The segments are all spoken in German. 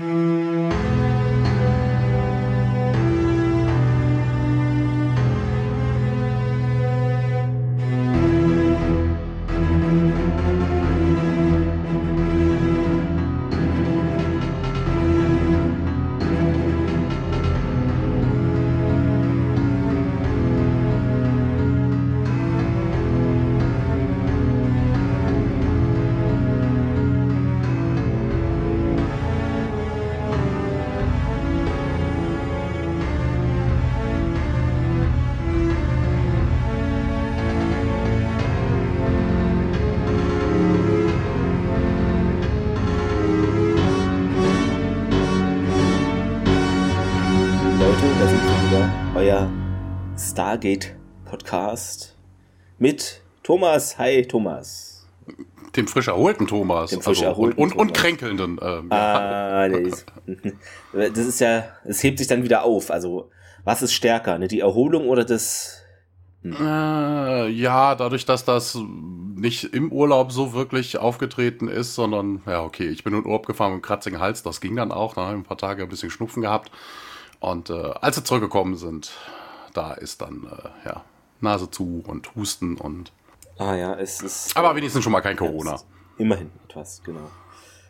Mm-hmm. Stargate Podcast mit Thomas. Hi, Thomas. Dem frisch erholten Thomas. Dem frisch also, erholten und, und, und kränkelnden. Ähm, ah, nee. Das ist ja, es hebt sich dann wieder auf. Also, was ist stärker, ne? die Erholung oder das hm. Äh, ja, dadurch, dass das nicht im Urlaub so wirklich aufgetreten ist, sondern, ja, okay, ich bin in Urlaub gefahren mit kratzigen Hals, das ging dann auch, da ne, ein paar Tage ein bisschen Schnupfen gehabt. Und äh, als sie zurückgekommen sind, da ist dann äh, ja, Nase zu und Husten und. Ah ja, es ist. Aber wenigstens schon mal kein Corona. Immerhin etwas, genau.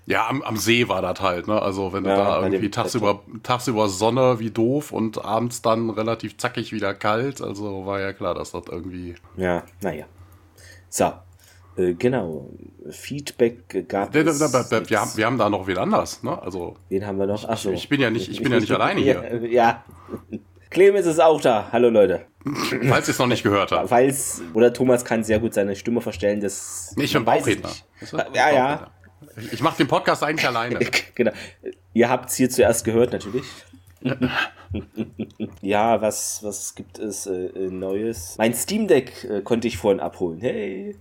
Ja, am, am See war das halt, ne? Also wenn ja, du da irgendwie tagsüber, tagsüber Sonne wie doof und abends dann relativ zackig wieder kalt, also war ja klar, dass das irgendwie. Ja, naja. So. Äh, genau. Feedback gab wir, es. Wir haben, wir haben da noch wen anders, ne? Also. Wen haben wir noch? Ach so. Ich, ich bin ja nicht, ich bin ja nicht alleine hier. Ja. Clemens ist auch da. Hallo Leute. Falls ihr es noch nicht gehört habt. Falls, oder Thomas kann sehr gut seine Stimme verstellen. Das ich bin Bauchredner. Ja, ja. Ich mache den Podcast eigentlich alleine. genau. Ihr habt es hier zuerst gehört, natürlich. ja, was, was gibt es äh, Neues? Mein Steam Deck äh, konnte ich vorhin abholen. Hey.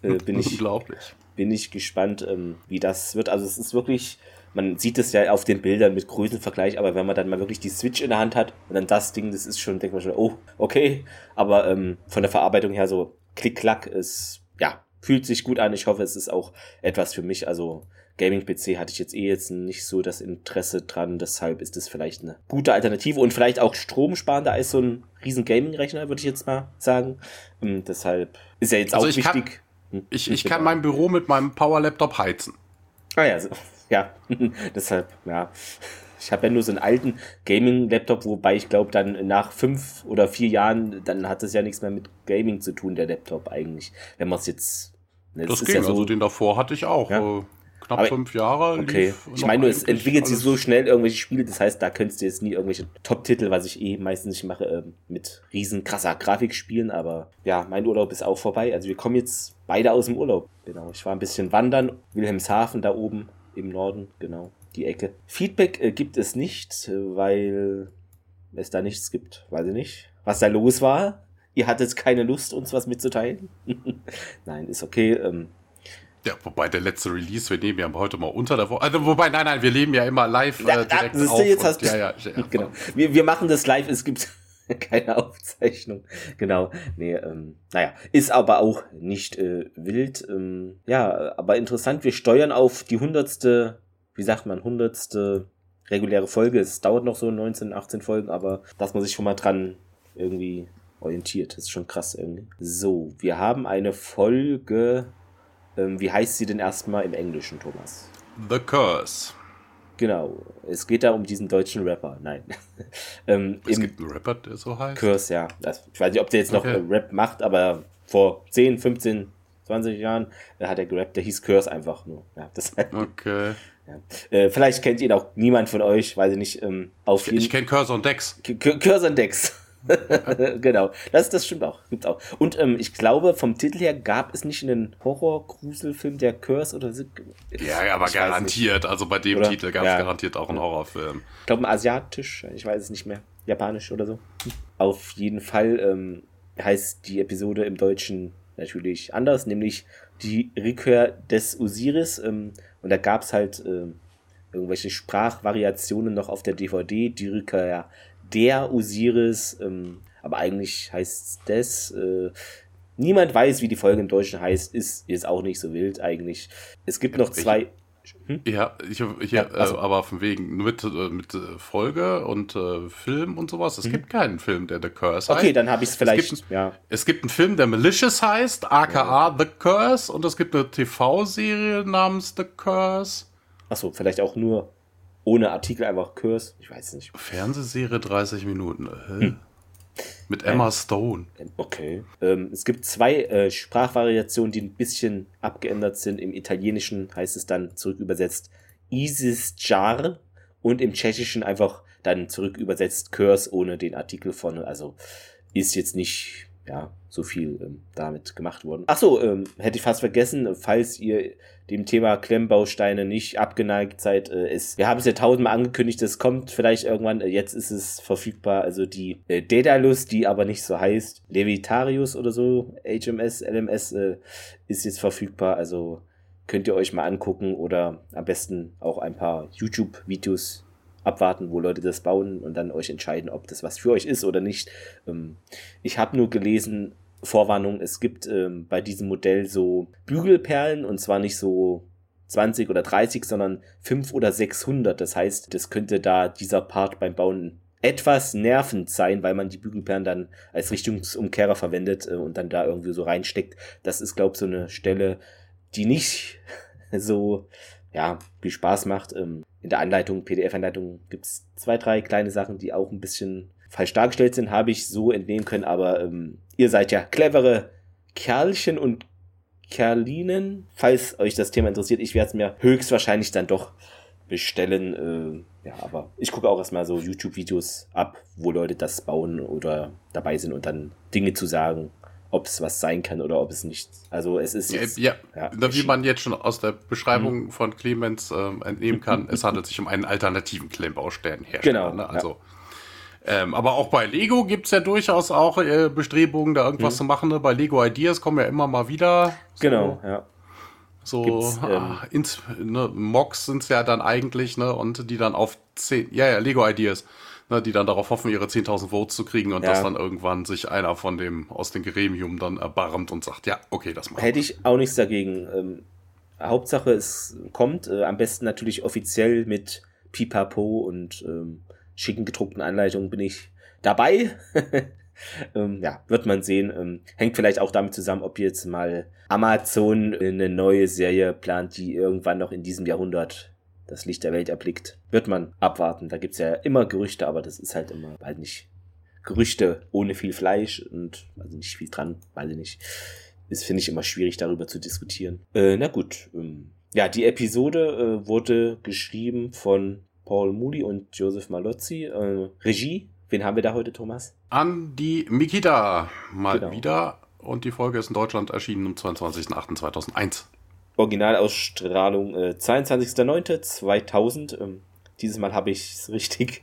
Äh, bin ich, Unglaublich. Bin ich gespannt, ähm, wie das wird. Also es ist wirklich man sieht es ja auf den Bildern mit Größenvergleich, aber wenn man dann mal wirklich die Switch in der Hand hat und dann das Ding, das ist schon, denkt man schon, oh, okay. Aber ähm, von der Verarbeitung her so klick-klack ist, ja, fühlt sich gut an. Ich hoffe, es ist auch etwas für mich. Also Gaming-PC hatte ich jetzt eh jetzt nicht so das Interesse dran, deshalb ist es vielleicht eine gute Alternative und vielleicht auch stromsparender als so ein riesen Gaming-Rechner, würde ich jetzt mal sagen. Und ähm, deshalb ist ja jetzt also auch wichtig. Kann, hm, ich, ich kann mein Büro mit meinem Power-Laptop heizen. Ah ja, so, ja, deshalb, ja. Ich habe ja nur so einen alten Gaming-Laptop, wobei ich glaube, dann nach fünf oder vier Jahren, dann hat es ja nichts mehr mit Gaming zu tun, der Laptop eigentlich. Wenn man es jetzt. Ne, das, das ging, ja so, also den davor hatte ich auch. Ja. Äh, knapp aber, fünf Jahre. Okay. Ich meine, es entwickelt sich so schnell irgendwelche Spiele, das heißt, da könntest du jetzt nie irgendwelche Top-Titel, was ich eh meistens nicht mache, äh, mit riesen krasser Grafik spielen, aber ja, mein Urlaub ist auch vorbei. Also wir kommen jetzt beide aus dem Urlaub. Genau. Ich war ein bisschen wandern, Wilhelmshaven da oben im Norden, genau, die Ecke. Feedback äh, gibt es nicht, weil es da nichts gibt. Weiß ich nicht, was da los war. Ihr hattet keine Lust, uns was mitzuteilen? nein, ist okay. Ähm, ja, wobei der letzte Release, wir nehmen ja heute mal unter der Woche. Also, wobei, nein, nein, wir leben ja immer live äh, direkt ja, auf. Jetzt hast du, ja, ja, ja, genau. Wir, wir machen das live, es gibt keine Aufzeichnung. Genau. Nee, ähm, naja, ist aber auch nicht äh, wild. Ähm, ja, aber interessant, wir steuern auf die hundertste, wie sagt man, hundertste reguläre Folge. Es dauert noch so 19, 18 Folgen, aber dass man sich schon mal dran irgendwie orientiert. Das ist schon krass irgendwie. So, wir haben eine Folge. Ähm, wie heißt sie denn erstmal im Englischen, Thomas? The Curse. Genau. Es geht da um diesen deutschen Rapper. Nein. ähm, es gibt einen Rapper, der so heißt? Curse, ja. Das, ich weiß nicht, ob der jetzt noch okay. Rap macht, aber vor 10, 15, 20 Jahren äh, hat er gerappt. Der hieß Curse einfach nur. Ja, das, okay. Ja. Äh, vielleicht kennt ihn auch niemand von euch, weiß ich nicht. Ähm, auf ich, ich kenne Curse und Dex. Curse und Dex. genau, das, das stimmt auch. Gibt's auch. Und ähm, ich glaube, vom Titel her gab es nicht einen Horror-Gruselfilm, der Curse oder so. Ja, aber ich garantiert. Also bei dem oder? Titel gab es ja. garantiert auch einen Horrorfilm. Ich glaube, asiatisch, ich weiß es nicht mehr. Japanisch oder so. Auf jeden Fall ähm, heißt die Episode im Deutschen natürlich anders, nämlich die Rückkehr des Osiris. Ähm, und da gab es halt ähm, irgendwelche Sprachvariationen noch auf der DVD, die Rückkehr der Osiris, ähm, aber eigentlich heißt das. Äh, niemand weiß, wie die Folge im Deutschen heißt, ist, ist auch nicht so wild eigentlich. Es gibt noch zwei. Hm? Ja, ich, ich, ja, also. äh, aber von wegen mit, äh, mit äh, Folge und äh, Film und sowas. Es mhm. gibt keinen Film, der The Curse heißt. Okay, dann habe ich es vielleicht. Es gibt, ja. es gibt einen Film, der Malicious heißt, aka ja. The Curse, und es gibt eine TV-Serie namens The Curse. Achso, vielleicht auch nur ohne Artikel, einfach Curse. Ich weiß nicht. Fernsehserie 30 Minuten. Hm. Mit Emma ähm, Stone. Okay. Ähm, es gibt zwei äh, Sprachvariationen, die ein bisschen abgeändert sind. Im Italienischen heißt es dann zurück übersetzt Isis Jar und im Tschechischen einfach dann zurück übersetzt Curse ohne den Artikel vorne. Also ist jetzt nicht ja, so viel ähm, damit gemacht worden. Ach so, ähm, hätte ich fast vergessen, falls ihr dem Thema Klemmbausteine nicht abgeneigt seid, äh, ist, wir haben es ja tausendmal angekündigt, es kommt vielleicht irgendwann, äh, jetzt ist es verfügbar, also die äh, Daedalus, die aber nicht so heißt, Levitarius oder so, HMS, LMS, äh, ist jetzt verfügbar, also könnt ihr euch mal angucken oder am besten auch ein paar YouTube-Videos abwarten, wo Leute das bauen und dann euch entscheiden, ob das was für euch ist oder nicht. Ähm, ich habe nur gelesen, Vorwarnung, es gibt ähm, bei diesem Modell so Bügelperlen und zwar nicht so 20 oder 30, sondern 5 oder 600. Das heißt, das könnte da dieser Part beim Bauen etwas nervend sein, weil man die Bügelperlen dann als Richtungsumkehrer verwendet äh, und dann da irgendwie so reinsteckt. Das ist, glaube ich, so eine Stelle, die nicht so ja, viel Spaß macht. Ähm, in der Anleitung, PDF-Anleitung gibt's zwei, drei kleine Sachen, die auch ein bisschen falsch dargestellt sind, habe ich so entnehmen können, aber ähm, ihr seid ja clevere Kerlchen und Kerlinen. Falls euch das Thema interessiert, ich werde es mir höchstwahrscheinlich dann doch bestellen. Äh, ja, aber ich gucke auch erstmal so YouTube-Videos ab, wo Leute das bauen oder dabei sind und dann Dinge zu sagen ob es was sein kann oder ob es nicht. Also es ist jetzt, ja, ja, ja wie man jetzt schon aus der Beschreibung mhm. von Clemens ähm, entnehmen kann, es handelt sich um einen alternativen Klemmbaustellenhersteller. Genau. Ne? Also ähm, aber auch bei Lego gibt es ja durchaus auch äh, Bestrebungen, da irgendwas mhm. zu machen. Ne? Bei Lego Ideas kommen ja immer mal wieder. So, genau, ja. So ähm, ah, ins, ne, Mocks sind es ja dann eigentlich, ne? Und die dann auf 10, ja, ja, Lego Ideas ne, die dann darauf hoffen, ihre 10.000 Votes zu kriegen und ja. dass dann irgendwann sich einer von dem aus dem Gremium dann erbarmt und sagt, ja, okay, das machen Hätte ich auch nichts dagegen. Ähm, Hauptsache, es kommt äh, am besten natürlich offiziell mit Pipapo und ähm, schicken gedruckten Anleitungen bin ich dabei. ähm, ja, wird man sehen. Ähm, hängt vielleicht auch damit zusammen, ob jetzt mal Amazon eine neue Serie plant, die irgendwann noch in diesem Jahrhundert das Licht der Welt erblickt. Wird man abwarten. Da gibt's ja immer Gerüchte, aber das ist halt immer halt nicht Gerüchte ohne viel Fleisch und also nicht viel dran, weiß ich nicht. Ist, finde ich, immer schwierig, darüber zu diskutieren. Äh, na gut. Ähm, ja, die Episode äh, wurde geschrieben von Paul Moody und Joseph Malozzi. Äh, Regie, wen haben wir da heute, Thomas? Andi Mikita, mal genau. wieder. Und die Folge ist in Deutschland erschienen am 22.08.2001. Originalausstrahlung äh, 22.09.2000. Ähm, dieses Mal habe ich es richtig.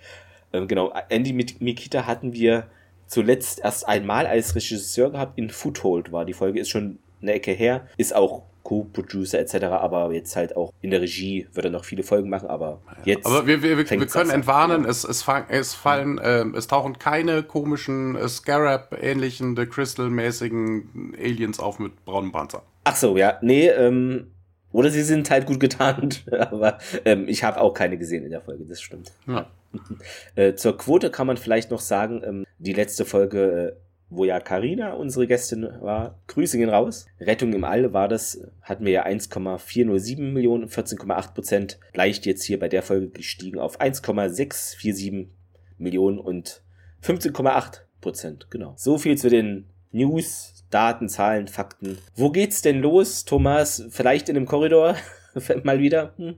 Ähm, genau, Andy Mikita hatten wir zuletzt erst einmal als Regisseur gehabt. In Foothold war die Folge, ist schon eine Ecke her. Ist auch Co-Producer etc., aber jetzt halt auch in der Regie wird er noch viele Folgen machen, aber jetzt. Aber wir, wir, wir können entwarnen, es, es, fang, es fallen, äh, es tauchen keine komischen äh, Scarab-ähnlichen, The Crystal-mäßigen Aliens auf mit braunem Panzer. Ach so, ja. Nee, ähm, oder sie sind halt gut getarnt, aber ähm, ich habe auch keine gesehen in der Folge, das stimmt. Ja. äh, zur Quote kann man vielleicht noch sagen, ähm, die letzte Folge, äh, wo ja Karina unsere Gästin war, Grüße gehen raus. Rettung im All war das, hatten wir ja 1,407 Millionen, 14,8 Prozent, leicht jetzt hier bei der Folge gestiegen auf 1,647 Millionen und 15,8 Prozent, genau. So viel zu den News, Daten, Zahlen, Fakten. Wo geht's denn los, Thomas? Vielleicht in einem Korridor? mal wieder? Hm?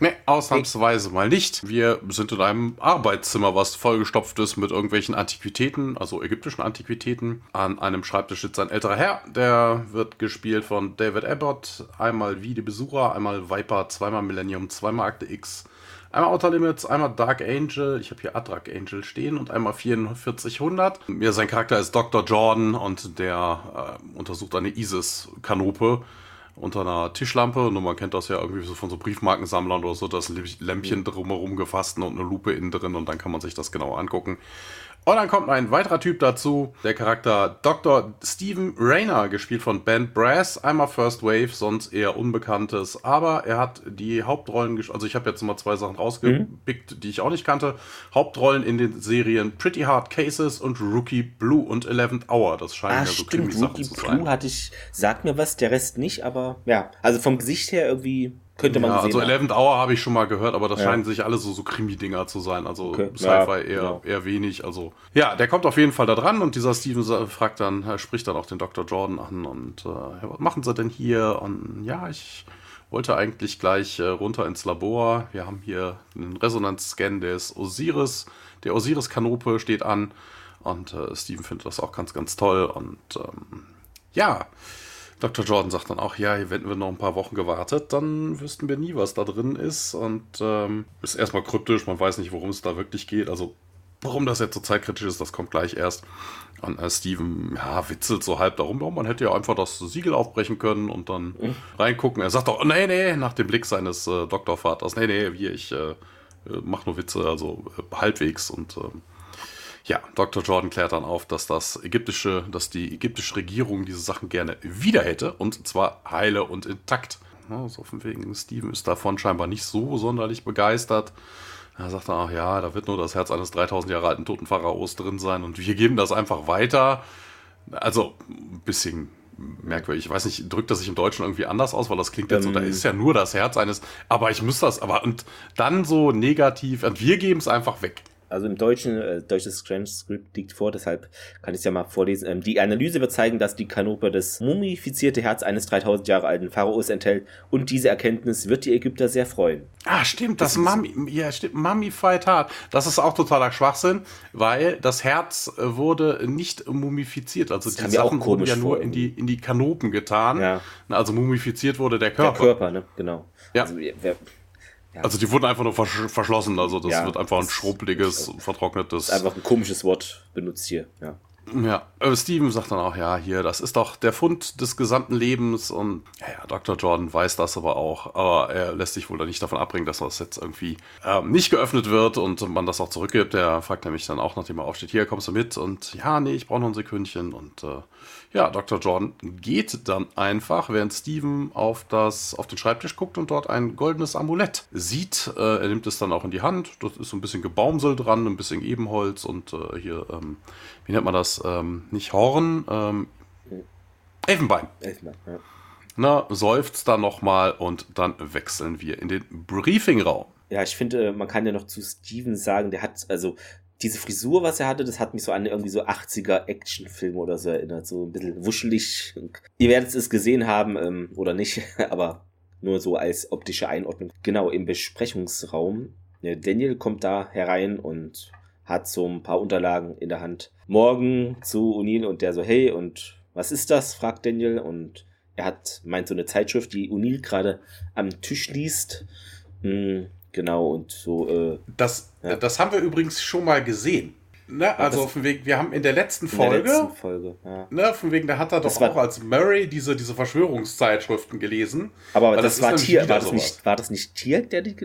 Nee, ausnahmsweise mal nicht. Wir sind in einem Arbeitszimmer, was vollgestopft ist mit irgendwelchen Antiquitäten, also ägyptischen Antiquitäten. An einem Schreibtisch sitzt ein älterer Herr, der wird gespielt von David Abbott. Einmal wie die Besucher, einmal Viper, zweimal Millennium, zweimal Akte X, Einmal Outer Limits, einmal Dark Angel, ich habe hier Adrak Angel stehen und einmal 4400. Ja, sein Charakter ist Dr. Jordan und der äh, untersucht eine ISIS-Kanope unter einer Tischlampe. Nur man kennt das ja irgendwie so von so Briefmarkensammlern oder so, da ist ein Lämpchen drumherum gefasst und eine Lupe innen drin und dann kann man sich das genau angucken. Und dann kommt ein weiterer Typ dazu, der Charakter Dr. Stephen Rayner, gespielt von Ben Brass. Einmal First Wave, sonst eher Unbekanntes. Aber er hat die Hauptrollen, also ich habe jetzt mal zwei Sachen rausgepickt, mhm. die ich auch nicht kannte. Hauptrollen in den Serien Pretty Hard Cases und Rookie Blue und Eleventh Hour. Das scheinen ah, ja so zu sein. Blue hatte ich, sagt mir was, der Rest nicht, aber ja, also vom Gesicht her irgendwie könnte man ja, Also Eleventh Hour habe ich schon mal gehört, aber das ja. scheinen sich alle so, so Krimi-Dinger zu sein. Also okay. Sci-Fi ja, eher, genau. eher wenig. Also ja, der kommt auf jeden Fall da dran und dieser Steven fragt dann, er spricht dann auch den Dr. Jordan an und äh, was machen sie denn hier? Und ja, ich wollte eigentlich gleich äh, runter ins Labor. Wir haben hier einen Resonanzscan des Osiris. Der Osiris-Kanope steht an und äh, Steven findet das auch ganz, ganz toll und ähm, ja, Dr. Jordan sagt dann auch, ja, hätten wir noch ein paar Wochen gewartet, dann wüssten wir nie, was da drin ist. Und ähm, ist erstmal kryptisch, man weiß nicht, worum es da wirklich geht. Also, warum das jetzt so zeitkritisch ist, das kommt gleich erst. Und äh, Steven, ja, witzelt so halb darum, man hätte ja einfach das Siegel aufbrechen können und dann mhm. reingucken. Er sagt doch, nee, nee, nach dem Blick seines äh, Doktorvaters, nee, nee, wie ich äh, äh mach nur Witze, also äh, halbwegs und ähm, ja, Dr. Jordan klärt dann auf, dass das ägyptische, dass die ägyptische Regierung diese Sachen gerne wieder hätte und zwar heile und intakt. Ja, so von wegen, Steven ist davon scheinbar nicht so sonderlich begeistert. Er sagt dann auch, ja, da wird nur das Herz eines 3000 Jahre alten toten Pharaos drin sein und wir geben das einfach weiter. Also, ein bisschen merkwürdig. Ich weiß nicht, drückt das sich im Deutschen irgendwie anders aus, weil das klingt jetzt so, da ähm. ist ja nur das Herz eines, aber ich muss das, aber und dann so negativ, und wir geben es einfach weg. Also im Deutschen, äh, deutsches Transcript liegt vor, deshalb kann ich es ja mal vorlesen. Ähm, die Analyse wird zeigen, dass die Kanope das mumifizierte Herz eines 3000 Jahre alten Pharaos enthält und diese Erkenntnis wird die Ägypter sehr freuen. Ah, stimmt, das, das Mummy, ja, stimmt, Mummified Heart. Das ist auch totaler Schwachsinn, weil das Herz äh, wurde nicht mumifiziert. Also das die Sachen wurden ja nur in die, in die Kanopen getan. Ja. Also mumifiziert wurde der Körper. Der Körper, ne, genau. Ja. Also, wer, ja. Also die wurden einfach nur versch verschlossen, also das ja, wird einfach ein schrumpeliges, vertrocknetes. Einfach ein komisches Wort benutzt hier, ja. Ja, Steven sagt dann auch, ja, hier, das ist doch der Fund des gesamten Lebens und ja, Dr. Jordan weiß das aber auch, aber er lässt sich wohl da nicht davon abbringen, dass das jetzt irgendwie ähm, nicht geöffnet wird und man das auch zurückgibt. Er fragt nämlich dann auch, nachdem er aufsteht, hier, kommst du mit? Und ja, nee, ich brauche noch ein Sekündchen und äh, ja, Dr. Jordan geht dann einfach, während Steven auf, das, auf den Schreibtisch guckt und dort ein goldenes Amulett sieht. Äh, er nimmt es dann auch in die Hand. Das ist so ein bisschen Gebaumsel dran, ein bisschen Ebenholz und äh, hier, ähm, wie nennt man das? Ähm, nicht Horn, ähm, Elfenbein. Elfenbein, ja. Na, seufzt dann nochmal und dann wechseln wir in den Briefingraum. Ja, ich finde, man kann ja noch zu Steven sagen, der hat, also diese Frisur, was er hatte, das hat mich so an irgendwie so 80er Actionfilme oder so erinnert. So ein bisschen wuschelig. Ihr werdet es gesehen haben ähm, oder nicht, aber nur so als optische Einordnung. Genau, im Besprechungsraum. Daniel kommt da herein und hat so ein paar Unterlagen in der Hand. Morgen zu O'Neill und der so, hey, und was ist das? fragt Daniel und er hat, meint so eine Zeitschrift, die O'Neill gerade am Tisch liest. Hm, Genau, und so. Äh, das, ja. das haben wir übrigens schon mal gesehen. Ne? Also von wegen, wir haben in der letzten Folge, in der letzten Folge ja. ne, von wegen, da hat er doch war, auch als Murray diese, diese Verschwörungszeitschriften gelesen. Aber das, das war Tier, war das, nicht, war das nicht Tier, der die,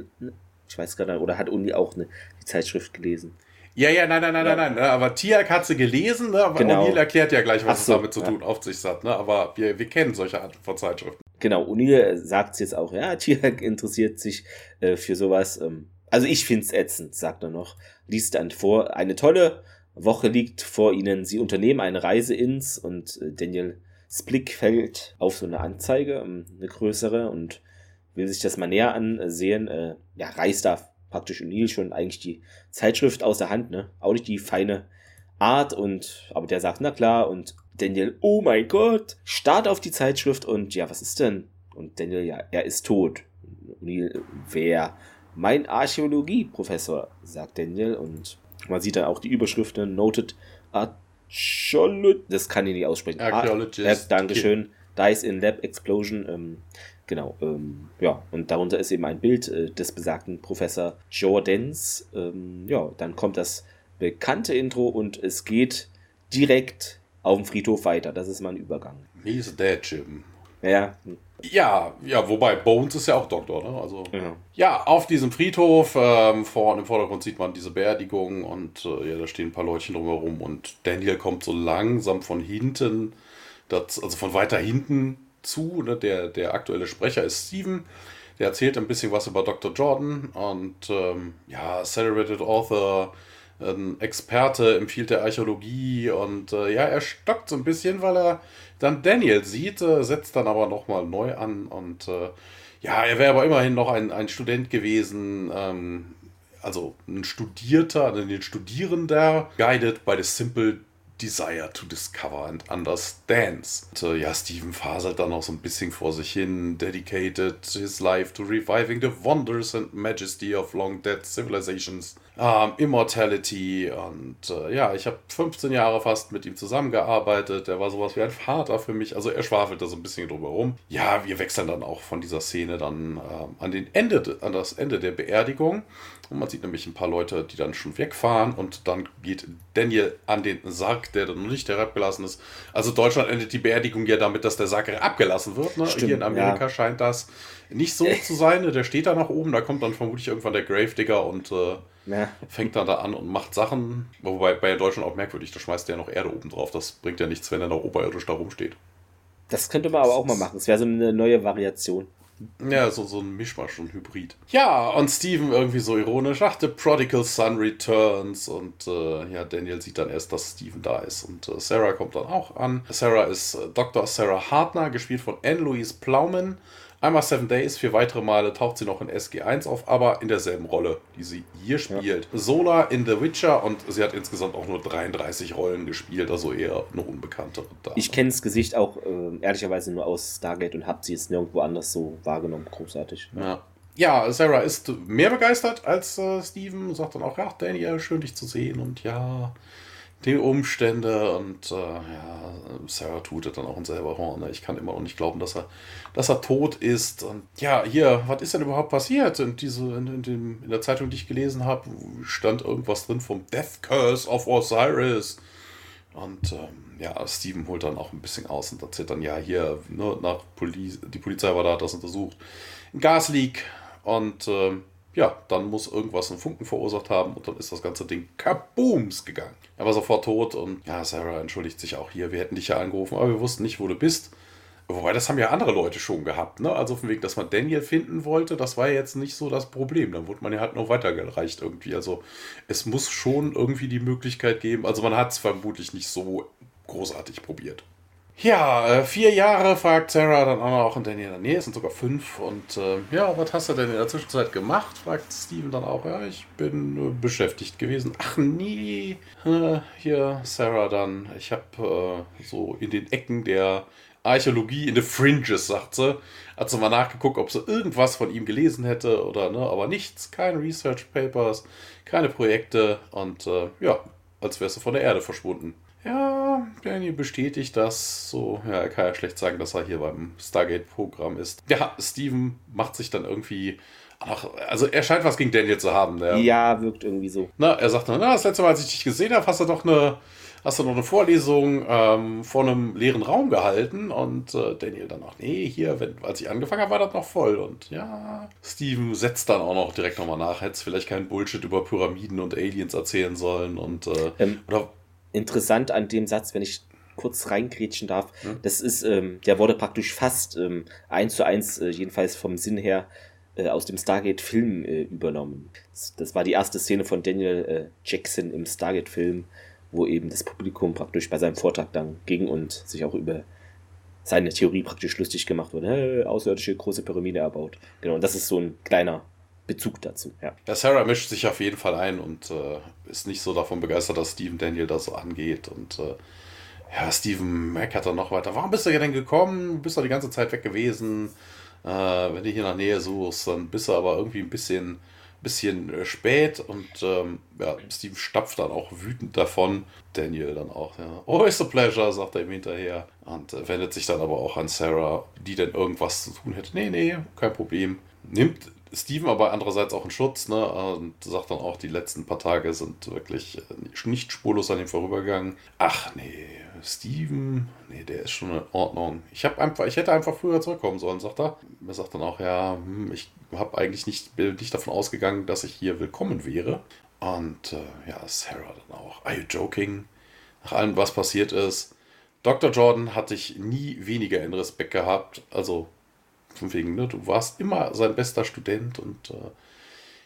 ich weiß gar nicht, oder hat Uni auch eine, die Zeitschrift gelesen? Ja, ja, nein, nein, nein, ja. nein, nein. Ne? Aber Tiak hat sie gelesen, ne? aber genau. O'Neill erklärt ja gleich, was so, es damit zu tun auf sich hat. Ne? Aber wir, wir kennen solche Arten von Zeitschriften. Genau, O'Neill sagt es jetzt auch, ja, Tiak interessiert sich äh, für sowas. Ähm, also ich find's ätzend, sagt er noch. Liest dann vor, eine tolle Woche liegt vor ihnen. Sie unternehmen eine Reise ins und äh, Daniel Blick fällt auf so eine Anzeige, ähm, eine größere und will sich das mal näher ansehen. Äh, ja, reißt da praktisch O'Neill schon eigentlich die Zeitschrift aus der Hand, ne? Auch nicht die feine Art und, aber der sagt, na klar, und Daniel, oh mein Gott, start auf die Zeitschrift und ja, was ist denn? Und Daniel, ja, er ist tot. O'Neill, wer? Mein Archäologie-Professor, sagt Daniel und man sieht dann auch die Überschriften, noted Archaeologist, das kann ich nicht aussprechen. Archaeologist. Äh, Dankeschön. Dice in Lab Explosion. Ähm, Genau, ähm, ja, und darunter ist eben ein Bild äh, des besagten Professor Jordans. Ähm, ja, dann kommt das bekannte Intro und es geht direkt auf dem Friedhof weiter. Das ist mein Übergang. He's dead, Jim. Ja, ja, ja, wobei Bones ist ja auch Doktor, ne? Also ja, ja auf diesem Friedhof ähm, vor, im Vordergrund sieht man diese Beerdigung und äh, ja, da stehen ein paar Leutchen drumherum und Daniel kommt so langsam von hinten, das, also von weiter hinten zu. Ne? Der, der aktuelle Sprecher ist Steven. Der erzählt ein bisschen was über Dr. Jordan und ähm, ja, celebrated author, ein Experte empfiehlt der Archäologie und äh, ja, er stockt so ein bisschen, weil er dann Daniel sieht, äh, setzt dann aber nochmal neu an und äh, ja, er wäre aber immerhin noch ein, ein Student gewesen, ähm, also ein Studierter, ein Studierender, guided by the simple Desire to Discover and Understands. Und, äh, ja, Stephen faselt dann auch so ein bisschen vor sich hin, dedicated his life to reviving the wonders and majesty of long dead civilizations, um, Immortality und äh, ja, ich habe 15 Jahre fast mit ihm zusammengearbeitet, er war sowas wie ein Vater für mich, also er schwafelt da so ein bisschen drüber rum. Ja, wir wechseln dann auch von dieser Szene dann äh, an, den Ende, an das Ende der Beerdigung und man sieht nämlich ein paar Leute, die dann schon wegfahren und dann geht Daniel an den Sarg, der dann noch nicht herabgelassen ist. Also Deutschland endet die Beerdigung ja damit, dass der Sarg abgelassen wird. Ne? Stimmt, Hier in Amerika ja. scheint das nicht so zu sein. Ne? Der steht da nach oben, da kommt dann vermutlich irgendwann der Gravedigger und äh, ja. fängt dann da an und macht Sachen. Wobei bei Deutschland auch merkwürdig, da schmeißt der noch Erde oben drauf. Das bringt ja nichts, wenn er noch oberirdisch da rumsteht. Das könnte man aber auch mal machen. Das wäre so eine neue Variation. Ja, so, so ein Mischmasch, ein Hybrid. Ja, und Steven irgendwie so ironisch, ach, The Prodigal Son returns. Und äh, ja, Daniel sieht dann erst, dass Steven da ist. Und äh, Sarah kommt dann auch an. Sarah ist äh, Dr. Sarah Hartner, gespielt von Anne-Louise Plowman. Einmal Seven Days, vier weitere Male taucht sie noch in SG1 auf, aber in derselben Rolle, die sie hier spielt. Ja. Sola in The Witcher und sie hat insgesamt auch nur 33 Rollen gespielt, also eher eine unbekanntere Dame. Ich kenne das Gesicht auch äh, ehrlicherweise nur aus Stargate und habe sie jetzt nirgendwo anders so wahrgenommen. Großartig. Ja. ja. Sarah ist mehr begeistert als äh, Steven, sagt dann auch, ja, Daniel, schön dich zu sehen und ja, die Umstände und äh, ja, Sarah tut dann auch in selber Horn. Ne? Ich kann immer noch nicht glauben, dass er, dass er tot ist. Und ja, hier, was ist denn überhaupt passiert? In, diese, in, in, dem, in der Zeitung, die ich gelesen habe, stand irgendwas drin vom Death Curse of Osiris. Und ähm, ja, Steven holt dann auch ein bisschen aus und erzählt dann, ja, hier, ne, nach Poli die Polizei war da, hat das untersucht. Ein Gasleak und ähm, ja, dann muss irgendwas einen Funken verursacht haben und dann ist das ganze Ding kabooms gegangen. Er war sofort tot und ja, Sarah entschuldigt sich auch hier. Wir hätten dich ja angerufen, aber wir wussten nicht, wo du bist. Wobei, das haben ja andere Leute schon gehabt, ne? Also von wegen, dass man Daniel finden wollte, das war ja jetzt nicht so das Problem. Dann wurde man ja halt noch weitergereicht irgendwie. Also es muss schon irgendwie die Möglichkeit geben. Also man hat es vermutlich nicht so großartig probiert. Ja, äh, vier Jahre fragt Sarah dann auch noch und Daniel, nee, es sind sogar fünf. Und äh, ja, was hast du denn in der Zwischenzeit gemacht? fragt Steven dann auch. Ja, ich bin äh, beschäftigt gewesen. Ach nee, äh, hier Sarah dann. Ich habe so in den Ecken der Archäologie in the Fringes, sagt sie. Hat sie mal nachgeguckt, ob sie irgendwas von ihm gelesen hätte oder ne, aber nichts. Keine Research Papers, keine Projekte und ja, als wärst du von der Erde verschwunden. Ja, Danny bestätigt das. So, ja, er kann ja schlecht sagen, dass er hier beim Stargate-Programm ist. Ja, Steven macht sich dann irgendwie. Ach, also er scheint was gegen Daniel zu haben. Der, ja, wirkt irgendwie so. Na, er sagt dann, na, das letzte Mal, als ich dich gesehen habe, hast du doch eine, hast du noch eine Vorlesung ähm, vor einem leeren Raum gehalten. Und äh, Daniel dann auch, nee, hier, wenn, als ich angefangen habe, war das noch voll. Und ja, Steven setzt dann auch noch direkt nochmal nach, hätte es vielleicht keinen Bullshit über Pyramiden und Aliens erzählen sollen. Und, äh, ähm, oder interessant an dem Satz, wenn ich kurz reingrätschen darf, hm? das ist, ähm, der wurde praktisch fast ähm, eins zu eins, äh, jedenfalls vom Sinn her, äh, aus dem Stargate-Film äh, übernommen. Das, das, war die erste Szene von Daniel äh, Jackson im Stargate-Film, wo eben das Publikum praktisch bei seinem Vortrag dann ging und sich auch über seine Theorie praktisch lustig gemacht wurde. Hey, außerirdische große Pyramide erbaut. Genau, und das ist so ein kleiner Bezug dazu. Ja. ja, Sarah mischt sich auf jeden Fall ein und äh, ist nicht so davon begeistert, dass Stephen Daniel das so angeht. Und äh, ja, Stephen meckert dann noch weiter. Warum bist du denn gekommen? Du bist doch die ganze Zeit weg gewesen. Äh, wenn du hier nach Nähe suchst, dann bist du aber irgendwie ein bisschen, bisschen äh, spät. Und ähm, ja, Stephen stapft dann auch wütend davon. Daniel dann auch. Ja. Oh, it's a pleasure, sagt er ihm hinterher. Und äh, wendet sich dann aber auch an Sarah, die denn irgendwas zu tun hätte. Nee, nee, kein Problem. Nimmt Steven aber andererseits auch in Schutz, ne? Und sagt dann auch, die letzten paar Tage sind wirklich äh, nicht spurlos an ihm vorübergegangen. Ach nee, Steven, nee, der ist schon in Ordnung. Ich habe einfach, ich hätte einfach früher zurückkommen sollen, sagt er. Er sagt dann auch, ja, hm, ich habe eigentlich nicht, bin nicht davon ausgegangen, dass ich hier willkommen wäre. Und äh, ja, Sarah dann auch. Are you joking? Nach allem, was passiert ist. Dr. Jordan hatte ich nie weniger in Respekt gehabt. Also von wegen, ne, du warst immer sein bester Student und äh,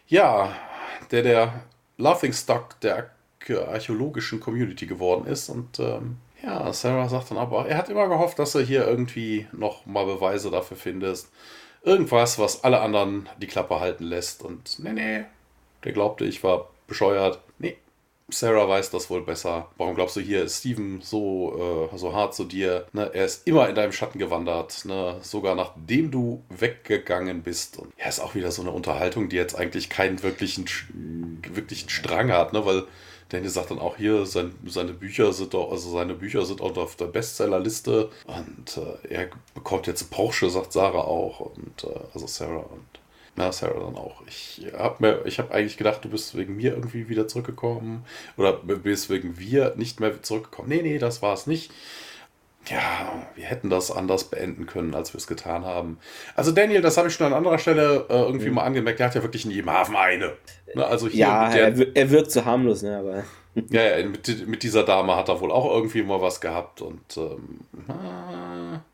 ja, der der Laughingstock der archäologischen Community geworden ist. Und ähm, ja, Sarah sagt dann aber, er hat immer gehofft, dass er hier irgendwie noch mal Beweise dafür findest. Irgendwas, was alle anderen die Klappe halten lässt. Und nee, nee, der glaubte, ich war bescheuert. Sarah weiß das wohl besser. Warum glaubst du hier, ist Steven so, äh, so hart zu dir? Ne? Er ist immer in deinem Schatten gewandert, ne? sogar nachdem du weggegangen bist. Und ja, ist auch wieder so eine Unterhaltung, die jetzt eigentlich keinen wirklichen, wirklichen Strang hat, ne? weil Daniel sagt dann auch hier, sein, seine Bücher sind doch, also seine Bücher sind auch auf der Bestsellerliste und äh, er bekommt jetzt Porsche, sagt Sarah auch und äh, also Sarah und na, Sarah dann auch. Ich habe hab eigentlich gedacht, du bist wegen mir irgendwie wieder zurückgekommen. Oder bist wegen wir nicht mehr zurückgekommen. Nee, nee, das war es nicht. Ja, wir hätten das anders beenden können, als wir es getan haben. Also Daniel, das habe ich schon an anderer Stelle äh, irgendwie mhm. mal angemerkt, der hat ja wirklich in jedem Hafen eine. Ne, also hier ja, der, er, wirkt so harmlos, ne, aber... ja, ja mit, mit, dieser Dame hat er wohl auch irgendwie mal was gehabt und ähm,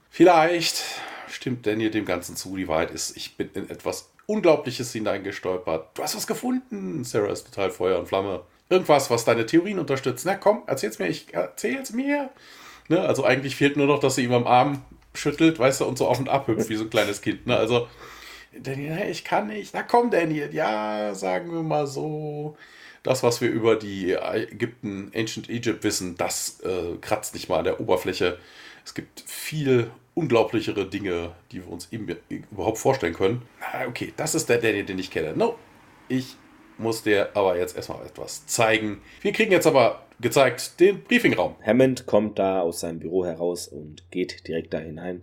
vielleicht stimmt Daniel dem Ganzen zu. Die Wahrheit ist, ich bin in etwas Unglaubliches hineingestolpert. Du hast was gefunden. Sarah ist total Feuer und Flamme. Irgendwas, was deine Theorien unterstützt. Na komm, erzähl's mir, ich erzähl's mir. Ne? Also eigentlich fehlt nur noch, dass sie ihm am Arm schüttelt, weißt du, und so auf und ab hüpft wie so ein kleines Kind. Ne? Also, Daniel, ich kann nicht. Na komm, Daniel, ja, sagen wir mal so. Das, was wir über die Ägypten, Ancient Egypt wissen, das äh, kratzt nicht mal an der Oberfläche. Es gibt viel unglaublichere Dinge, die wir uns eben überhaupt vorstellen können. okay, das ist der Daniel, den ich kenne. No, ich muss dir aber jetzt erstmal etwas zeigen. Wir kriegen jetzt aber gezeigt den Briefingraum. Hammond kommt da aus seinem Büro heraus und geht direkt da hinein.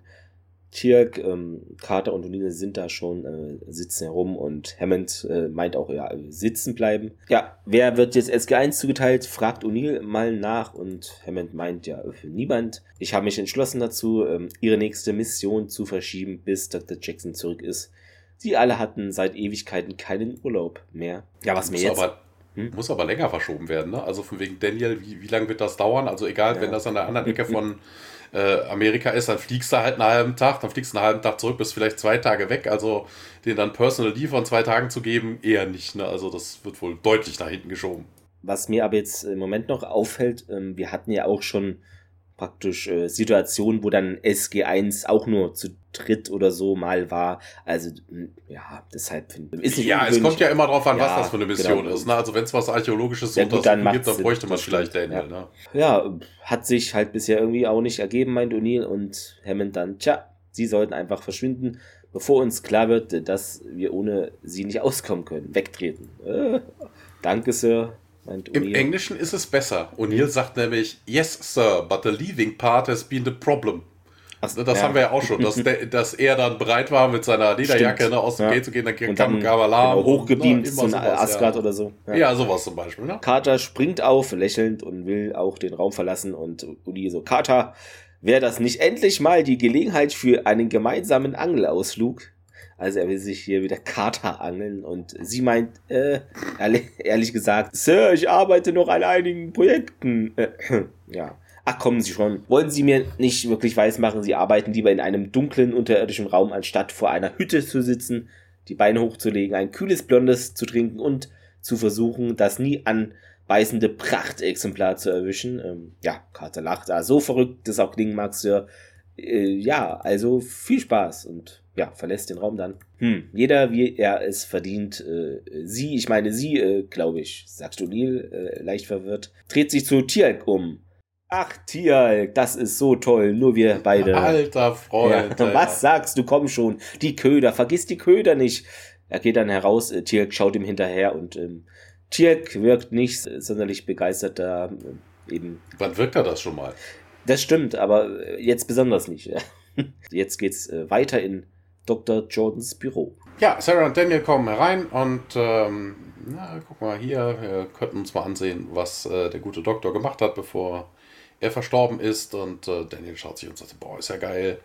Tirk, ähm, Carter und O'Neill sind da schon, äh, sitzen herum und Hammond äh, meint auch, ja, sitzen bleiben. Ja, wer wird jetzt SG1 zugeteilt, fragt O'Neill mal nach und Hammond meint, ja, für niemand. Ich habe mich entschlossen dazu, ähm, ihre nächste Mission zu verschieben, bis Dr. Jackson zurück ist. Sie alle hatten seit Ewigkeiten keinen Urlaub mehr. Ja, was mir jetzt... Aber hm? Muss aber länger verschoben werden, ne? Also von wegen Daniel, wie, wie lange wird das dauern? Also egal, ja. wenn das an der anderen Ecke von äh, Amerika ist, dann fliegst du halt einen halben Tag, dann fliegst du einen halben Tag zurück, bist vielleicht zwei Tage weg. Also den dann Personal Leave von zwei Tagen zu geben, eher nicht. Ne? Also das wird wohl deutlich nach hinten geschoben. Was mir aber jetzt im Moment noch auffällt, ähm, wir hatten ja auch schon praktisch äh, Situationen, wo dann SG1 auch nur zu dritt oder so mal war. Also ja, deshalb finde ich. Ja, es kommt ja immer darauf an, ja, was das für eine Mission genau. ist. Ne? Also wenn es was Archäologisches ja, gut, dann gibt, dann bräuchte man vielleicht Daniel. Ja. Ne? ja, hat sich halt bisher irgendwie auch nicht ergeben, meint O'Neill und Hammond dann, tja, sie sollten einfach verschwinden, bevor uns klar wird, dass wir ohne sie nicht auskommen können. Wegtreten. Äh, danke, Sir. Im Englischen ist es besser. O'Neill sagt nämlich, yes, sir, but the leaving part has been the problem. Ach, das ja. haben wir ja auch schon, dass, der, dass er dann bereit war, mit seiner Lederjacke ne, aus dem ja. Gate zu gehen, dann kam Gavalar. Genau, hochgebeamt ne, zu Asgard ja. oder so. Ja. ja. sowas zum Beispiel. Ne? Carter springt auf, lächelnd und will auch den Raum verlassen und Uli so, Carter, wäre das nicht endlich mal die Gelegenheit für einen gemeinsamen Angelausflug? Also er will sich hier wieder Kater angeln und sie meint, äh, ehrlich gesagt, Sir, ich arbeite noch an einigen Projekten. Äh, ja. Ach, kommen Sie schon. Wollen Sie mir nicht wirklich weismachen, Sie arbeiten lieber in einem dunklen, unterirdischen Raum, anstatt vor einer Hütte zu sitzen, die Beine hochzulegen, ein kühles Blondes zu trinken und zu versuchen, das nie anbeißende Prachtexemplar zu erwischen. Ähm, ja, Carter lacht. Ah, so verrückt das auch klingen mag, Sir. Äh, ja, also viel Spaß und ja, verlässt den Raum dann. Hm, jeder, wie er es verdient. Äh, sie, ich meine sie, äh, glaube ich, sagt O'Neill, äh, leicht verwirrt, dreht sich zu Tialk um. Ach, Tialk, das ist so toll, nur wir beide. Alter Freund. Ja, was sagst du, komm schon, die Köder, vergiss die Köder nicht. Er geht dann heraus, äh, Tialk schaut ihm hinterher und ähm, Tialk wirkt nicht sonderlich begeistert da. Äh, eben. Wann wirkt er das schon mal? Das stimmt, aber äh, jetzt besonders nicht. Jetzt geht's äh, weiter in Dr. Jordans Büro. Ja, Sarah und Daniel kommen herein und ähm, na, guck mal hier, wir könnten uns mal ansehen, was äh, der gute Doktor gemacht hat, bevor er verstorben ist. Und äh, Daniel schaut sich und sagt, boah, ist ja geil,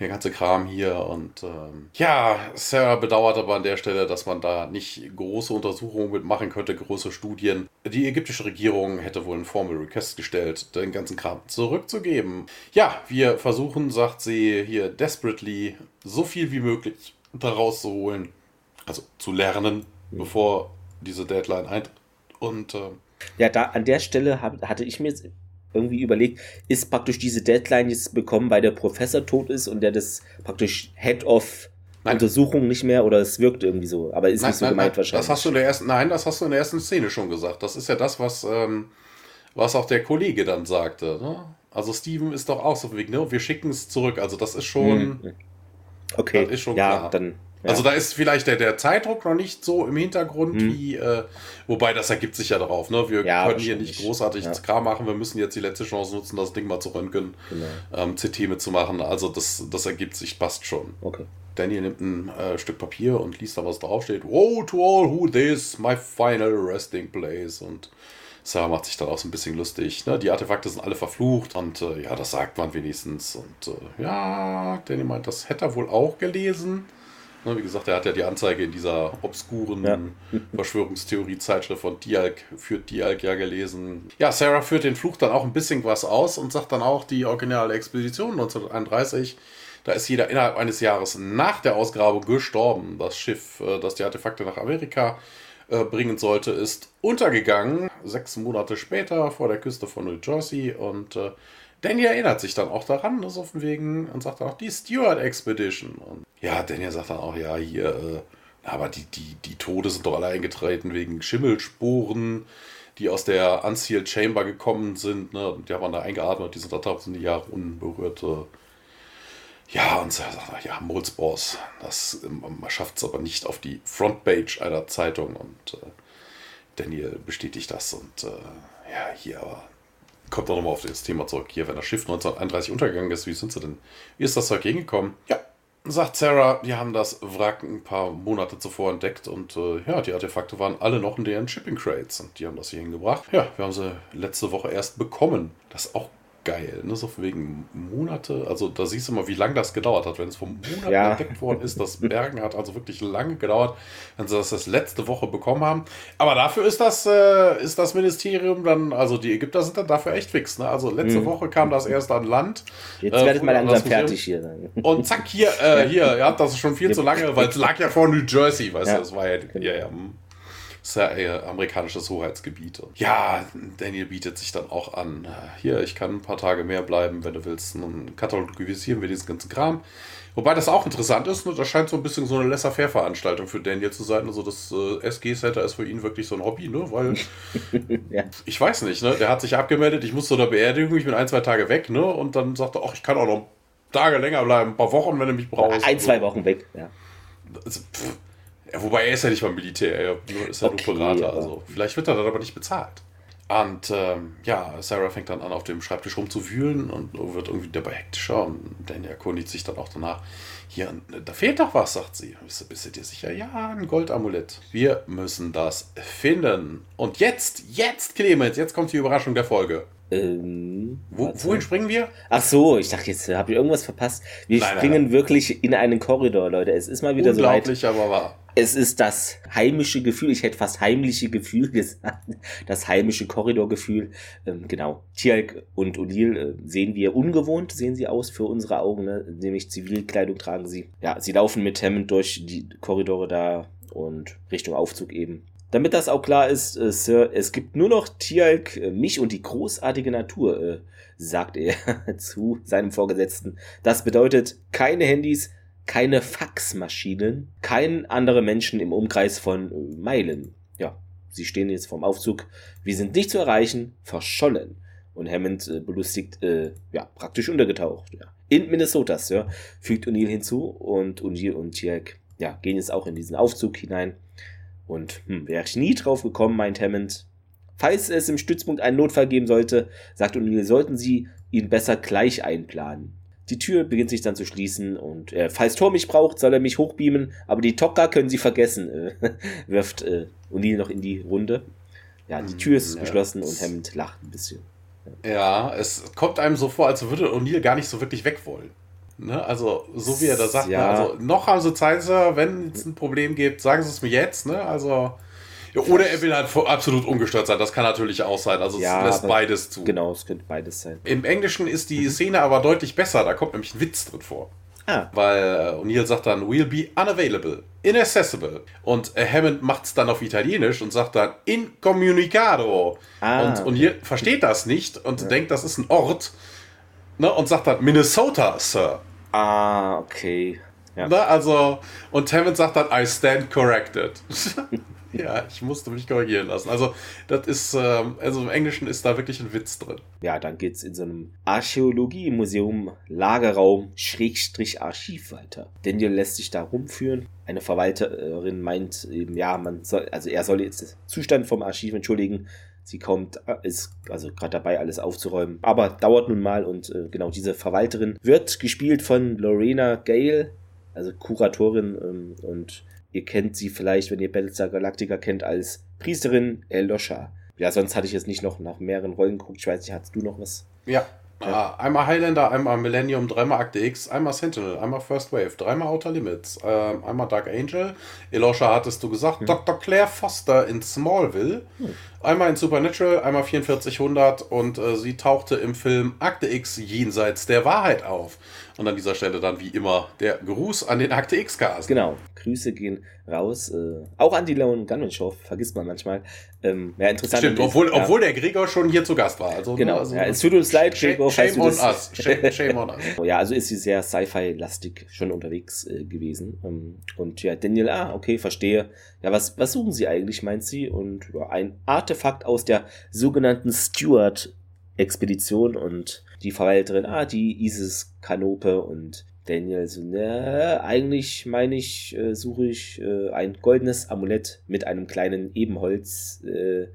der ganze Kram hier. Und ähm, ja, Sarah bedauert aber an der Stelle, dass man da nicht große Untersuchungen mitmachen könnte, große Studien. Die ägyptische Regierung hätte wohl einen Formal Request gestellt, den ganzen Kram zurückzugeben. Ja, wir versuchen, sagt sie hier desperately, so viel wie möglich daraus zu holen, also zu lernen, mhm. bevor diese Deadline eintritt. Und äh, ja, da an der Stelle hab, hatte ich mir jetzt irgendwie überlegt, ist praktisch diese Deadline jetzt bekommen, weil der Professor tot ist und der das praktisch Head of nein. Untersuchung nicht mehr oder es wirkt irgendwie so, aber ist nein, nicht so nein, gemeint wahrscheinlich. Das hast du in der ersten, nein, das hast du in der ersten Szene schon gesagt. Das ist ja das, was, ähm, was auch der Kollege dann sagte. Ne? Also Steven ist doch auch so weg, ne? Wir schicken es zurück. Also das ist schon. Hm. Okay. Das ist schon ja, klar. dann also da ist vielleicht der, der Zeitdruck noch nicht so im Hintergrund hm. wie, äh, wobei das ergibt sich ja darauf, ne? Wir ja, können hier nicht großartig ja. Kram machen, wir müssen jetzt die letzte Chance nutzen, das Ding mal zu röntgen, genau. ähm, CT mitzumachen. Also das, das ergibt sich, passt schon. Okay. Daniel nimmt ein äh, Stück Papier und liest da, was draufsteht. Woe to all who this, my final resting place. Und Sarah macht sich so ein bisschen lustig. Ne? Die Artefakte sind alle verflucht und äh, ja, das sagt man wenigstens. Und äh, ja, Daniel meint, das hätte er wohl auch gelesen. Ne, wie gesagt, er hat ja die Anzeige in dieser obskuren ja. Verschwörungstheorie-Zeitschrift von Dialk, führt Dialk ja gelesen. Ja, Sarah führt den Fluch dann auch ein bisschen was aus und sagt dann auch, die originale Expedition 1931, da ist jeder innerhalb eines Jahres nach der Ausgrabung gestorben. Das Schiff, äh, das die Artefakte nach Amerika äh, bringen sollte, ist untergegangen. Sechs Monate später vor der Küste von New Jersey und äh, Danny erinnert sich dann auch daran, ist auf dem Wegen und sagt auch, die Stewart Expedition. Und ja, Daniel sagt dann auch, ja, hier, äh, aber die, die, die Tode sind doch alle eingetreten wegen Schimmelsporen, die aus der Unsealed Chamber gekommen sind. Ne? Die haben da eingeatmet, die sind da tausende Jahre unberührt. Äh. Ja, und er sagt, ja, Moldsbors, das, man schafft es aber nicht auf die Frontpage einer Zeitung. Und äh, Daniel bestätigt das und äh, ja, hier aber kommt auch nochmal auf das Thema zurück. Hier, wenn das Schiff 1931 untergegangen ist, wie sind sie denn? Wie ist das dagegen gekommen? Ja, sagt Sarah, die haben das Wrack ein paar Monate zuvor entdeckt und äh, ja, die Artefakte waren alle noch in deren Shipping Crates und die haben das hier hingebracht. Ja, wir haben sie letzte Woche erst bekommen. Das ist auch geil, ne? So wegen Monate. Also da siehst du mal, wie lange das gedauert hat, wenn es vom Monat ja. entdeckt worden ist. Das Bergen hat also wirklich lange gedauert, wenn sie das, das letzte Woche bekommen haben. Aber dafür ist das, äh, ist das Ministerium dann, also die Ägypter sind dann dafür echt fix. Ne? Also letzte mhm. Woche kam das erst an Land. Jetzt äh, werdet mal langsam fertig hier. Sein. Und zack, hier, äh, hier, ja, das ist schon viel zu lange, weil es lag ja vor New Jersey, weißt ja. du, das war ja, ja, ja hm ist ja eher amerikanisches Hoheitsgebiet. Und ja, Daniel bietet sich dann auch an. Hier, ich kann ein paar Tage mehr bleiben, wenn du willst. Dann katalogisieren wir diesen ganzen Kram. Wobei das auch interessant ist, ne? das scheint so ein bisschen so eine Laissez-faire-Veranstaltung für Daniel zu sein. Also das äh, SG-Center ist für ihn wirklich so ein Hobby, ne? Weil ja. ich weiß nicht, ne? Der hat sich abgemeldet, ich muss zu einer Beerdigung, ich bin ein, zwei Tage weg, ne? Und dann sagt er, ach, ich kann auch noch Tage länger bleiben, ein paar Wochen, wenn du mich brauchst. Ein, zwei Wochen weg, ja. Also, pff, ja, wobei er ist ja nicht beim Militär, er ist ja okay, nur Berater. Also vielleicht wird er dann aber nicht bezahlt. Und ähm, ja, Sarah fängt dann an, auf dem Schreibtisch rumzuwühlen und wird irgendwie dabei hektischer und Danny erkundigt sich dann auch danach. Hier, da fehlt doch was, sagt sie. Bist du, bist du dir sicher? Ja, ein Goldamulett. Wir müssen das finden. Und jetzt, jetzt, Clemens, jetzt kommt die Überraschung der Folge. Ähm, Wo, wohin springen wir? Ach so, ich dachte, jetzt habe ich irgendwas verpasst. Wir nein, springen nein, nein. wirklich in einen Korridor, Leute. Es ist mal wieder so weit. Unglaublich, aber wahr es ist das heimische Gefühl, ich hätte fast heimliche Gefühl gesagt, das heimische Korridorgefühl. Ähm, genau. Tialk und O'Neill äh, sehen wir ungewohnt, sehen sie aus für unsere Augen, ne? nämlich Zivilkleidung tragen sie. Ja, sie laufen mit Hammond durch die Korridore da und Richtung Aufzug eben. Damit das auch klar ist, äh, Sir, es gibt nur noch Tialk, äh, mich und die großartige Natur, äh, sagt er zu seinem Vorgesetzten. Das bedeutet keine Handys, keine Faxmaschinen, kein andere Menschen im Umkreis von äh, Meilen. Ja, sie stehen jetzt vorm Aufzug. Wir sind nicht zu erreichen, verschollen. Und Hammond äh, belustigt, äh, ja, praktisch untergetaucht. Ja. In Minnesota, Sir, fügt O'Neill hinzu. Und O'Neill und Tierk, ja, gehen jetzt auch in diesen Aufzug hinein. Und hm, wäre ich nie drauf gekommen, meint Hammond. Falls es im Stützpunkt einen Notfall geben sollte, sagt O'Neill, sollten Sie ihn besser gleich einplanen. Die Tür beginnt sich dann zu schließen und äh, falls Thor mich braucht, soll er mich hochbeamen, aber die Tokka können sie vergessen, äh, wirft äh, O'Neill noch in die Runde. Ja, die Tür ist Ja. geschlossen und Hammond lacht ein bisschen. Ja, es kommt einem so vor, als würde O'Neill gar nicht so wirklich weg wollen. Ne? Also, so wie er das sagt, Ja. ne? also noch haben sie Zeit, wenn es ein Problem gibt, sagen sie es mir jetzt. Ne? Also, ja, oder er will halt absolut ungestört sein, das kann natürlich auch sein. Also, Ja, es lässt beides zu. Genau, es könnte beides sein. Im Englischen ist die Szene aber deutlich besser, da kommt nämlich ein Witz drin vor. Ah, Weil äh, O'Neill sagt dann, will be unavailable, inaccessible. Und äh, Hammond macht es dann auf Italienisch und sagt dann, incommunicado. Ah, und O'Neill versteht das nicht und denkt, das ist ein Ort. Ne, und sagt dann, Minnesota, Sir. ah, okay. Ja. Ne, also, und Hammond sagt dann, I stand corrected. ja, ich musste mich korrigieren lassen. Also, das ist, ähm, also im Englischen ist da wirklich ein Witz drin. Ja, dann geht's in so einem Archäologiemuseum, Lagerraum, Schrägstrich Archiv weiter. Daniel lässt sich da rumführen. Eine Verwalterin meint eben, ja, man soll, also er soll jetzt den Zustand vom Archiv entschuldigen. Sie kommt, äh, ist also gerade dabei, alles aufzuräumen. Aber dauert nun mal und äh, genau diese Verwalterin wird gespielt von Lorena Gale, also Kuratorin ähm, und ihr kennt sie vielleicht, wenn ihr Battlestar Galactica kennt, als Priesterin Elosha. Ja, sonst hatte ich jetzt nicht noch nach mehreren Rollen geguckt. Ich weiß nicht, hattest du noch was? Ja. Äh, einmal Highlander, einmal Millennium, dreimal Akte X, einmal Sentinel, einmal First Wave, dreimal Outer Limits, ähm, einmal Dark Angel. Elisha hattest du gesagt, Dr. Claire Foster in Smallville, einmal in Supernatural, einmal 4400 und äh, sie tauchte im Film Akte X jenseits der Wahrheit auf. Und an dieser Stelle dann wie immer der Gruß an den Akte X-Cast. Genau. Grüße gehen raus. Äh, auch an die Lone Gunman Show, vergisst man manchmal. Ähm, ja, interessant. Stimmt, obwohl, ja, obwohl der Gregor schon hier zu Gast war. Also, ne, Genau, also, ja, es tut uns leid, Gregor, shame on us. Shame, shame on us. Ja, also ist sie sehr Sci-Fi-lastig schon unterwegs äh, gewesen. Ähm, und ja, Daniel, ah, okay, verstehe. Ja, was, was suchen sie eigentlich, meint sie? Und ja, ein Artefakt aus der sogenannten Stewart-Expedition und die Verwalterin, ah, die Isis Kanope und Daniel so, ne, eigentlich meine ich, äh, suche ich äh, ein goldenes Amulett mit einem kleinen Ebenholz äh,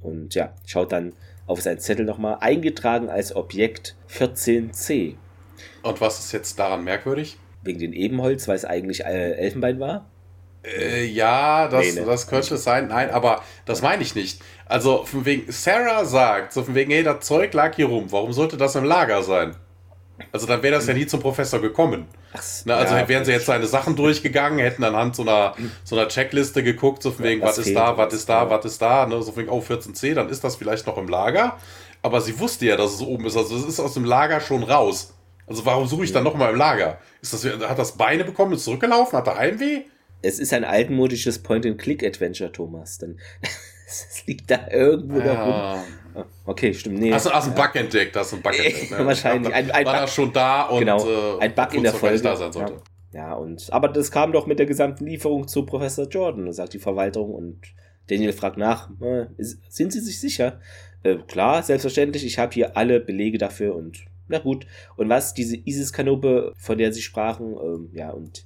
und ja, schaut dann auf seinen Zettel nochmal, eingetragen als Objekt 14c. Und was ist jetzt daran merkwürdig? Wegen den Ebenholz, weil es eigentlich äh, Elfenbein war? Äh, ja, das, Nee, ne? das könnte sein. Nein, aber das meine ich nicht. Also von wegen, Sarah sagt, so von wegen, hey, das Zeug lag hier rum. Warum sollte das im Lager sein? Also dann wäre das ja nie zum Professor gekommen. Ach, Ne, also ja, wären sie jetzt seine Sachen durchgegangen, hätten anhand so einer, so einer Checkliste geguckt, so von wegen, Was was, ist da, was ist da, was ist da, ne, so von wegen, oh, 14c, dann ist das vielleicht noch im Lager. Aber sie wusste ja, dass es oben ist. Also es ist aus dem Lager schon raus. Also warum suche ich dann noch mal im Lager? Ist das, hat das Beine bekommen, ist zurückgelaufen, hat er Heimweh? Es ist ein altmodisches Point-and-Click-Adventure, Thomas. Denn es liegt da irgendwo da rum. Ja. Ah, Okay, stimmt. Nee. Hast du hast einen Bug entdeckt? Hast du einen Bug entdeckt? Ne? Wahrscheinlich. Ein- ein war Bug. das schon da und genau, äh, ein Bug in der Folge. da sein sollte. Ja. ja, und aber das kam doch mit der gesamten Lieferung zu Professor Jordan, sagt die Verwaltung und Daniel fragt nach, äh, sind Sie sich sicher? Äh, klar, selbstverständlich, ich habe hier alle Belege dafür und na gut. Und was, diese Isis-Kanope, von der Sie sprachen, ähm, ja, und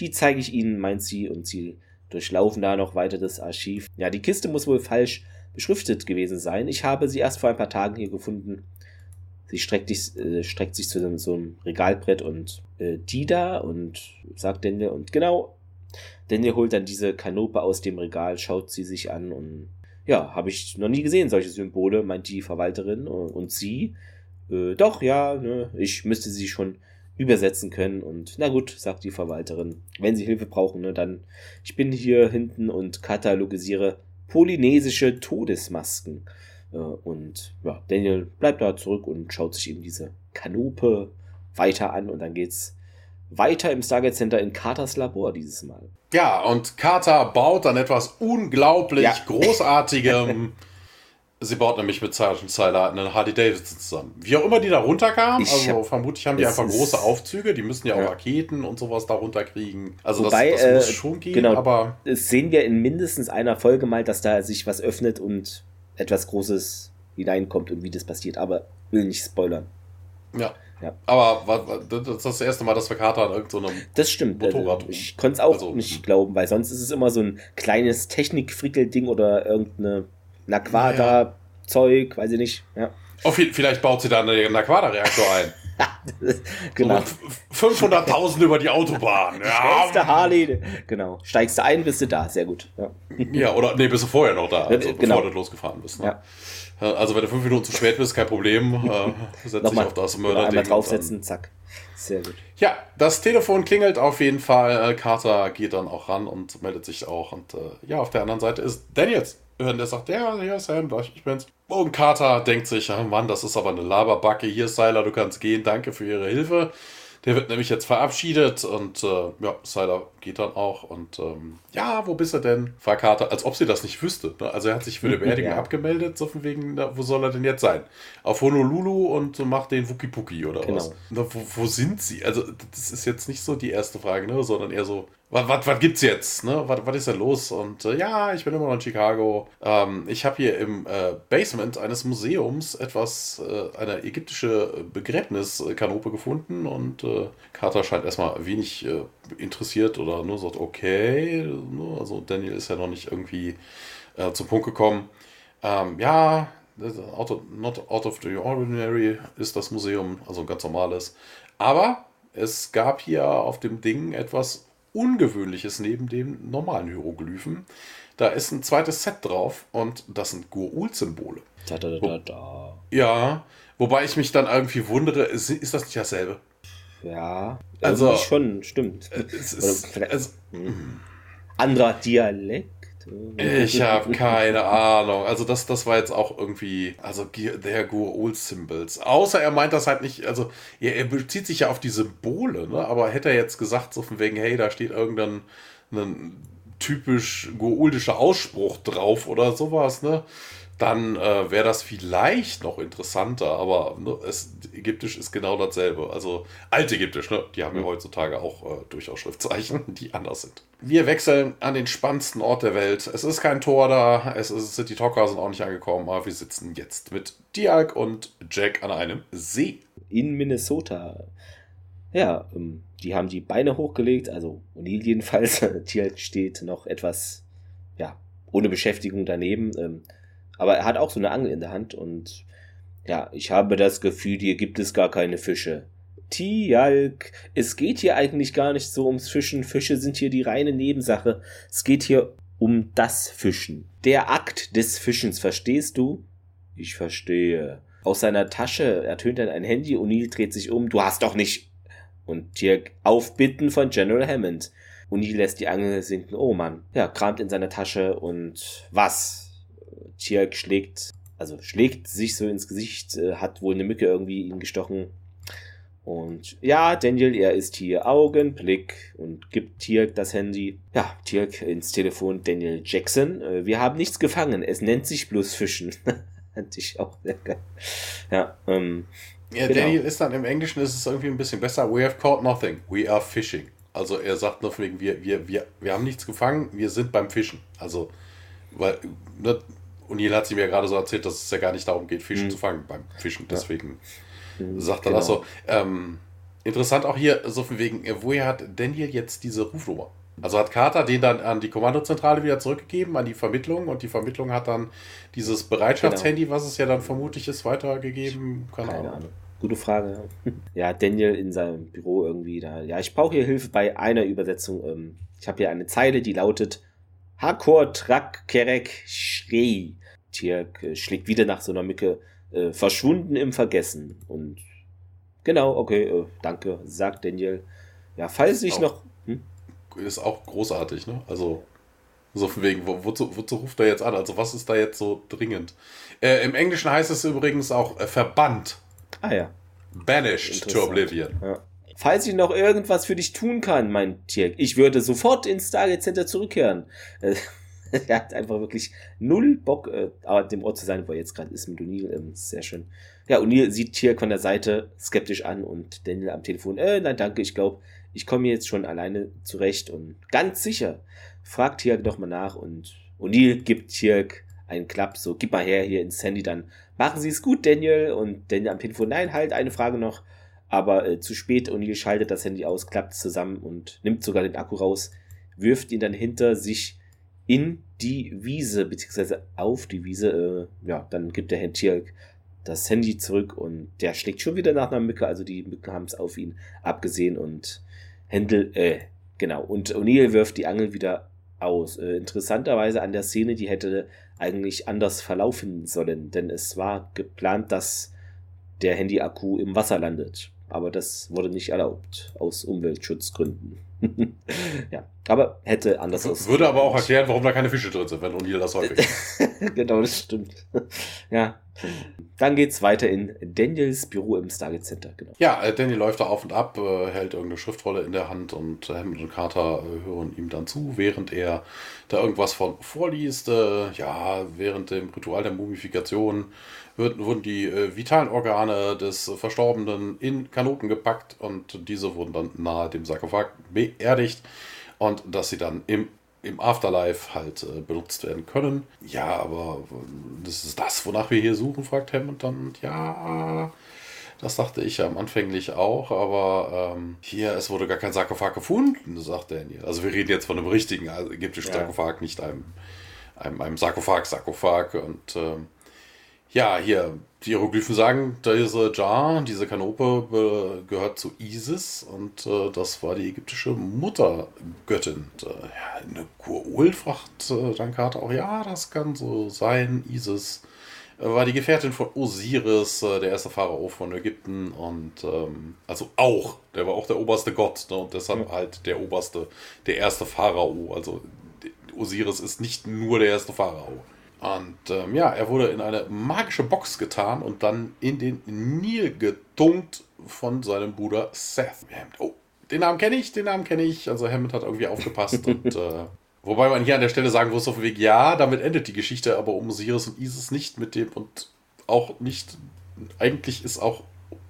die zeige ich Ihnen, meint sie, und sie durchlaufen da noch weiter das Archiv. Ja, die Kiste muss wohl falsch beschriftet gewesen sein. Ich habe sie erst vor ein paar Tagen hier gefunden. Sie streckt, äh, streckt sich zu so, einem Regalbrett und äh, die da und sagt Daniel und genau, Daniel holt dann diese Kanope aus dem Regal, schaut sie sich an und ja, habe ich noch nie gesehen, solche Symbole, meint die Verwalterin äh, und sie. Äh, doch, ja, ne, ich müsste sie schon übersetzen können und na gut, sagt die Verwalterin, wenn sie Hilfe brauchen, ne, dann ich bin hier hinten und katalogisiere polynesische Todesmasken. Äh, und ja, Daniel bleibt da zurück und schaut sich eben diese Kanope weiter an und dann geht's weiter im Stargate Center in Carters Labor dieses Mal. Ja, und Carter baut dann etwas unglaublich Ja. Großartigem. Sie baut nämlich mit Sergeant Siler einen Harley Davidson zusammen. Wie auch immer die da runterkamen, Ich also hab- vermutlich haben die einfach große Aufzüge, die müssen ja auch Ja. Raketen und sowas da runterkriegen. Also Wobei, das, das muss äh, schon gehen, genau. aber Das sehen wir in mindestens einer Folge mal, dass da sich was öffnet und etwas Großes hineinkommt und wie das passiert, aber will nicht spoilern. ja. Ja. Aber das ist das erste Mal, dass wir Carter an irgendeinem Das stimmt. Motorrad Also, rum. ich konnte es auch Also, nicht glauben, weil sonst ist es immer so ein kleines Technikfrickel-Ding oder irgendeine Naquada-Zeug, weiß ich nicht. Ja. Oh, vi- vielleicht baut sie da einen Aquada-Reaktor ein. genau. 500.000 über die Autobahn. Ja. Harley. Genau. Steigst du ein, bist du da. Sehr gut. Ja, ja oder nee, bist du vorher noch da, also, genau. bevor du losgefahren bist. Ne? Ja. Also wenn du fünf Minuten zu spät bist, kein Problem. Äh, setz dich auf das Mörder. Einmal draufsetzen, zack. Sehr gut. Ja, das Telefon klingelt auf jeden Fall. Äh, Carter geht dann auch ran und meldet sich auch. Und äh, ja, auf der anderen Seite ist Daniels. Und der sagt, ja, ist Sam, ich bin's. Und Carter denkt sich, oh Mann, das ist aber eine Laberbacke. Hier, Sylar, du kannst gehen. Danke für Ihre Hilfe. Der wird nämlich jetzt verabschiedet und äh, ja, Sylar geht dann auch und ähm, ja, wo bist du denn? Fragt Carter, als ob sie das nicht wüsste. Ne? Also er hat sich für die Beerdigung ja. abgemeldet, so von wegen, na, wo soll er denn jetzt sein? Auf Honolulu und macht den Wukipuki oder genau. was? Na, wo, wo, sind sie? Also das ist jetzt nicht so die erste Frage, ne? sondern eher so, was, was, was gibt's jetzt? Ne? Was, was ist denn los? Und äh, ja, ich bin immer noch in Chicago. Ähm, ich habe hier im äh, Basement eines Museums etwas, äh, eine ägyptische Begräbniskanope gefunden und äh, Carter scheint erstmal wenig äh, interessiert oder nur sagt, okay. Ne? Also Daniel ist ja noch nicht irgendwie äh, zum Punkt gekommen. Ähm, ja, out of, not out of the ordinary ist das Museum, also ein ganz normales. Aber es gab hier auf dem Ding etwas Ungewöhnliches neben dem normalen Hieroglyphen. Da ist ein zweites Set drauf und das sind Gurul-Symbole. Ja, wobei ich mich dann irgendwie wundere, ist, ist das nicht dasselbe? Ja, also schon, stimmt. Es ist, also, anderer Dialekt. Ich habe keine Ahnung. Also das, das war jetzt auch irgendwie, also der Goa'uld Symbols. Außer er meint das halt nicht, also er, er bezieht sich ja auf die Symbole, ne? aber hätte er jetzt gesagt, so von wegen, hey, da steht irgendein typisch goa'uldischer Ausspruch drauf oder sowas, ne? Dann äh, wäre das vielleicht noch interessanter, aber ne, es, Ägyptisch ist genau dasselbe. Also altägyptisch, ne? die haben ja heutzutage auch äh, durchaus Schriftzeichen, die anders sind. Wir wechseln an den spannendsten Ort der Welt. Es ist kein Tor da, es ist, City Talker sind auch nicht angekommen, aber wir sitzen jetzt mit Dialk und Jack an einem See. In Minnesota. Ja, ähm, die haben die Beine hochgelegt, also O'Neill jedenfalls. Dialk steht noch etwas, ja, ohne Beschäftigung daneben. Ähm, aber er hat auch so eine Angel in der Hand und ja, ich habe das Gefühl, hier gibt es gar keine Fische. Tialk, es geht hier eigentlich gar nicht so ums Fischen. Fische sind hier die reine Nebensache. Es geht hier um das Fischen. Der Akt des Fischens, verstehst du? Ich verstehe. Aus seiner Tasche ertönt dann ein Handy. O'Neill dreht sich um. Du hast doch nicht. Und Tirk auf Bitten von General Hammond. O'Neill lässt die Angel sinken. Oh Mann. Ja, kramt in seiner Tasche und was? Tiak schlägt, also schlägt sich so ins Gesicht, äh, hat wohl eine Mücke irgendwie ihn gestochen. Und ja, Daniel, er ist hier Augenblick und gibt Tirk das Handy. Ja, Tirk ins Telefon, Daniel Jackson. Äh, wir haben nichts gefangen, es nennt sich bloß Fischen. Fand ich auch sehr geil. Ja, ähm, ja, genau. Daniel ist dann im Englischen ist es irgendwie ein bisschen besser. We have caught nothing. We are fishing. Also er sagt nur wegen, wir, wir, wir, wir haben nichts gefangen, wir sind beim Fischen. Also, weil, ne, O'Neill hat sie mir gerade so erzählt, dass es ja gar nicht darum geht, Fische mhm. zu fangen beim Fischen. Deswegen ja. Mhm, sagt er genau. das so. Ähm, interessant auch hier, so von wegen, äh, woher hat Daniel jetzt diese Rufnummer? Also hat Carter den dann an die Kommandozentrale wieder zurückgegeben, an die Vermittlung und die Vermittlung hat dann dieses Bereitschaftshandy, genau. was es ja dann vermutlich ist, weitergegeben. Keine, Keine Ahnung. Ahnung. Gute Frage. Ja, Daniel in seinem Büro irgendwie da. Ja, ich brauche hier Hilfe bei einer Übersetzung. Ähm, ich habe hier eine Zeile, die lautet Hakor Trak Kerek Shrei. Tirk äh, schlägt wieder nach so einer Mücke. Äh, verschwunden im Vergessen. Und genau, okay, äh, danke, sagt Daniel. Ja, falls ich noch. Hm? Ist auch großartig, ne? Also, so von wegen, wo, wozu, wozu ruft er jetzt an? Also, was ist da jetzt so dringend? Äh, Im Englischen heißt es übrigens auch äh, verbannt. Ah ja. Banished to Oblivion. Ja. Falls ich noch irgendwas für dich tun kann, mein Tier, ich würde sofort ins Stargate Center zurückkehren. Äh, er hat einfach wirklich null Bock, äh, dem Ort zu sein, wo er jetzt gerade ist mit O'Neill. Ähm, sehr schön. Ja, O'Neill sieht Tier von der Seite skeptisch an und Daniel am Telefon, äh, nein, danke, ich glaube, ich komme jetzt schon alleine zurecht und ganz sicher. Fragt Tirk doch mal nach und O'Neill gibt Tirk einen Klapp, so, gib mal her hier ins Handy, dann machen Sie es gut, Daniel. Und Daniel am Telefon, nein, halt, eine Frage noch. Aber äh, zu spät, O'Neill schaltet das Handy aus, klappt zusammen und nimmt sogar den Akku raus, wirft ihn dann hinter sich in die Wiese, beziehungsweise auf die Wiese, äh, ja, dann gibt der Herr Tierk das Handy zurück und der schlägt schon wieder nach einer Mücke. Also die Mücken haben es auf ihn abgesehen und Händel, äh, genau. Und O'Neill wirft die Angel wieder aus. Äh, interessanterweise an der Szene, die hätte eigentlich anders verlaufen sollen, denn es war geplant, dass der Handy-Akku im Wasser landet. Aber das wurde nicht erlaubt, aus Umweltschutzgründen. ja, aber hätte anders aussehen. Würde aber auch erklären, warum da keine Fische drin sind, wenn O'Neill das häufig Genau, das stimmt. ja. Dann geht's weiter in Daniels Büro im Stargate Center. Genau. Ja, äh, Daniel läuft da auf und ab, äh, hält irgendeine Schriftrolle in der Hand und Hammond und Carter äh, hören ihm dann zu, während er da irgendwas von vorliest. ja, während dem Ritual der Mumifikation wurden die vitalen Organe des Verstorbenen in Kanoten gepackt und diese wurden dann nahe dem Sarkophag beerdigt und dass sie dann im im Afterlife halt äh, benutzt werden können. Ja, aber das ist das, wonach wir hier suchen, fragt Hammond dann. Ja, das dachte ich am anfänglich auch, aber ähm, hier, es wurde gar kein Sarkophag gefunden, sagt Daniel. Also wir reden jetzt von einem richtigen also ägyptischen ja. Sarkophag, nicht einem, einem, einem Sarkophag, Sarkophag und ähm, ja, hier, die Hieroglyphen sagen, diese Jar, diese Kanope gehört zu Isis und äh, das war die ägyptische Muttergöttin. Und, äh, ja, eine Kurul fragt äh, dann Carter auch, ja, das kann so sein. Isis äh, war die Gefährtin von Osiris, äh, der erste Pharao von Ägypten und ähm, also auch, der war auch der oberste Gott ne, und deshalb halt der oberste, der erste Pharao. Also Osiris ist nicht nur der erste Pharao. Und ähm, ja, er wurde in eine magische Box getan und dann in den Nil getunkt von seinem Bruder Seth. Oh, den Namen kenne ich, den Namen kenne ich. Also Hammond hat irgendwie aufgepasst und äh, wobei man hier an der Stelle sagen muss, auf dem Weg, ja, damit endet die Geschichte, aber um Osiris und Isis nicht mit dem und auch nicht, eigentlich ist auch,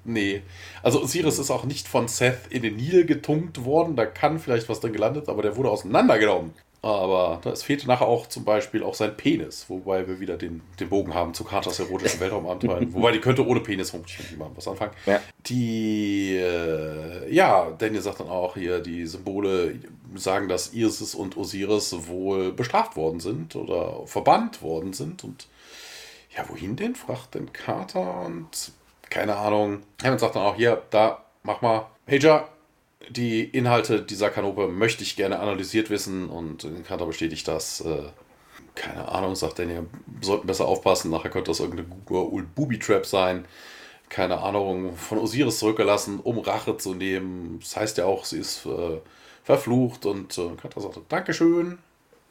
nee, also Osiris ist auch nicht von Seth in den Nil getunkt worden, da kann vielleicht was drin gelandet, aber der wurde auseinandergenommen. Aber es fehlte nachher auch zum Beispiel auch sein Penis, wobei wir wieder den, den Bogen haben zu Carters erotischen Weltraumabenteuern. wobei die könnte ohne Penis vermutlich mit was anfangen. Ja. Die, äh, ja, Daniel sagt dann auch hier, die Symbole sagen, dass Isis und Osiris wohl bestraft worden sind oder verbannt worden sind. Und ja, wohin denn? fragt denn Carter und keine Ahnung. Hammond sagt dann auch, hier, da, mach mal. Major, die Inhalte dieser Kanope möchte ich gerne analysiert wissen und Carter bestätigt das. Äh, keine Ahnung, sagt Daniel, sollten besser aufpassen, nachher könnte das irgendeine Old Booby Trap sein. Keine Ahnung, von Osiris zurückgelassen, um Rache zu nehmen. Das heißt ja auch, sie ist äh, verflucht und äh, Carter sagte, Dankeschön.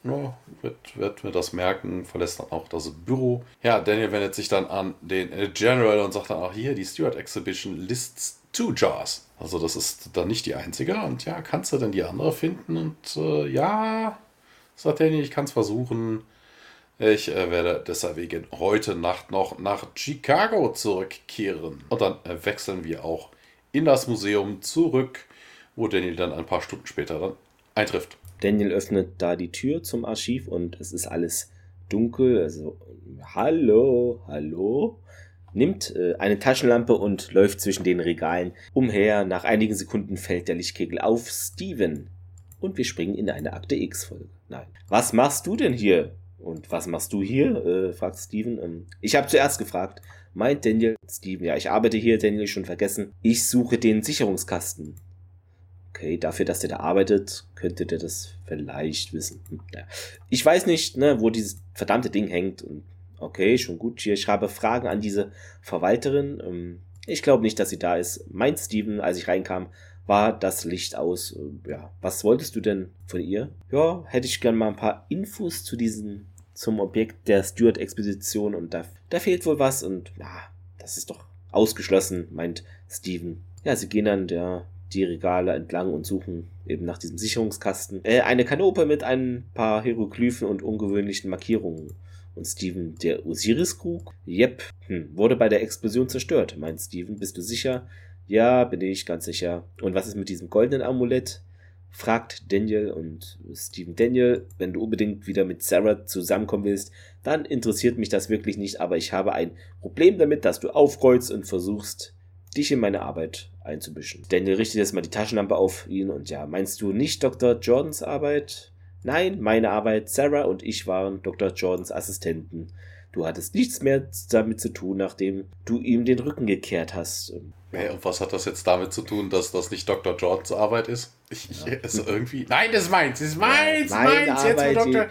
Ja, wird, wird mir das merken, verlässt dann auch das Büro. Ja, Daniel wendet sich dann an den General und sagt dann auch hier, die Steward Exhibition lists two jars. Also das ist dann nicht die einzige. Und ja, kannst du denn die andere finden? Und äh, ja, sagt Danny, ich kann es versuchen. Ich äh, werde deswegen heute Nacht noch nach Chicago zurückkehren. Und dann äh, wechseln wir auch in das Museum zurück, wo Daniel dann ein paar Stunden später dann eintrifft. Daniel öffnet da die Tür zum Archiv und es ist alles dunkel. Also, hallo, hallo nimmt äh, eine Taschenlampe und läuft zwischen den Regalen umher. Nach einigen Sekunden fällt der Lichtkegel auf Steven. Und wir springen in eine Akte X-Folge. Nein. Was machst du denn hier? Und was machst du hier? Äh, fragt Steven. Ähm, ich habe zuerst gefragt. Meint Daniel, Steven, ja, ich arbeite hier, Daniel schon vergessen. Ich suche den Sicherungskasten. Okay, dafür, dass der da arbeitet, könnte der das vielleicht wissen. Hm. Ich weiß nicht, ne, wo dieses verdammte Ding hängt und Okay, schon gut. Hier, ich habe Fragen an diese Verwalterin. Ähm, ich glaube nicht, dass sie da ist. Mein Steven, als ich reinkam, war das Licht aus. Äh, ja, was wolltest du denn von ihr? Ja, hätte ich gern mal ein paar Infos zu diesem, zum Objekt der Stewart-Expedition und da, da fehlt wohl was und ja, das ist doch ausgeschlossen, meint Steven. Ja, sie gehen dann der, die Regale entlang und suchen eben nach diesem Sicherungskasten. Äh, eine Kanope mit ein paar Hieroglyphen und ungewöhnlichen Markierungen. Und Steven, der Osiris-Krug? Jep, hm, wurde bei der Explosion zerstört, meint Steven. Bist du sicher? Ja, bin ich ganz sicher. Und was ist mit diesem goldenen Amulett? fragt Daniel und Steven Daniel, wenn du unbedingt wieder mit Sarah zusammenkommen willst, dann interessiert mich das wirklich nicht, aber ich habe ein Problem damit, dass du aufkreuzt und versuchst, dich in meine Arbeit einzubischen. Daniel richtet jetzt mal die Taschenlampe auf ihn und ja, meinst du nicht Dr. Jordans Arbeit? Nein, meine Arbeit, Sarah und ich waren Dr. Jordans Assistenten. Du hattest nichts mehr damit zu tun, nachdem du ihm den Rücken gekehrt hast. Hey, und was hat das jetzt damit zu tun, dass das nicht Dr. Jordans Arbeit ist? Ich, ja. also irgendwie. Nein, das ist meins, das ist meins, ja, meins. Jetzt Arbeit, Dr.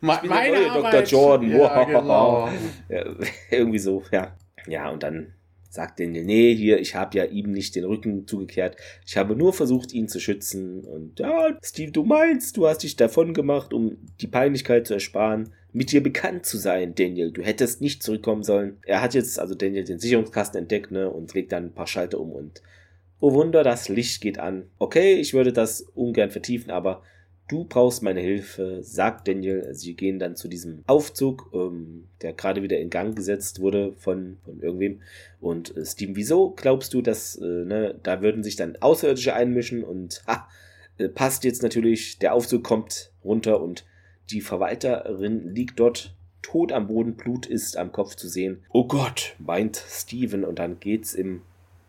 Ma meine Arbeit. Dr. Jordan. Ja, genau. ja, irgendwie so, ja. Ja, und dann sagt Daniel, nee, hier, ich habe ja ihm nicht den Rücken zugekehrt. Ich habe nur versucht, ihn zu schützen. Und ja, Steve, du meinst, du hast dich davon gemacht, um die Peinlichkeit zu ersparen, mit dir bekannt zu sein, Daniel. Du hättest nicht zurückkommen sollen. Er hat jetzt, also Daniel, den Sicherungskasten entdeckt, ne, und legt dann ein paar Schalter um und oh Wunder, das Licht geht an. Okay, ich würde das ungern vertiefen, aber Du brauchst meine Hilfe, sagt Daniel. Sie gehen dann zu diesem Aufzug, ähm, der gerade wieder in Gang gesetzt wurde von, von irgendwem. Und äh, Steven, wieso glaubst du, dass äh, ne, da würden sich dann Außerirdische einmischen? Und ha, äh, passt jetzt natürlich, der Aufzug kommt runter und die Verwalterin liegt dort tot am Boden, Blut ist am Kopf zu sehen. Oh Gott, meint Steven. Und dann geht's im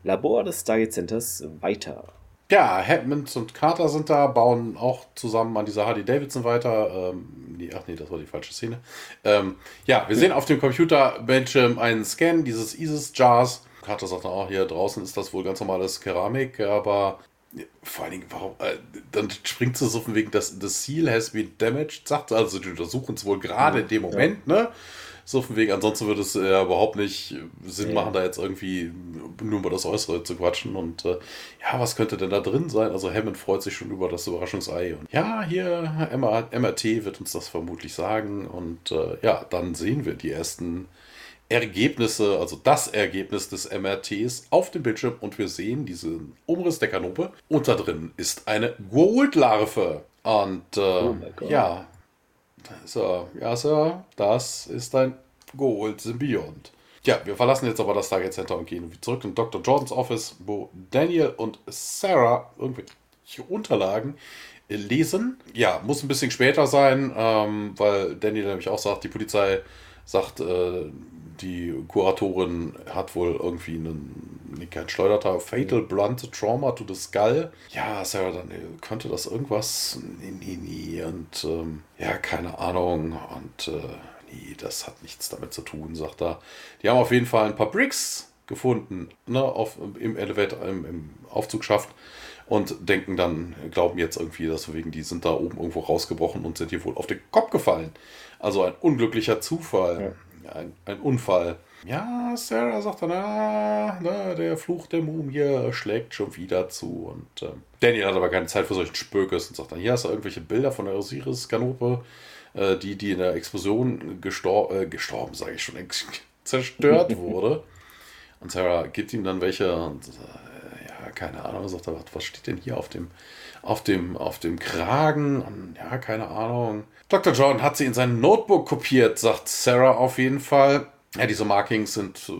Labor des Stargate Centers weiter. Ja, Hammond und Carter sind da, bauen auch zusammen an dieser Harley Davidson weiter. Ähm, die, ach nee, das war die falsche Szene. Ähm, ja, wir sehen auf dem Computerbildschirm einen Scan dieses ISIS-Jars. Carter sagt dann auch, hier draußen ist das wohl ganz normales Keramik, aber vor allen Dingen, warum, äh, dann springt sie so von wegen, dass das Seal has been damaged, sagt sie, also die untersuchen es wohl gerade in dem Moment, ja. ne? So von wegen, ansonsten würde es ja überhaupt nicht Sinn ja. machen, da jetzt irgendwie nur über das Äußere zu quatschen. Und äh, ja, was könnte denn da drin sein? Also Hammond freut sich schon über das Überraschungsei. Und ja, hier, MRT wird uns das vermutlich sagen. Und äh, ja, dann sehen wir die ersten Ergebnisse, also das Ergebnis des MRTs auf dem Bildschirm und wir sehen diesen Umriss der Kanope und da drin ist eine Gold-Larve. Und äh, oh ja, so, ja, Sir, das ist ein Gold-Symbiont. Ja, wir verlassen jetzt aber das Target Center und gehen zurück in Dr. Jordans Office, wo Daniel und Sarah irgendwelche Unterlagen lesen. Ja, muss ein bisschen später sein, ähm, weil Daniel nämlich auch sagt, die Polizei sagt, äh, die Kuratorin hat wohl irgendwie einen, kein Schleuderter, Fatal Blunt Trauma to the Skull. Ja, Sarah, dann könnte das irgendwas? Nee, nee, nee. Und ähm, ja, keine Ahnung. Und äh, nee, das hat nichts damit zu tun, sagt er. Die haben auf jeden Fall ein paar Bricks gefunden, ne, auf, im Elevator, im, im Aufzugsschaft und denken dann, glauben jetzt irgendwie, dass wegen die sind da oben irgendwo rausgebrochen und sind hier wohl auf den Kopf gefallen. Also ein unglücklicher Zufall ein, ein Unfall. Ja, Sarah sagt dann, ah, na, der Fluch der Mumie schlägt schon wieder zu. Und äh, Daniel hat aber keine Zeit für solchen Spökes und sagt dann, hier hast du irgendwelche Bilder von der Osiris-Kanope, äh, die, die in der Explosion gestor äh, gestorben, sage ich schon, zerstört wurde. Und Sarah gibt ihm dann welche und äh, ja, keine Ahnung, sagt er, was steht denn hier auf dem, auf dem, auf dem Kragen? Und, ja, keine Ahnung. Dr. John hat sie in sein Notebook kopiert, sagt Sarah auf jeden Fall. Ja, diese Markings sind äh,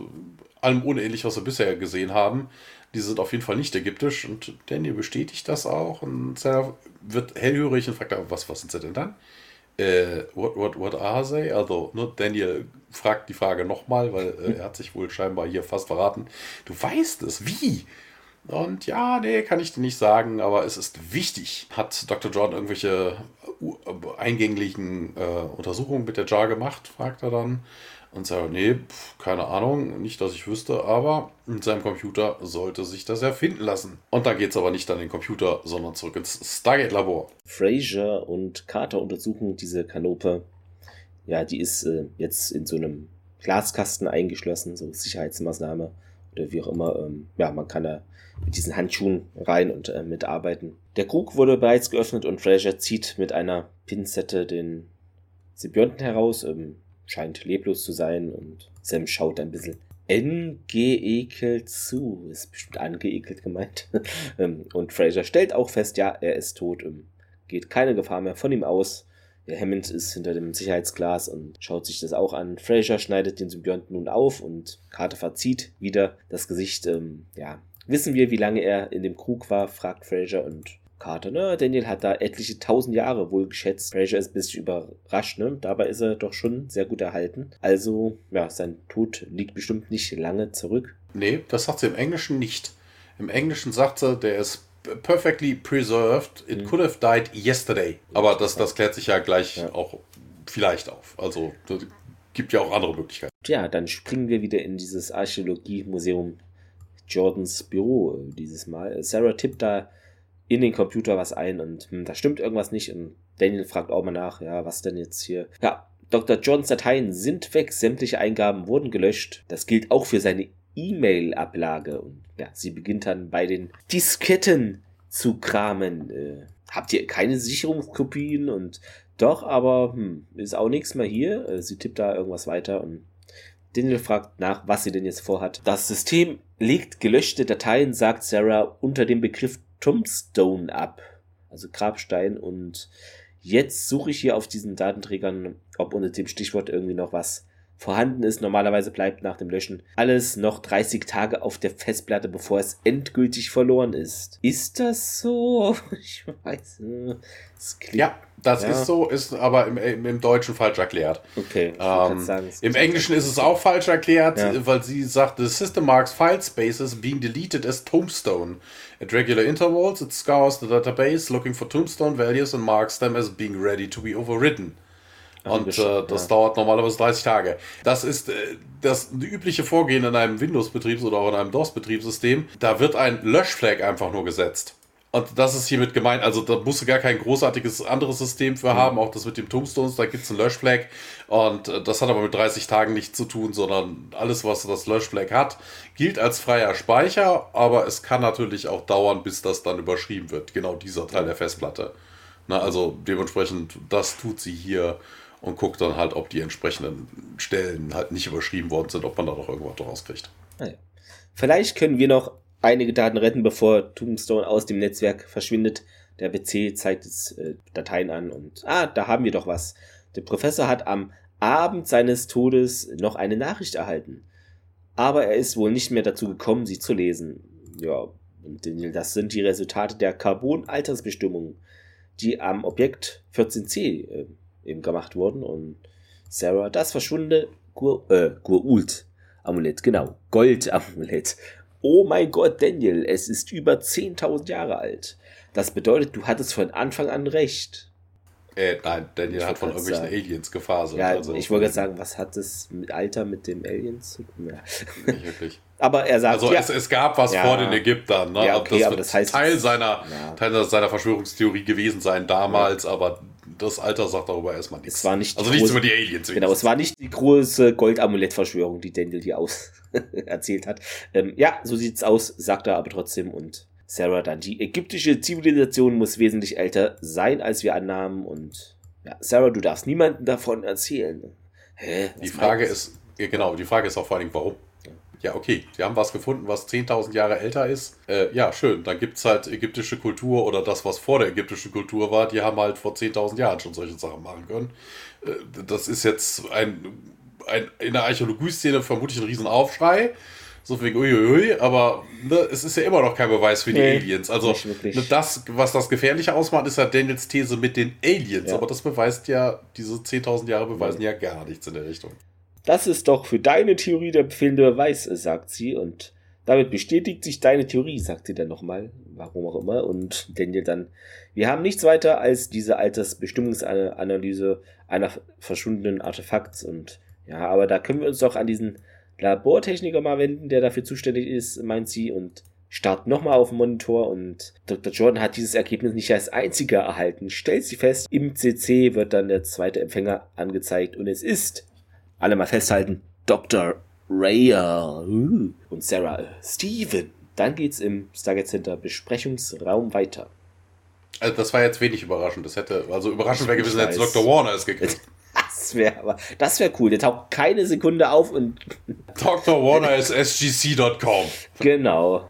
allem unähnlich, was wir bisher gesehen haben. Die sind auf jeden Fall nicht ägyptisch und Daniel bestätigt das auch. Und Sarah wird hellhörig und fragt, was, was sind sie denn dann? Äh, what, what, what are they? Also, ne, Daniel fragt die Frage nochmal, weil äh, er hat sich wohl scheinbar hier fast verraten. Du weißt es, wie? Und ja, nee, kann ich dir nicht sagen, aber es ist wichtig. Hat Dr. John irgendwelche eingänglichen äh, Untersuchungen mit der Jar gemacht, fragt er dann. Und sagt, nee, pf, keine Ahnung, nicht, dass ich wüsste, aber in seinem Computer sollte sich das erfinden lassen. Und da geht es aber nicht an den Computer, sondern zurück ins Stargate-Labor. Fraser und Carter untersuchen diese Kanope. Ja, die ist äh, jetzt in so einem Glaskasten eingeschlossen, so Sicherheitsmaßnahme oder wie auch immer. Ähm, ja, man kann da mit diesen Handschuhen rein und äh, mitarbeiten. Der Krug wurde bereits geöffnet und Fraser zieht mit einer Pinzette den Symbionten heraus, ähm, scheint leblos zu sein und Sam schaut ein bisschen engeekelt zu, ist bestimmt angeekelt gemeint. Ähm, und Fraser stellt auch fest, ja, er ist tot, geht keine Gefahr mehr von ihm aus. Der Hammond ist hinter dem Sicherheitsglas und schaut sich das auch an. Fraser schneidet den Symbionten nun auf und Carter verzieht wieder das Gesicht. Ähm, ja, Wissen wir, wie lange er in dem Krug war, fragt Fraser und Carter. Ne, Daniel hat da etliche tausend Jahre wohl geschätzt. Fraser ist ein bisschen überrascht, ne? Dabei ist er doch schon sehr gut erhalten. Also, ja, sein Tod liegt bestimmt nicht lange zurück. Nee, das sagt sie im Englischen nicht. Im Englischen sagt sie, der ist perfectly preserved. It mhm. could have died yesterday. Aber das, das klärt sich ja gleich ja. auch vielleicht auf. Also gibt ja auch andere Möglichkeiten. Ja, dann springen wir wieder in dieses Archäologie-Museum Jordans Büro äh, dieses Mal. Sarah tippt da in den Computer was ein und hm, da stimmt irgendwas nicht und Daniel fragt auch mal nach, ja, was denn jetzt hier? Ja, Dr. Johns Dateien sind weg, sämtliche Eingaben wurden gelöscht. Das gilt auch für seine E-Mail-Ablage und ja, sie beginnt dann bei den Disketten zu kramen. Äh, habt ihr keine Sicherungskopien und doch, aber hm, ist auch nichts mehr hier. Äh, sie tippt da irgendwas weiter und Daniel fragt nach, was sie denn jetzt vorhat. Das System legt gelöschte Dateien, sagt Sarah, unter dem Begriff Tombstone ab. Also Grabstein. Und jetzt suche ich hier auf diesen Datenträgern, ob unter dem Stichwort irgendwie noch was vorhanden ist. Normalerweise bleibt nach dem Löschen alles noch 30 Tage auf der Festplatte, bevor es endgültig verloren ist. Ist das so? Ich weiß. Es ja, das ja. ist so, ist aber im, im, im Deutschen falsch erklärt. Okay. Ähm, sagen, Im Englischen ist es auch falsch erklärt, ja. weil sie sagt, the system marks file spaces being deleted as tombstone. At regular intervals, it scours the database looking for tombstone values and marks them as being ready to be overridden. Und äh, das ja. dauert normalerweise 30 Tage. Das ist äh, das übliche Vorgehen in einem Windows-Betriebs- oder auch in einem DOS-Betriebssystem. Da wird ein Löschflag einfach nur gesetzt. Und das ist hiermit gemeint. Also da musst du gar kein großartiges anderes System für mhm. haben. Auch das mit dem Tombstones, da gibt es einen Löschflag. Und äh, das hat aber mit 30 Tagen nichts zu tun, sondern alles, was das Löschflag hat, gilt als freier Speicher. Aber es kann natürlich auch dauern, bis das dann überschrieben wird. Genau dieser Teil der Festplatte. Na, also dementsprechend, das tut sie hier und guckt dann halt, ob die entsprechenden Stellen halt nicht überschrieben worden sind, ob man da noch irgendwas draus kriegt. Ah Vielleicht können wir noch einige Daten retten, bevor Tombstone aus dem Netzwerk verschwindet. Der PC zeigt jetzt äh, Dateien an und ah, da haben wir doch was. Der Professor hat am Abend seines Todes noch eine Nachricht erhalten. Aber er ist wohl nicht mehr dazu gekommen, sie zu lesen. Ja, und das sind die Resultate der Carbon-Altersbestimmung, die am Objekt 14c äh, eben gemacht wurden. Und Sarah, das verschwundene Gur, äh, Gurult Amulett, genau, Gold Amulett. Oh mein Gott, Daniel, es ist über 10.000 Jahre alt. Das bedeutet, du hattest von Anfang an recht. Äh, nein, Daniel hat von irgendwelchen sagen. Aliens gefaselt. Ja, also ich wollte gerade sagen, was hat das mit Alter mit dem Aliens zu tun? Ja. Nicht wirklich. aber er sagt. Also ja, es, es gab was ja, vor den Ägyptern, ne? Ja, okay, das aber das heißt. Teil seiner, Teil seiner Verschwörungstheorie gewesen sein damals, aber das Alter sagt darüber erstmal nichts. Es war nicht also nichts über die Aliens. Genau, es war nicht die große Goldamulett-Verschwörung, die Daniel hier aus erzählt hat. Ähm, ja, so sieht's aus, sagt er aber trotzdem und Sarah dann. Die ägyptische Zivilisation muss wesentlich älter sein, als wir annahmen und ja, Sarah, du darfst niemandem davon erzählen. Hä? Die Frage ist, genau, die Frage ist auch vor allem, warum? Ja, okay, sie haben was gefunden, was 10.000 Jahre älter ist. Äh, ja, schön, dann gibt es halt ägyptische Kultur oder das, was vor der ägyptischen Kultur war, die haben halt vor 10.000 Jahren schon solche Sachen machen können. Äh, das ist jetzt ein, ein in der Archäologie-Szene vermutlich ein Riesenaufschrei. So wegen uiuiui, aber ne, es ist ja immer noch kein Beweis für die nee, Aliens. Also ne, das, was das Gefährliche ausmacht, ist ja Daniels These mit den Aliens. Ja. Aber das beweist ja, diese 10.000 Jahre beweisen ja gar nichts in der Richtung. Das ist doch für deine Theorie der fehlende Beweis, sagt sie. Und damit bestätigt sich deine Theorie, sagt sie dann nochmal. Warum auch immer. Und Daniel dann, wir haben nichts weiter als diese Altersbestimmungsanalyse einer verschwundenen Artefakts. Und ja, aber da können wir uns doch an diesen Labortechniker mal wenden, der dafür zuständig ist, meint sie. Und startet nochmal auf dem Monitor und Dr. Jordan hat dieses Ergebnis nicht als einziger erhalten. Stellt sie fest, im CC wird dann der zweite Empfänger angezeigt und es ist alle mal festhalten, Dr. Raya uh, und Sarah äh, Steven. Dann geht's im Stargate Center Besprechungsraum weiter. Also das war jetzt wenig überraschend. Das hätte, also überraschend wäre gewesen, hätte Dr. Warner es gekriegt. Das wäre aber, das wäre cool. Der taucht keine Sekunde auf und. Dr. Warner ist sgc.com. Genau.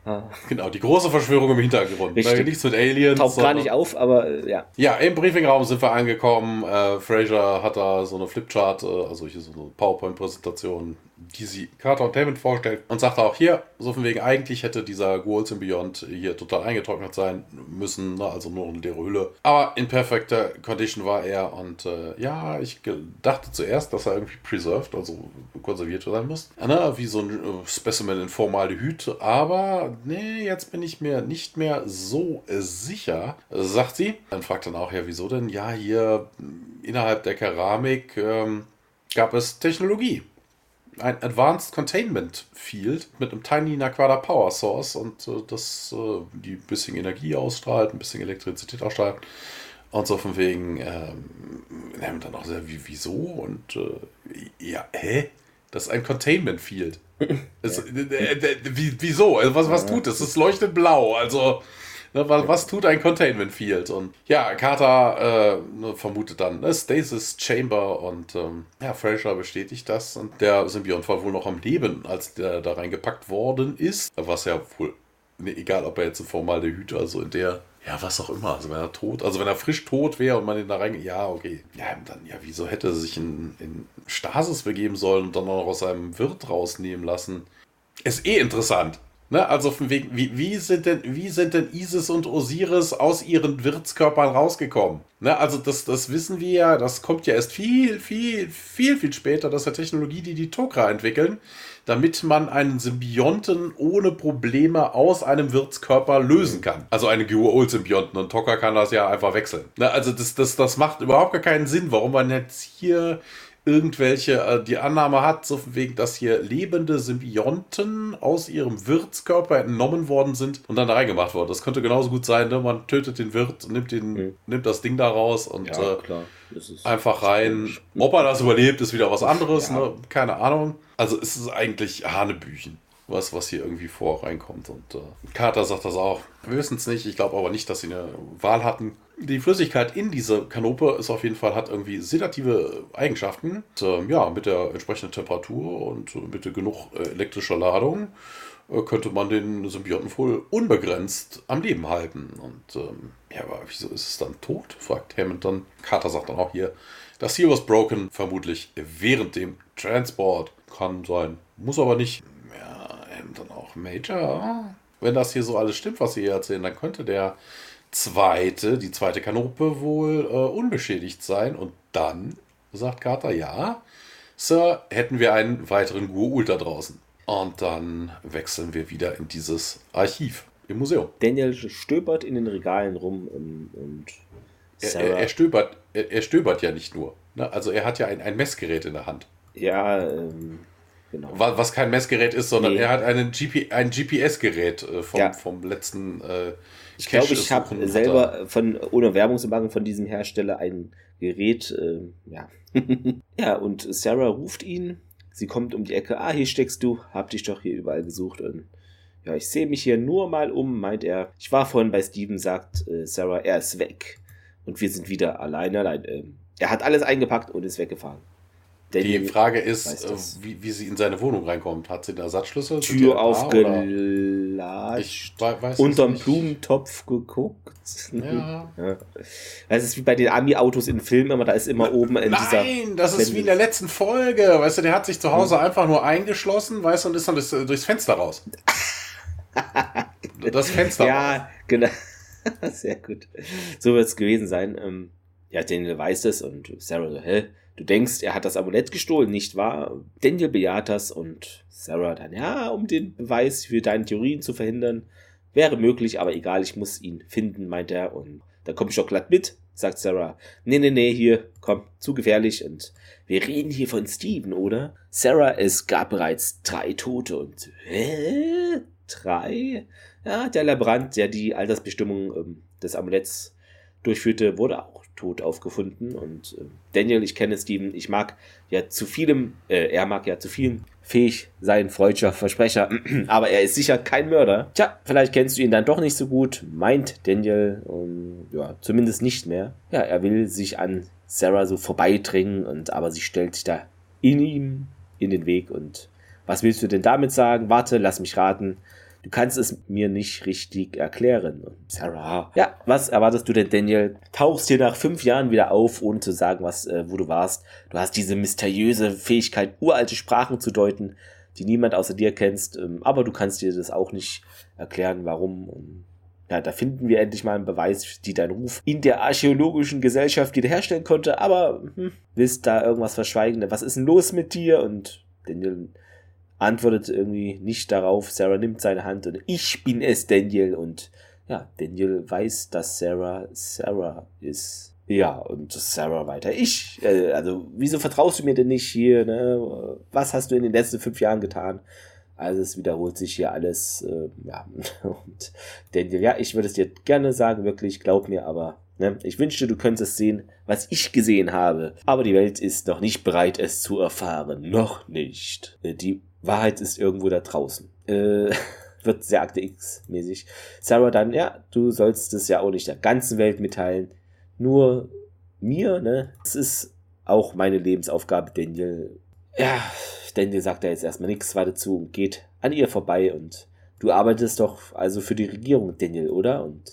Genau, die große Verschwörung im Hintergrund. Richtig. Nichts mit Aliens. Taucht gar nicht auf, aber äh, ja. Ja, im Briefingraum sind wir angekommen. Äh, Fraser hat da so eine Flipchart, äh, also hier so eine PowerPoint-Präsentation die sie Carter und Damon vorstellt und sagt auch hier, so von wegen, eigentlich hätte dieser Ghouls in Beyond hier total eingetrocknet sein müssen, ne? also nur eine leere Hülle. Aber in perfekter Condition war er und äh, ja, ich dachte zuerst, dass er irgendwie preserved, also konserviert sein muss. Ne? Wie so ein äh, Specimen in Formaldehyd, aber nee, jetzt bin ich mir nicht mehr so sicher, sagt sie. Dann fragt dann auch, ja, wieso denn? Ja, hier innerhalb der Keramik ähm, gab es Technologie. Ein Advanced Containment Field mit einem Tiny Naquada Power Source und äh, das äh, die ein bisschen Energie ausstrahlt, ein bisschen Elektrizität ausstrahlt. Und so von wegen, ähm, dann auch sehr, wie, wieso? Und äh, ja, hä? Das ist ein Containment Field. es, äh, äh, wieso? Also was, was tut das? Es leuchtet blau. Also, ne, was, was, tut ein Containment Field? Und ja, Carter äh, ne, vermutet dann ne, Stasis Chamber und ähm, ja, Fraser bestätigt das. Und der Symbiont war wohl noch am Leben, als der da reingepackt worden ist. Was ja wohl, ne, egal ob er jetzt ein Formaldehyd, also in der ja, was auch immer. Also wenn er tot, also wenn er frisch tot wäre und man ihn da rein, ja, okay. Ja, dann, ja, wieso hätte er sich in, in Stasis begeben sollen und dann auch noch aus seinem Wirt rausnehmen lassen? Ist eh interessant. Ne? Also von wegen, wie, wie, sind denn, wie sind denn Isis und Osiris aus ihren Wirtskörpern rausgekommen? Ne? Also das, das wissen wir ja, das kommt ja erst viel, viel, viel, viel später, dass der Technologie, die die Tokra entwickeln, damit man einen Symbionten ohne Probleme aus einem Wirtskörper lösen kann. Also einen Gua'uld-Symbionten und Toka kann das ja einfach wechseln. Ne, also das, das, das macht überhaupt gar keinen Sinn, warum man jetzt hier irgendwelche, äh, die Annahme hat, so wegen, dass hier lebende Symbionten aus ihrem Wirtskörper entnommen worden sind und dann da reingemacht worden. Das könnte genauso gut sein, ne? man tötet den Wirt, nimmt, den, mhm. nimmt das Ding da raus und ja, äh, einfach rein. Ob er das überlebt, ist wieder was anderes, ja. ne? keine Ahnung. Also es ist eigentlich Hanebüchen was, was hier irgendwie vor reinkommt. Und äh, Carter sagt das auch. Wir wissen es nicht. Ich glaube aber nicht, dass sie eine Wahl hatten die Flüssigkeit in diese Kanope ist auf jeden Fall, hat irgendwie sedative Eigenschaften. Und, äh, ja, mit der entsprechenden Temperatur und mit genug äh, elektrischer Ladung äh, könnte man den Symbionten wohl unbegrenzt am Leben halten. Und ähm, ja, aber wieso ist es dann tot? fragt Hammond dann. Carter sagt dann auch hier, das Seal was broken, vermutlich während dem Transport. Kann sein, muss aber nicht. Ja, Hammond dann auch Major. Wenn das hier so alles stimmt, was Sie hier erzählen, dann könnte der zweite, die zweite Kanope wohl äh, unbeschädigt sein. Und dann, sagt Carter, ja, Sir, hätten wir einen weiteren Gua'uld da draußen. Und dann wechseln wir wieder in dieses Archiv im Museum. Daniel stöbert in den Regalen rum und, und er, er, er, stöbert, er, er, stöbert ja nicht nur. Ne? Also er hat ja ein, ein Messgerät in der Hand. Ja, ähm, genau. Was, kein Messgerät ist, sondern nee. er hat einen GP, ein GPS-Gerät äh, vom, ja. vom letzten äh, ich glaube, ich habe selber von, ohne Werbung zu machen, von diesem Hersteller ein Gerät, äh, ja. ja, und Sarah ruft ihn. Sie kommt um die Ecke. Ah, hier steckst du. Hab dich doch hier überall gesucht. Und ja, ich sehe mich hier nur mal um, meint er. Ich war vorhin bei Steven, sagt äh, Sarah, er ist weg. Und wir sind wieder alleine. Allein, äh, er hat alles eingepackt und ist weggefahren. Die Frage ist, äh, wie, wie sie in seine Wohnung reinkommt. Hat sie einen Ersatzschlüssel? Tür aufgelatscht, unterm Blumentopf geguckt. Ja. ja. Das ist wie bei den Ami-Autos in Filmen, aber da ist immer oben in Nein, dieser. Nein, das ist wie in der letzten Folge. Weißt du, der hat sich zu Hause hm. einfach nur eingeschlossen, weißt du, und ist dann durchs Fenster raus. das Fenster. Ja, raus. genau. Sehr gut. So wird es gewesen sein. Ähm, ja, Daniel weiß es und Sarah so, hä? Du denkst, er hat das Amulett gestohlen, nicht wahr? Daniel bejaht das und Sarah dann, ja, um den Beweis für deine Theorien zu verhindern, wäre möglich, aber egal, ich muss ihn finden, meint er. Und da komme ich doch glatt mit, sagt Sarah. Nee, nee, nee, hier, komm, zu gefährlich. Und wir reden hier von Steven, oder? Sarah, es gab bereits drei Tote und, hä? Drei? Ja, der Labrant, der die Altersbestimmung ähm, des Amuletts durchführte, wurde auch tot aufgefunden. Und äh, Daniel, ich kenne Steven, ich mag ja zu vielem, äh, er mag ja zu vielen fähig sein, freudscher Versprecher, aber er ist sicher kein Mörder. Tja, vielleicht kennst du ihn dann doch nicht so gut, meint Daniel, und, ja, zumindest nicht mehr. Ja, er will sich an Sarah so vorbeidringen, und, aber sie stellt sich da in ihm in den Weg und was willst du denn damit sagen? Warte, lass mich raten. Du kannst es mir nicht richtig erklären. Sarah. Ja, was erwartest du denn, Daniel? Tauchst hier nach fünf Jahren wieder auf, ohne zu sagen, was, äh, wo du warst. Du hast diese mysteriöse Fähigkeit, uralte Sprachen zu deuten, die niemand außer dir kennst. Ähm, aber du kannst dir das auch nicht erklären, warum. Und ja, da finden wir endlich mal einen Beweis, die deinen Ruf in der archäologischen Gesellschaft wiederherstellen konnte. Aber hm, willst da irgendwas verschweigen? Was ist denn los mit dir? Und Daniel antwortet irgendwie nicht darauf. Sarah nimmt seine Hand und ich bin es, Daniel. Und ja, Daniel weiß, dass Sarah Sarah ist. Ja, und Sarah weiter. Ich, äh, also, wieso vertraust du mir denn nicht hier? Ne? Was hast du in den letzten fünf Jahren getan? Also es wiederholt sich hier alles. Äh, ja, und Daniel, ja, ich würde es dir gerne sagen, wirklich, glaub mir, aber ne, ich wünschte, du könntest sehen, was ich gesehen habe. Aber die Welt ist noch nicht bereit, es zu erfahren. Noch nicht. Äh, die Wahrheit ist irgendwo da draußen. Äh, wird sehr Akte X-mäßig. Sarah dann, ja, du sollst es ja auch nicht der ganzen Welt mitteilen nur mir, ne? Es ist auch meine Lebensaufgabe, Daniel. Ja, Daniel sagt da jetzt erstmal nichts weiter zu und geht an ihr vorbei und du arbeitest doch also für die Regierung, Daniel, oder? Und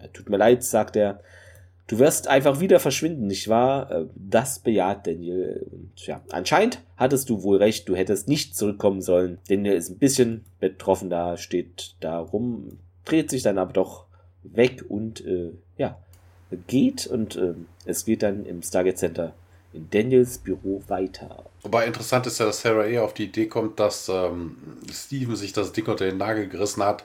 ja, tut mir leid, sagt er. Du wirst einfach wieder verschwinden, nicht wahr? Äh, das bejaht Daniel. Und ja, anscheinend hattest du wohl recht, du hättest nicht zurückkommen sollen. Daniel ist ein bisschen betroffen da, steht da rum, dreht sich dann aber doch weg und äh, ja, geht und äh, es geht dann im Stargate Center in Daniels Büro weiter. Wobei interessant ist ja, dass Sarah eher auf die Idee kommt, dass ähm, Steven sich das Ding unter den Nagel gerissen hat,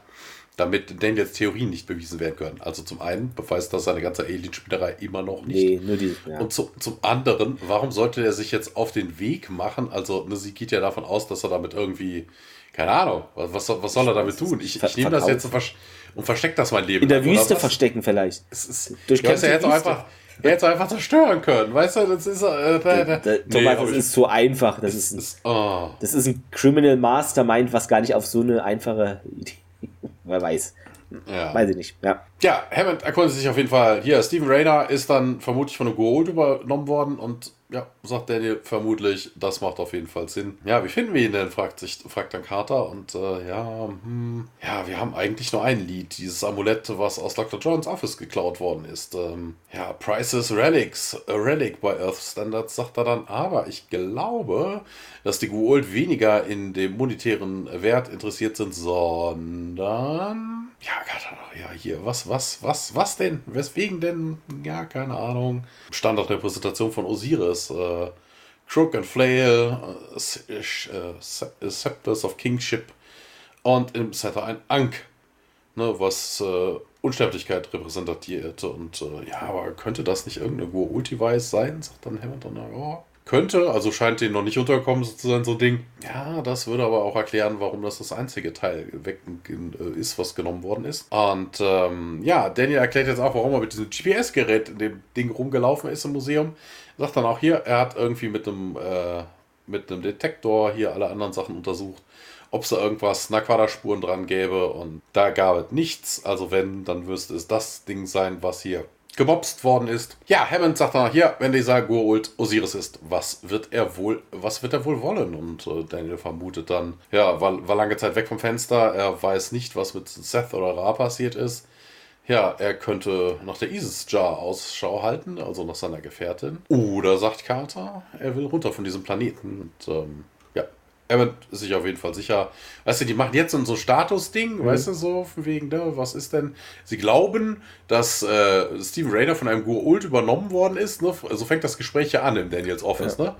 damit Daniels Theorien nicht bewiesen werden können. Also zum einen beweist das seine ganze Alien-Spielerei immer noch nicht. Nee, nur die, ja. Und zu, zum anderen, warum sollte er sich jetzt auf den Weg machen? Also ne, sie geht ja davon aus, dass er damit irgendwie, keine Ahnung, was, was, soll er damit tun? Ich, ich nehme das jetzt und verstecke das mein Leben. In der Wüste verstecken vielleicht. Es ist, durch ja, er hätte einfach, er hätte einfach zerstören können, weißt du? Das ist, äh, da, da, da, nee, Thomas, das ist so einfach. Das ist, ist, oh. das ist ein Criminal Mastermind, was gar nicht auf so eine einfache Idee Wer weiß. Ja. Weiß ich nicht. Ja, ja Hammond erkundet sich auf jeden Fall. Hier, Steven Rayner ist dann vermutlich von einem Gold übernommen worden und ja, sagt Daniel vermutlich, das macht auf jeden Fall Sinn. Ja, wie finden wir ihn denn, fragt, sich, fragt dann Carter. Und äh, ja, hm, ja, wir haben eigentlich nur ein Lied, dieses Amulett, was aus Dr. Jones Office geklaut worden ist. Ähm, ja, Prices Relics, a Relic by Earth Standards, sagt er dann. Aber ich glaube, dass die Gould weniger in dem monetären Wert interessiert sind, sondern ja, ja, hier, was, was, was, was denn? Weswegen denn? Ja, keine Ahnung. Standardrepräsentation von Osiris. Äh, Crook and Flail, äh, äh, Scepters of Kingship und im Setter ein Ankh, ne, was äh, Unsterblichkeit repräsentiert. Und äh, ja, aber könnte das nicht irgendeine Go-Ulti-Weiß sein? Sagt dann Hammond dann, ja, könnte, also scheint denen noch nicht untergekommen zu sein, so ein Ding. Ja, das würde aber auch erklären, warum das das einzige Teil weg äh, ist, was genommen worden ist. Und ähm, ja, Daniel erklärt jetzt auch, warum er mit diesem GPS-Gerät in dem Ding rumgelaufen ist im Museum. Sagt dann auch hier, er hat irgendwie mit einem, äh, mit einem Detektor hier alle anderen Sachen untersucht ob es da irgendwas Naquada-Spuren dran gäbe und da gab es nichts. Also wenn, dann müsste es das Ding sein, was hier gemobst worden ist. Ja, Hammond sagt dann, hier, wenn dieser Goa'uld Osiris ist, was wird er wohl, was wird er wohl wollen? Und äh, Daniel vermutet dann, ja, war, war lange Zeit weg vom Fenster, er weiß nicht, was mit Seth oder Ra passiert ist. Ja, er könnte nach der Isis Jar Ausschau halten, also nach seiner Gefährtin. Oder, sagt Carter, er will runter von diesem Planeten. Und ähm, er wird sich auf jeden Fall sicher. Weißt du, die machen jetzt so ein so Status-Ding, mhm. weißt du, so von wegen, ne, was ist denn? Sie glauben, dass äh, Steven Rayner von einem Ult übernommen worden ist. Ne? So fängt das Gespräch ja an im Daniels Office. Ja. Ne?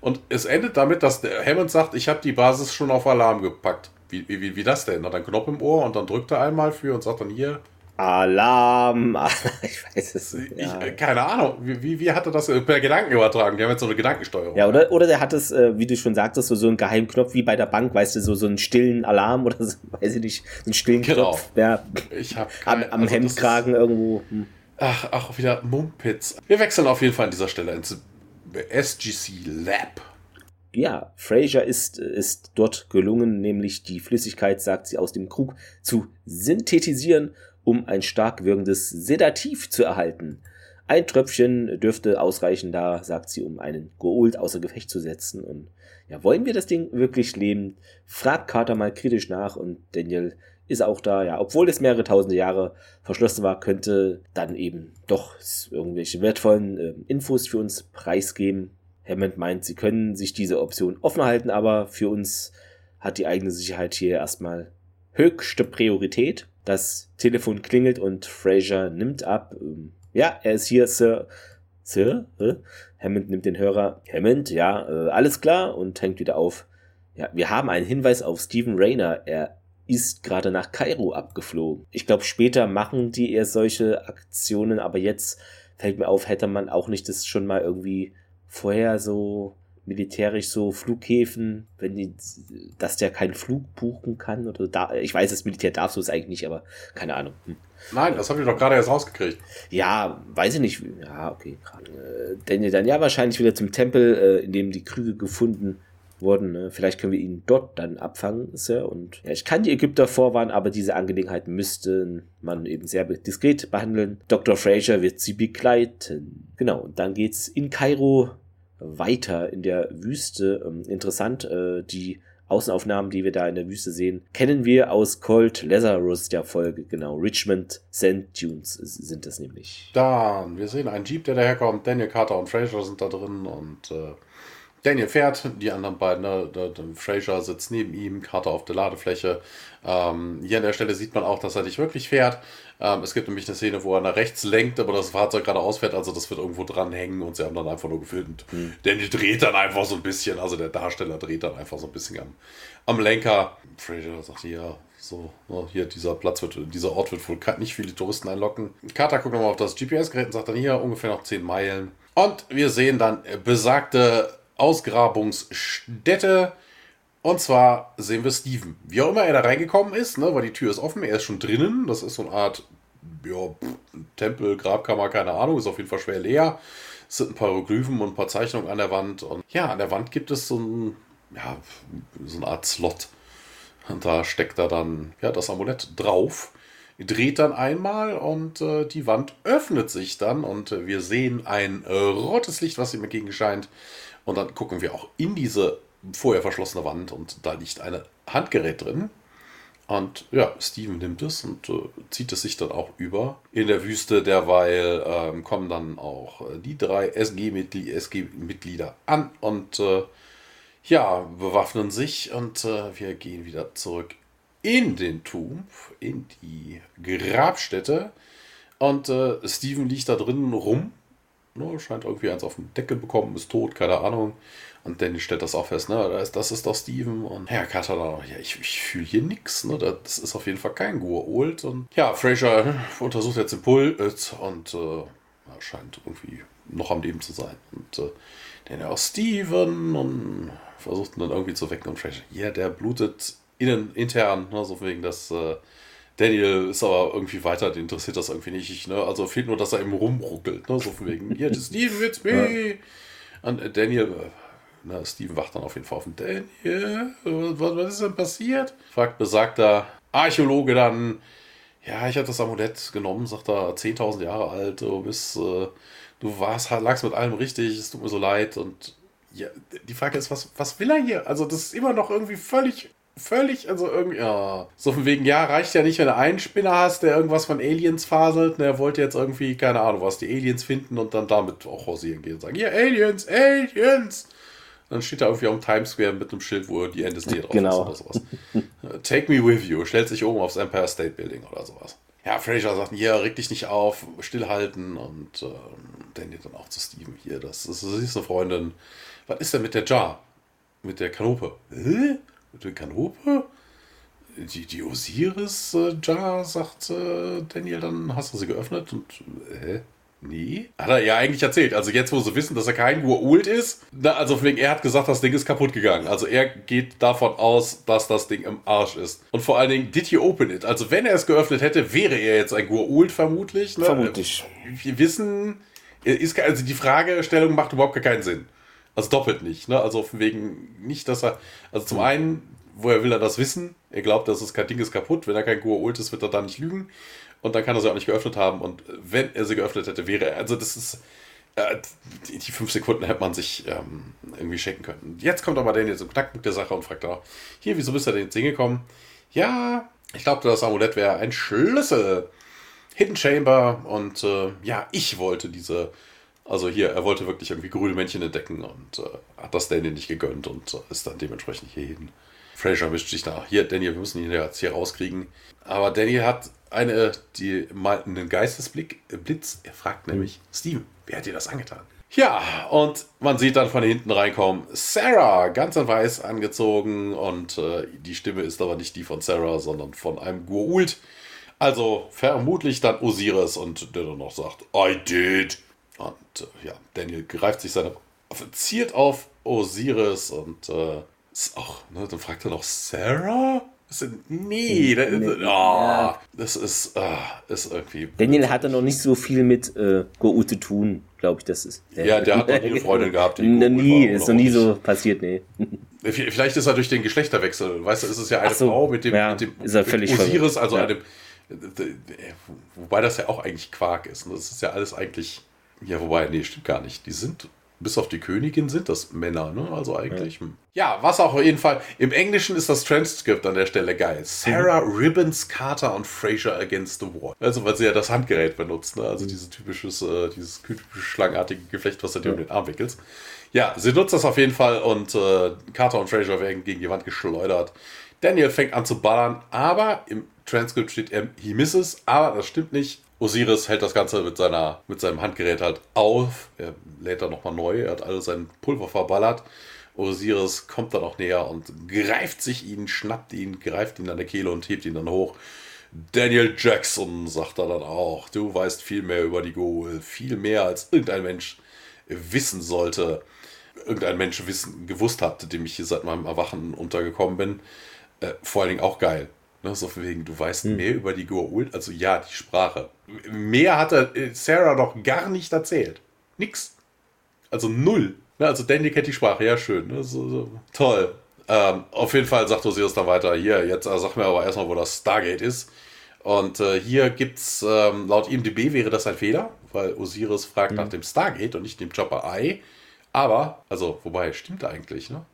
Und es endet damit, dass der Hammond sagt, ich habe die Basis schon auf Alarm gepackt. Wie, wie, wie das denn? Hat einen Knopf im Ohr und dann drückt er einmal für und sagt dann hier, Alarm. Ich weiß es nicht. Ja. Äh, keine Ahnung. Wie, wie, hat er das äh, per Gedanken übertragen? Die haben jetzt so eine Gedankensteuerung. Ja, oder, oder der hat es, äh, wie du schon sagtest, so, so einen Geheimknopf wie bei der Bank, weißt du, so, so einen stillen Alarm oder so, weiß ich nicht, einen stillen genau. Knopf. Ja, ich hab kein, am, am also Hemdkragen irgendwo. Hm. Ach, ach, wieder Mumpitz. Wir wechseln auf jeden Fall an dieser Stelle ins SGC Lab. Ja, Fraser ist, ist dort gelungen, nämlich die Flüssigkeit, sagt sie, aus dem Krug zu synthetisieren um ein stark wirkendes Sedativ zu erhalten. Ein Tröpfchen dürfte ausreichen da, sagt sie, um einen Goult außer Gefecht zu setzen. Und ja, wollen wir das Ding wirklich leben? Fragt Carter mal kritisch nach und Daniel ist auch da. Ja, obwohl es mehrere tausende Jahre verschlossen war, könnte dann eben doch irgendwelche wertvollen äh, Infos für uns preisgeben. Hammond meint, sie können sich diese Option offen halten, aber für uns hat die eigene Sicherheit hier erstmal höchste Priorität. Das Telefon klingelt und Fraser nimmt ab. Ähm, ja, er ist hier, Sir. Sir? Hammond nimmt den Hörer. Hammond, ja, äh, alles klar und hängt wieder auf. Ja, wir haben einen Hinweis auf Stephen Rayner. Er ist gerade nach Kairo abgeflogen. Ich glaube, später machen die eher solche Aktionen, aber jetzt fällt mir auf, hätte man auch nicht das schon mal irgendwie vorher so militärisch so Flughäfen, wenn die, dass der keinen Flug buchen kann oder da, ich weiß, das Militär darf so es eigentlich nicht, aber keine Ahnung. Hm. Nein, das habe ich doch gerade erst rausgekriegt. Ja, weiß ich nicht. Ja, okay. Äh, Daniel dann ja wahrscheinlich wieder zum Tempel, äh, in dem die Krüge gefunden wurden. Ne? Vielleicht können wir ihn dort dann abfangen, Sir. Und ja, ich kann die Ägypter vorwarnen, aber diese Angelegenheit müsste man eben sehr diskret behandeln. Dr. Fraser wird sie begleiten. Genau, und dann geht's in Kairo weiter in der Wüste. Ähm, interessant, äh, die Außenaufnahmen, die wir da in der Wüste sehen, kennen wir aus Cold Lazarus der Folge, genau. Richmond Sand Dunes sind das nämlich. Dann, wir sehen einen Jeep, der daherkommt. Daniel Carter und Fraser sind da drin und äh, Daniel fährt, die anderen beiden, ne, Fraser sitzt neben ihm, Carter auf der Ladefläche. Ähm, hier an der Stelle sieht man auch, dass er nicht wirklich fährt. Ähm, es gibt nämlich eine Szene, wo er nach rechts lenkt, aber das Fahrzeug gerade ausfährt, also das wird irgendwo dranhängen und sie haben dann einfach nur gefilmt. Mhm. Daniel dreht dann einfach so ein bisschen, also der Darsteller dreht dann einfach so ein bisschen am, am Lenker. Fraser sagt ja, so, oh, hier, dieser Platz wird, dieser Ort wird wohl nicht viele Touristen einlocken. Carter guckt nochmal auf das GPS-Gerät und sagt dann hier ungefähr noch 10 Meilen. Und wir sehen dann besagte Ausgrabungsstätte. Und zwar sehen wir Steven. Wie auch immer er da reingekommen ist, ne, weil die Tür ist offen, er ist schon drinnen. Das ist so eine Art ja, Tempel, Grabkammer, keine Ahnung, ist auf jeden Fall schwer leer. Es sind ein paar Hieroglyphen und ein paar Zeichnungen an der Wand. Und ja, an der Wand gibt es so, ein, ja, so eine Art Slot. Und da steckt da dann ja, das Amulett drauf. Dreht dann einmal und äh, die Wand öffnet sich dann und äh, wir sehen ein äh, rotes Licht, was ihm entgegenscheint. Und dann gucken wir auch in diese vorher verschlossene Wand und da liegt ein Handgerät drin. Und ja, Steven nimmt es und äh, zieht es sich dann auch über. In der Wüste derweil ähm, kommen dann auch äh, die drei SG-Mitglieder SG an und äh, ja, bewaffnen sich und äh, wir gehen wieder zurück in den Tomb, in die Grabstätte. Und äh, Steven liegt da drinnen rum Ne, scheint irgendwie eins auf den Deckel bekommen, ist tot, keine Ahnung. Und Danny stellt das auch fest, ne? Das ist, doch Steven. Und Herr Carter ja, ich, ich fühle hier nichts, ne? Das ist auf jeden Fall kein Gua'uld. Und ja, Fraser untersucht jetzt den Puls und äh, scheint irgendwie noch am Leben zu sein. Und äh, dann auch Steven und versucht ihn dann irgendwie zu wecken. Und Fraser, ja, der blutet innen, intern, ne? so wegen das. Äh, Daniel ist aber irgendwie weiter, den interessiert das irgendwie nicht. Ne? Also fehlt nur, dass er eben rumruckelt. Ne? So von wegen, ja, Steven wird's me. Ja. Und äh, Daniel, äh, na, Steven wacht dann auf jeden Fall auf. Daniel, was, was ist denn passiert? Fragt besagter Archäologe dann, ja, ich habe das Amulett genommen, sagt er, 10.000 Jahre alt, du bist, äh, du warst, lagst mit allem richtig, es tut mir so leid und ja, die Frage ist, was, was will er hier? Also, das ist immer noch irgendwie völlig völlig, also irgendwie, ja. So von wegen, ja, reicht ja nicht, wenn du einen Spinner hast, der irgendwas von Aliens faselt. Ne, er wollte jetzt irgendwie, keine Ahnung, was, die Aliens finden und dann damit auch hausieren gehen und sagen, ja, Aliens, Aliens. Dann steht da irgendwie am Times Square mit einem Schild, wo die NSD drauf genau. ist oder sowas. Take me with you, stellt sich oben aufs Empire State Building oder sowas. Ja, Fraser sagt, ja, reg dich nicht auf, stillhalten und ähm, Danny dann auch zu Steven hier, das ist, das ist eine Freundin. Was ist denn mit der Jar? Mit der Kanope? Hä? Die Kanope? Die, die Osiris-Jar, äh, sagt äh, Daniel, dann hast du sie geöffnet und, hä? Nee. Hat er ja eigentlich erzählt. Also jetzt, wo sie wissen, dass er kein Gua'uld ist, na, also wegen, er hat gesagt, das Ding ist kaputt gegangen. Also er geht davon aus, dass das Ding im Arsch ist. Und vor allen Dingen, did you open it? Also wenn er es geöffnet hätte, wäre er jetzt ein Gua'uld vermutlich. Ne? Vermutlich. Wir wissen, ist, also die Fragestellung macht überhaupt keinen Sinn. Also doppelt nicht, ne? Also wegen nicht, dass er. Also zum einen, woher will er das wissen? Er glaubt, dass es kein Ding ist kaputt. Wenn er kein Gua'uld ist, wird er da nicht lügen. Und dann kann er sie auch nicht geöffnet haben. Und wenn er sie geöffnet hätte, wäre er. Also das ist. Äh, die, die, fünf Sekunden hätte man sich ähm, irgendwie schenken können. Jetzt kommt aber Daniel zum Knackpunkt der Sache und fragt auch, hier, wieso bist du denn jetzt hingekommen? Ja, ich glaube, das Amulett wäre ein Schlüssel. Hidden Chamber und äh, ja, ich wollte diese also hier, er wollte wirklich irgendwie grüne Männchen entdecken und äh, hat das Daniel nicht gegönnt und äh, ist dann dementsprechend hierhin. Fraser mischt sich nach. Hier, Daniel, wir müssen ihn jetzt hier rauskriegen. Aber Daniel hat eine, die mal einen Geistesblick, äh, Blitz. Er fragt nämlich, Steven, wer hat dir das angetan? Ja, und man sieht dann von hinten reinkommen Sarah, ganz in weiß angezogen und äh, die Stimme ist aber nicht die von Sarah, sondern von einem Gua'uld. Also vermutlich dann Osiris und der dann noch sagt, I did. Und äh, ja, Daniel greift sich seine Waffe, zielt auf Osiris und äh, ist auch, ne, dann fragt er noch Sarah? Das sind, nee, das, nee. Oh, ja. das ist, oh, ist irgendwie. Daniel hatte noch nicht so viel mit äh, Go'uld zu tun, glaube ich, das ist. Ja, der hat noch nie eine Freundin gehabt. Die nie, ist noch nie so passiert, nee. Vielleicht ist er durch den Geschlechterwechsel, weißt du, ist es ja eine so, Frau mit dem, ja, mit dem ist er völlig Osiris, also ja. einem, wobei das ja auch eigentlich Quark ist. Und das ist ja alles eigentlich, ja, wobei, nee, stimmt gar nicht. Die sind bis auf die Königin sind das Männer, ne? Also eigentlich. Ja. Ja, was auch auf jeden Fall. Im Englischen ist das Transkript an der Stelle geil. Sarah mhm. Ribbons Carter und Fraser against the wall. Also, weil sie ja das Handgerät benutzt, ne? Also mhm. dieses typisches, äh, dieses typische schlangartige Geflecht, was du dir um den Arm wickelst. Ja, sie nutzt das auf jeden Fall und äh, Carter und Fraser werden gegen die Wand geschleudert. Daniel fängt an zu ballern, aber im Transkript steht er, he misses, aber das stimmt nicht. Osiris hält das Ganze mit, seiner, mit seinem Handgerät halt auf. Er lädt dann nochmal neu. Er hat alles sein Pulver verballert. Osiris kommt dann auch näher und greift sich ihn, schnappt ihn, greift ihn an der Kehle und hebt ihn dann hoch. Daniel Jackson sagt er dann auch, du weißt viel mehr über die Goal, viel mehr als irgendein Mensch wissen sollte. Irgendein Mensch wissen, gewusst hat, dem ich hier seit meinem Erwachen untergekommen bin. Äh, vor allen Dingen auch geil. Ne, so von wegen, du weißt hm. mehr über die Goa'uld, also ja, die Sprache. Mehr hat er äh, Sarah doch gar nicht erzählt. Nix. Also null. Ne, also Danny kennt die Sprache, ja schön. Ne, so, so. Toll. Ähm, auf jeden Fall sagt Osiris dann weiter, hier, jetzt äh, sag mir aber erstmal, wo das Stargate ist. Und äh, hier gibt's, ähm, laut IMDB wäre das ein Fehler, weil Osiris fragt mhm. nach dem Stargate und nicht dem Chopper Eye. Aber, also, wobei, stimmt eigentlich, ne?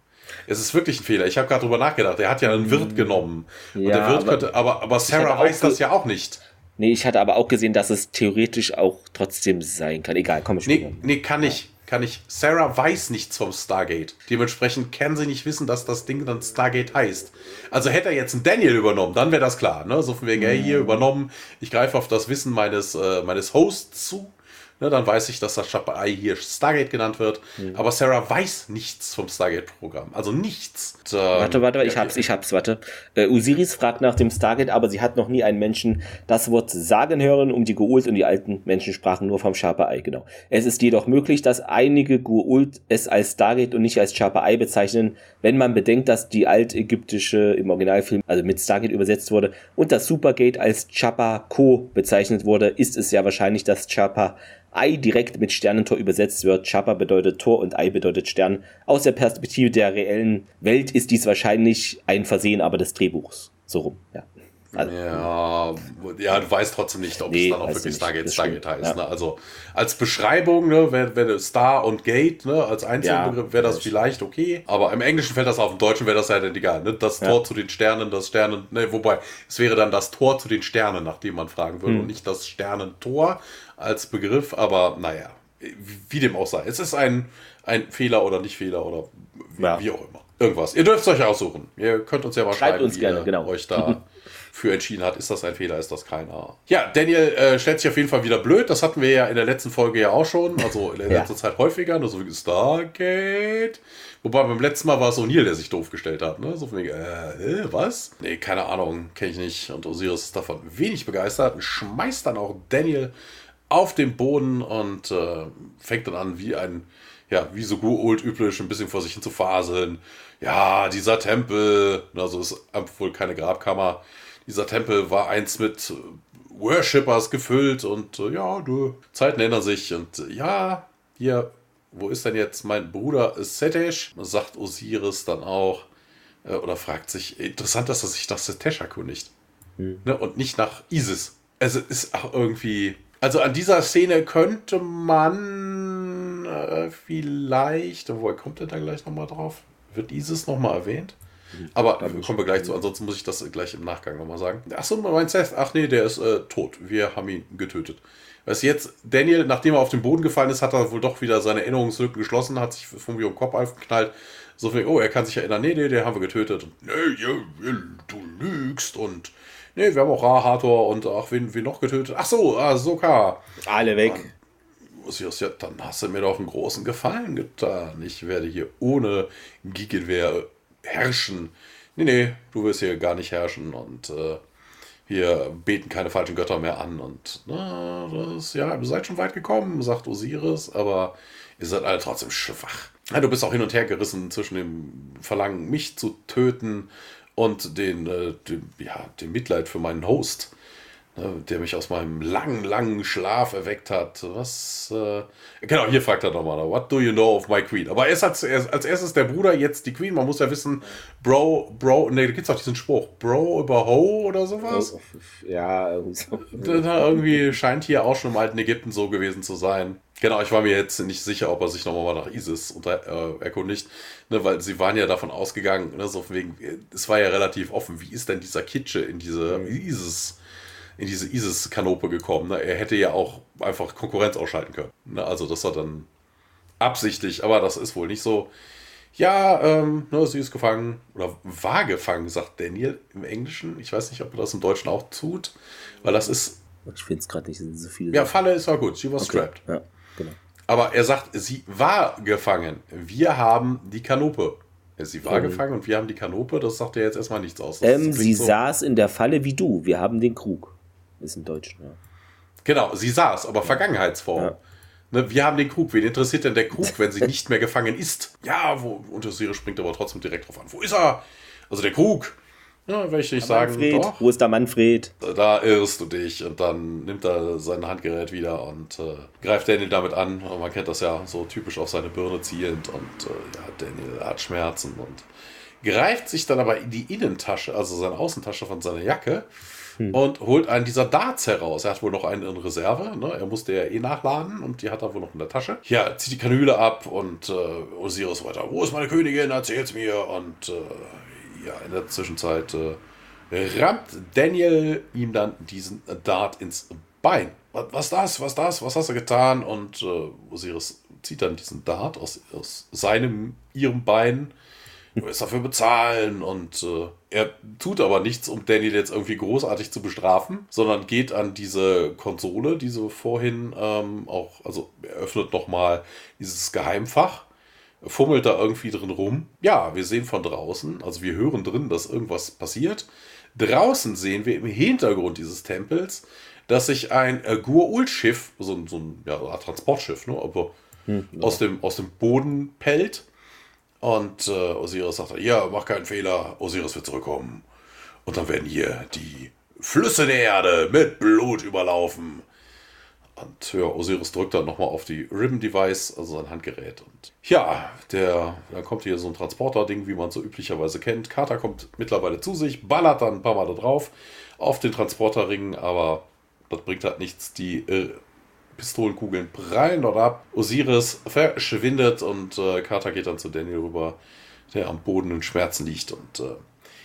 Es ist wirklich ein Fehler. Ich habe gerade drüber nachgedacht. Er hat ja einen Wirt mm. genommen. Ja, und der Wirt aber, könnte, aber, aber Sarah weiß das ja auch nicht. Nee, ich hatte aber auch gesehen, dass es theoretisch auch trotzdem sein kann. Egal, komm ich Nee, nee, kann ich. Kann ich. Sarah weiß nichts vom Stargate. Dementsprechend kann sie nicht wissen, dass das Ding dann Stargate heißt. Also hätte er jetzt einen Daniel übernommen, dann wäre das klar. Ne? So von wegen, hey, hier mm. übernommen, ich greife auf das Wissen meines, äh, meines Hosts zu Ne, dann weiß ich, dass das Chapai hier Stargate genannt wird. Mhm. Aber Sarah weiß nichts vom Stargate-Programm. Also nichts. Und, ähm, warte, warte, ich hab's, ich hab's, warte. Äh, Osiris fragt nach dem Stargate, aber sie hat noch nie einen Menschen das Wort sagen hören, um die Goa'uld und die alten Menschen sprachen nur vom Chapai, genau. Es ist jedoch möglich, dass einige Goa'uld es als Stargate und nicht als Chapai bezeichnen, wenn man bedenkt, dass die altägyptische im Originalfilm, also mit Stargate übersetzt wurde und das Supergate als Chapa Ko bezeichnet wurde, ist es ja wahrscheinlich das Chapa Ei direkt mit Sternentor übersetzt wird. Chapa bedeutet Tor und Ei bedeutet Stern. Aus der Perspektive der reellen Welt ist dies wahrscheinlich ein Versehen aber des Drehbuchs. So rum, ja. Also, ja, ja, du weißt trotzdem nicht, ob nee, es dann auch wirklich Stargate, Stargate heißt. Ja. Ne? Also als Beschreibung, ne, wenn, wenn Star und Gate, ne, als Einzelbegriff wäre das vielleicht okay. Aber im Englischen fällt das auf, im Deutschen wäre das ja dann egal. Ne? Das ja. Tor zu den Sternen, das Sternen, ne, wobei es wäre dann das Tor zu den Sternen, nach dem man fragen würde, hm. und nicht das Sternentor als Begriff. Aber naja, wie dem auch sei. Es ist ein, ein Fehler oder nicht Fehler oder wie, ja. wie auch immer. Irgendwas. Ihr dürft es euch aussuchen. Ihr könnt uns ja mal Schreibt schreiben, uns gerne, genau. euch da für entschieden hat, ist das ein Fehler, ist das keiner. Ja, Daniel äh, stellt sich auf jeden Fall wieder blöd. Das hatten wir ja in der letzten Folge ja auch schon, also in der ja. letzten Zeit häufiger, nur so wie Stargate. Wobei beim letzten Mal war es O'Neill, der sich doof gestellt hat. Ne? So von wegen, äh, was? Nee, keine Ahnung, kenne ich nicht. Und Osiris ist davon wenig begeistert und schmeißt dann auch Daniel auf den Boden und äh, fängt dann an, wie ein, ja, wie so old üblich, ein bisschen vor sich hin zu faseln. Ja, dieser Tempel, also ist wohl keine Grabkammer dieser Tempel war eins mit Worshippers gefüllt und äh, ja, du, Zeiten ändern sich und äh, ja, hier, wo ist denn jetzt mein Bruder Setesh? Sagt Osiris dann auch äh, oder fragt sich, interessant, dass er sich nach Setesh erkundigt hm. ne, und nicht nach Isis. Also ist auch irgendwie, also an dieser Szene könnte man äh, vielleicht, wo kommt er da gleich nochmal drauf? Wird Isis nochmal erwähnt? Aber kommen wir gleich zu, ansonsten muss ich das gleich im Nachgang nochmal sagen. Achso, mein Seth, ach nee, der ist äh, tot. Wir haben ihn getötet. Weißt du, jetzt, Daniel, nachdem er auf den Boden gefallen ist, hat er wohl doch wieder seine Erinnerungslücken geschlossen, hat sich vom um Kopf aufgeknallt. So viel, oh, er kann sich erinnern, nee, nee, den haben wir getötet. Und, nee, ja, du lügst und nee, wir haben auch Rahator und ach, wen, wen noch getötet? Ach so, ah, Soka. Alle weg. Ja, dann hast du mir doch einen großen Gefallen getan. Ich werde hier ohne Gegenwehr herrschen. Nee, nee, du wirst hier gar nicht herrschen. Und äh, wir beten keine falschen Götter mehr an. Und na, das, ja, ihr seid schon weit gekommen, sagt Osiris, aber ihr seid alle trotzdem schwach. Ja, du bist auch hin und her gerissen zwischen dem Verlangen, mich zu töten und den, äh, dem, ja, dem Mitleid für meinen Host ne, der mich aus meinem langen, langen Schlaf erweckt hat. Was, äh, genau, hier fragt er nochmal, what do you know of my queen? Aber erst als, als erstes der Bruder, jetzt die Queen. Man muss ja wissen, Bro, Bro, ne, da gibt's auch diesen Spruch, Bro über Ho oder sowas. Ja, irgendwie so. irgendwie scheint hier auch schon im alten Ägypten so gewesen zu sein. Genau, ich war mir jetzt nicht sicher, ob er sich nochmal nach Isis unter, äh, erkundigt, ne, weil sie waren ja davon ausgegangen, ne, so wegen, es war ja relativ offen, wie ist denn dieser Kitsche in diese mhm. Isis in diese ISIS-Kanope gekommen. Ne? Er hätte ja auch einfach Konkurrenz ausschalten können. Ne? Also das war dann absichtlich, aber das ist wohl nicht so. Ja, ähm, ne, sie ist gefangen oder war gefangen, sagt Daniel im Englischen. Ich weiß nicht, ob er das im Deutschen auch tut, weil das ist. Ich finde es gerade nicht so viel. Ja, Falle ist auch gut. She was okay. strapped. Ja, genau. Aber er sagt, sie war gefangen. Wir haben die Kanope. Sie war mhm. gefangen und wir haben die Kanope. Das sagt ja jetzt erstmal nichts aus. Ähm, sie so. saß in der Falle wie du. Wir haben den Krug. Ist im Deutschen, ja. Genau, sie saß, aber Vergangenheitsform. Ja. Ne, wir haben den Krug. Wen interessiert denn der Krug, wenn sie nicht mehr gefangen ist? Ja, wo, Unterserie springt aber trotzdem direkt drauf an. Wo ist er? Also der Krug. Ja, wenn ich nicht sagen, Manfred, doch, wo ist der Manfred? Da irrst du dich und dann nimmt er sein Handgerät wieder und äh, greift Daniel damit an. Und man kennt das ja so typisch auf seine Birne zielend und äh, ja, Daniel hat Schmerzen und greift sich dann aber in die Innentasche, also seine Außentasche von seiner Jacke hm. und holt einen dieser Darts heraus. Er hat wohl noch einen in Reserve. Ne? Er musste ja eh nachladen und die hat er wohl noch in der Tasche. Ja, zieht die Kanüle ab und äh, Osiris weiter. Wo ist meine Königin? Erzähl's mir. Und äh, ja, in der Zwischenzeit äh, rammt Daniel ihm dann diesen Dart ins Bein. Was, was das? Was das? Was hast du getan? Und äh, Osiris zieht dann diesen Dart aus, aus seinem, ihrem Bein du wirst dafür bezahlen und äh, er tut aber nichts, um Daniel jetzt irgendwie großartig zu bestrafen, sondern geht an diese Konsole, die so vorhin ähm, auch, also er öffnet nochmal dieses Geheimfach, fummelt da irgendwie drin rum. Ja, wir sehen von draußen, also wir hören drin, dass irgendwas passiert. Draußen sehen wir im Hintergrund dieses Tempels, dass sich ein äh, Gur-Ul-Schiff, so, so ein ja, Transportschiff, ne, aber hm, ja. aus, dem, aus dem Boden pellt und äh, Osiris sagt, ja, mach keinen Fehler, Osiris wird zurückkommen. Und dann werden hier die Flüsse der Erde mit Blut überlaufen. Und ja, Osiris drückt dann nochmal auf die Ribbon-Device, also sein Handgerät. Und ja, der, dann kommt hier so ein Transporter-Ding, wie man so üblicherweise kennt. Carter kommt mittlerweile zu sich, ballert dann ein paar Mal da drauf auf den Transporterring, aber das bringt halt nichts. Die äh, Pistolenkugeln prallen dort ab. Osiris verschwindet und äh, Carter geht dann zu Daniel rüber, der am Boden in Schmerzen liegt. Und äh,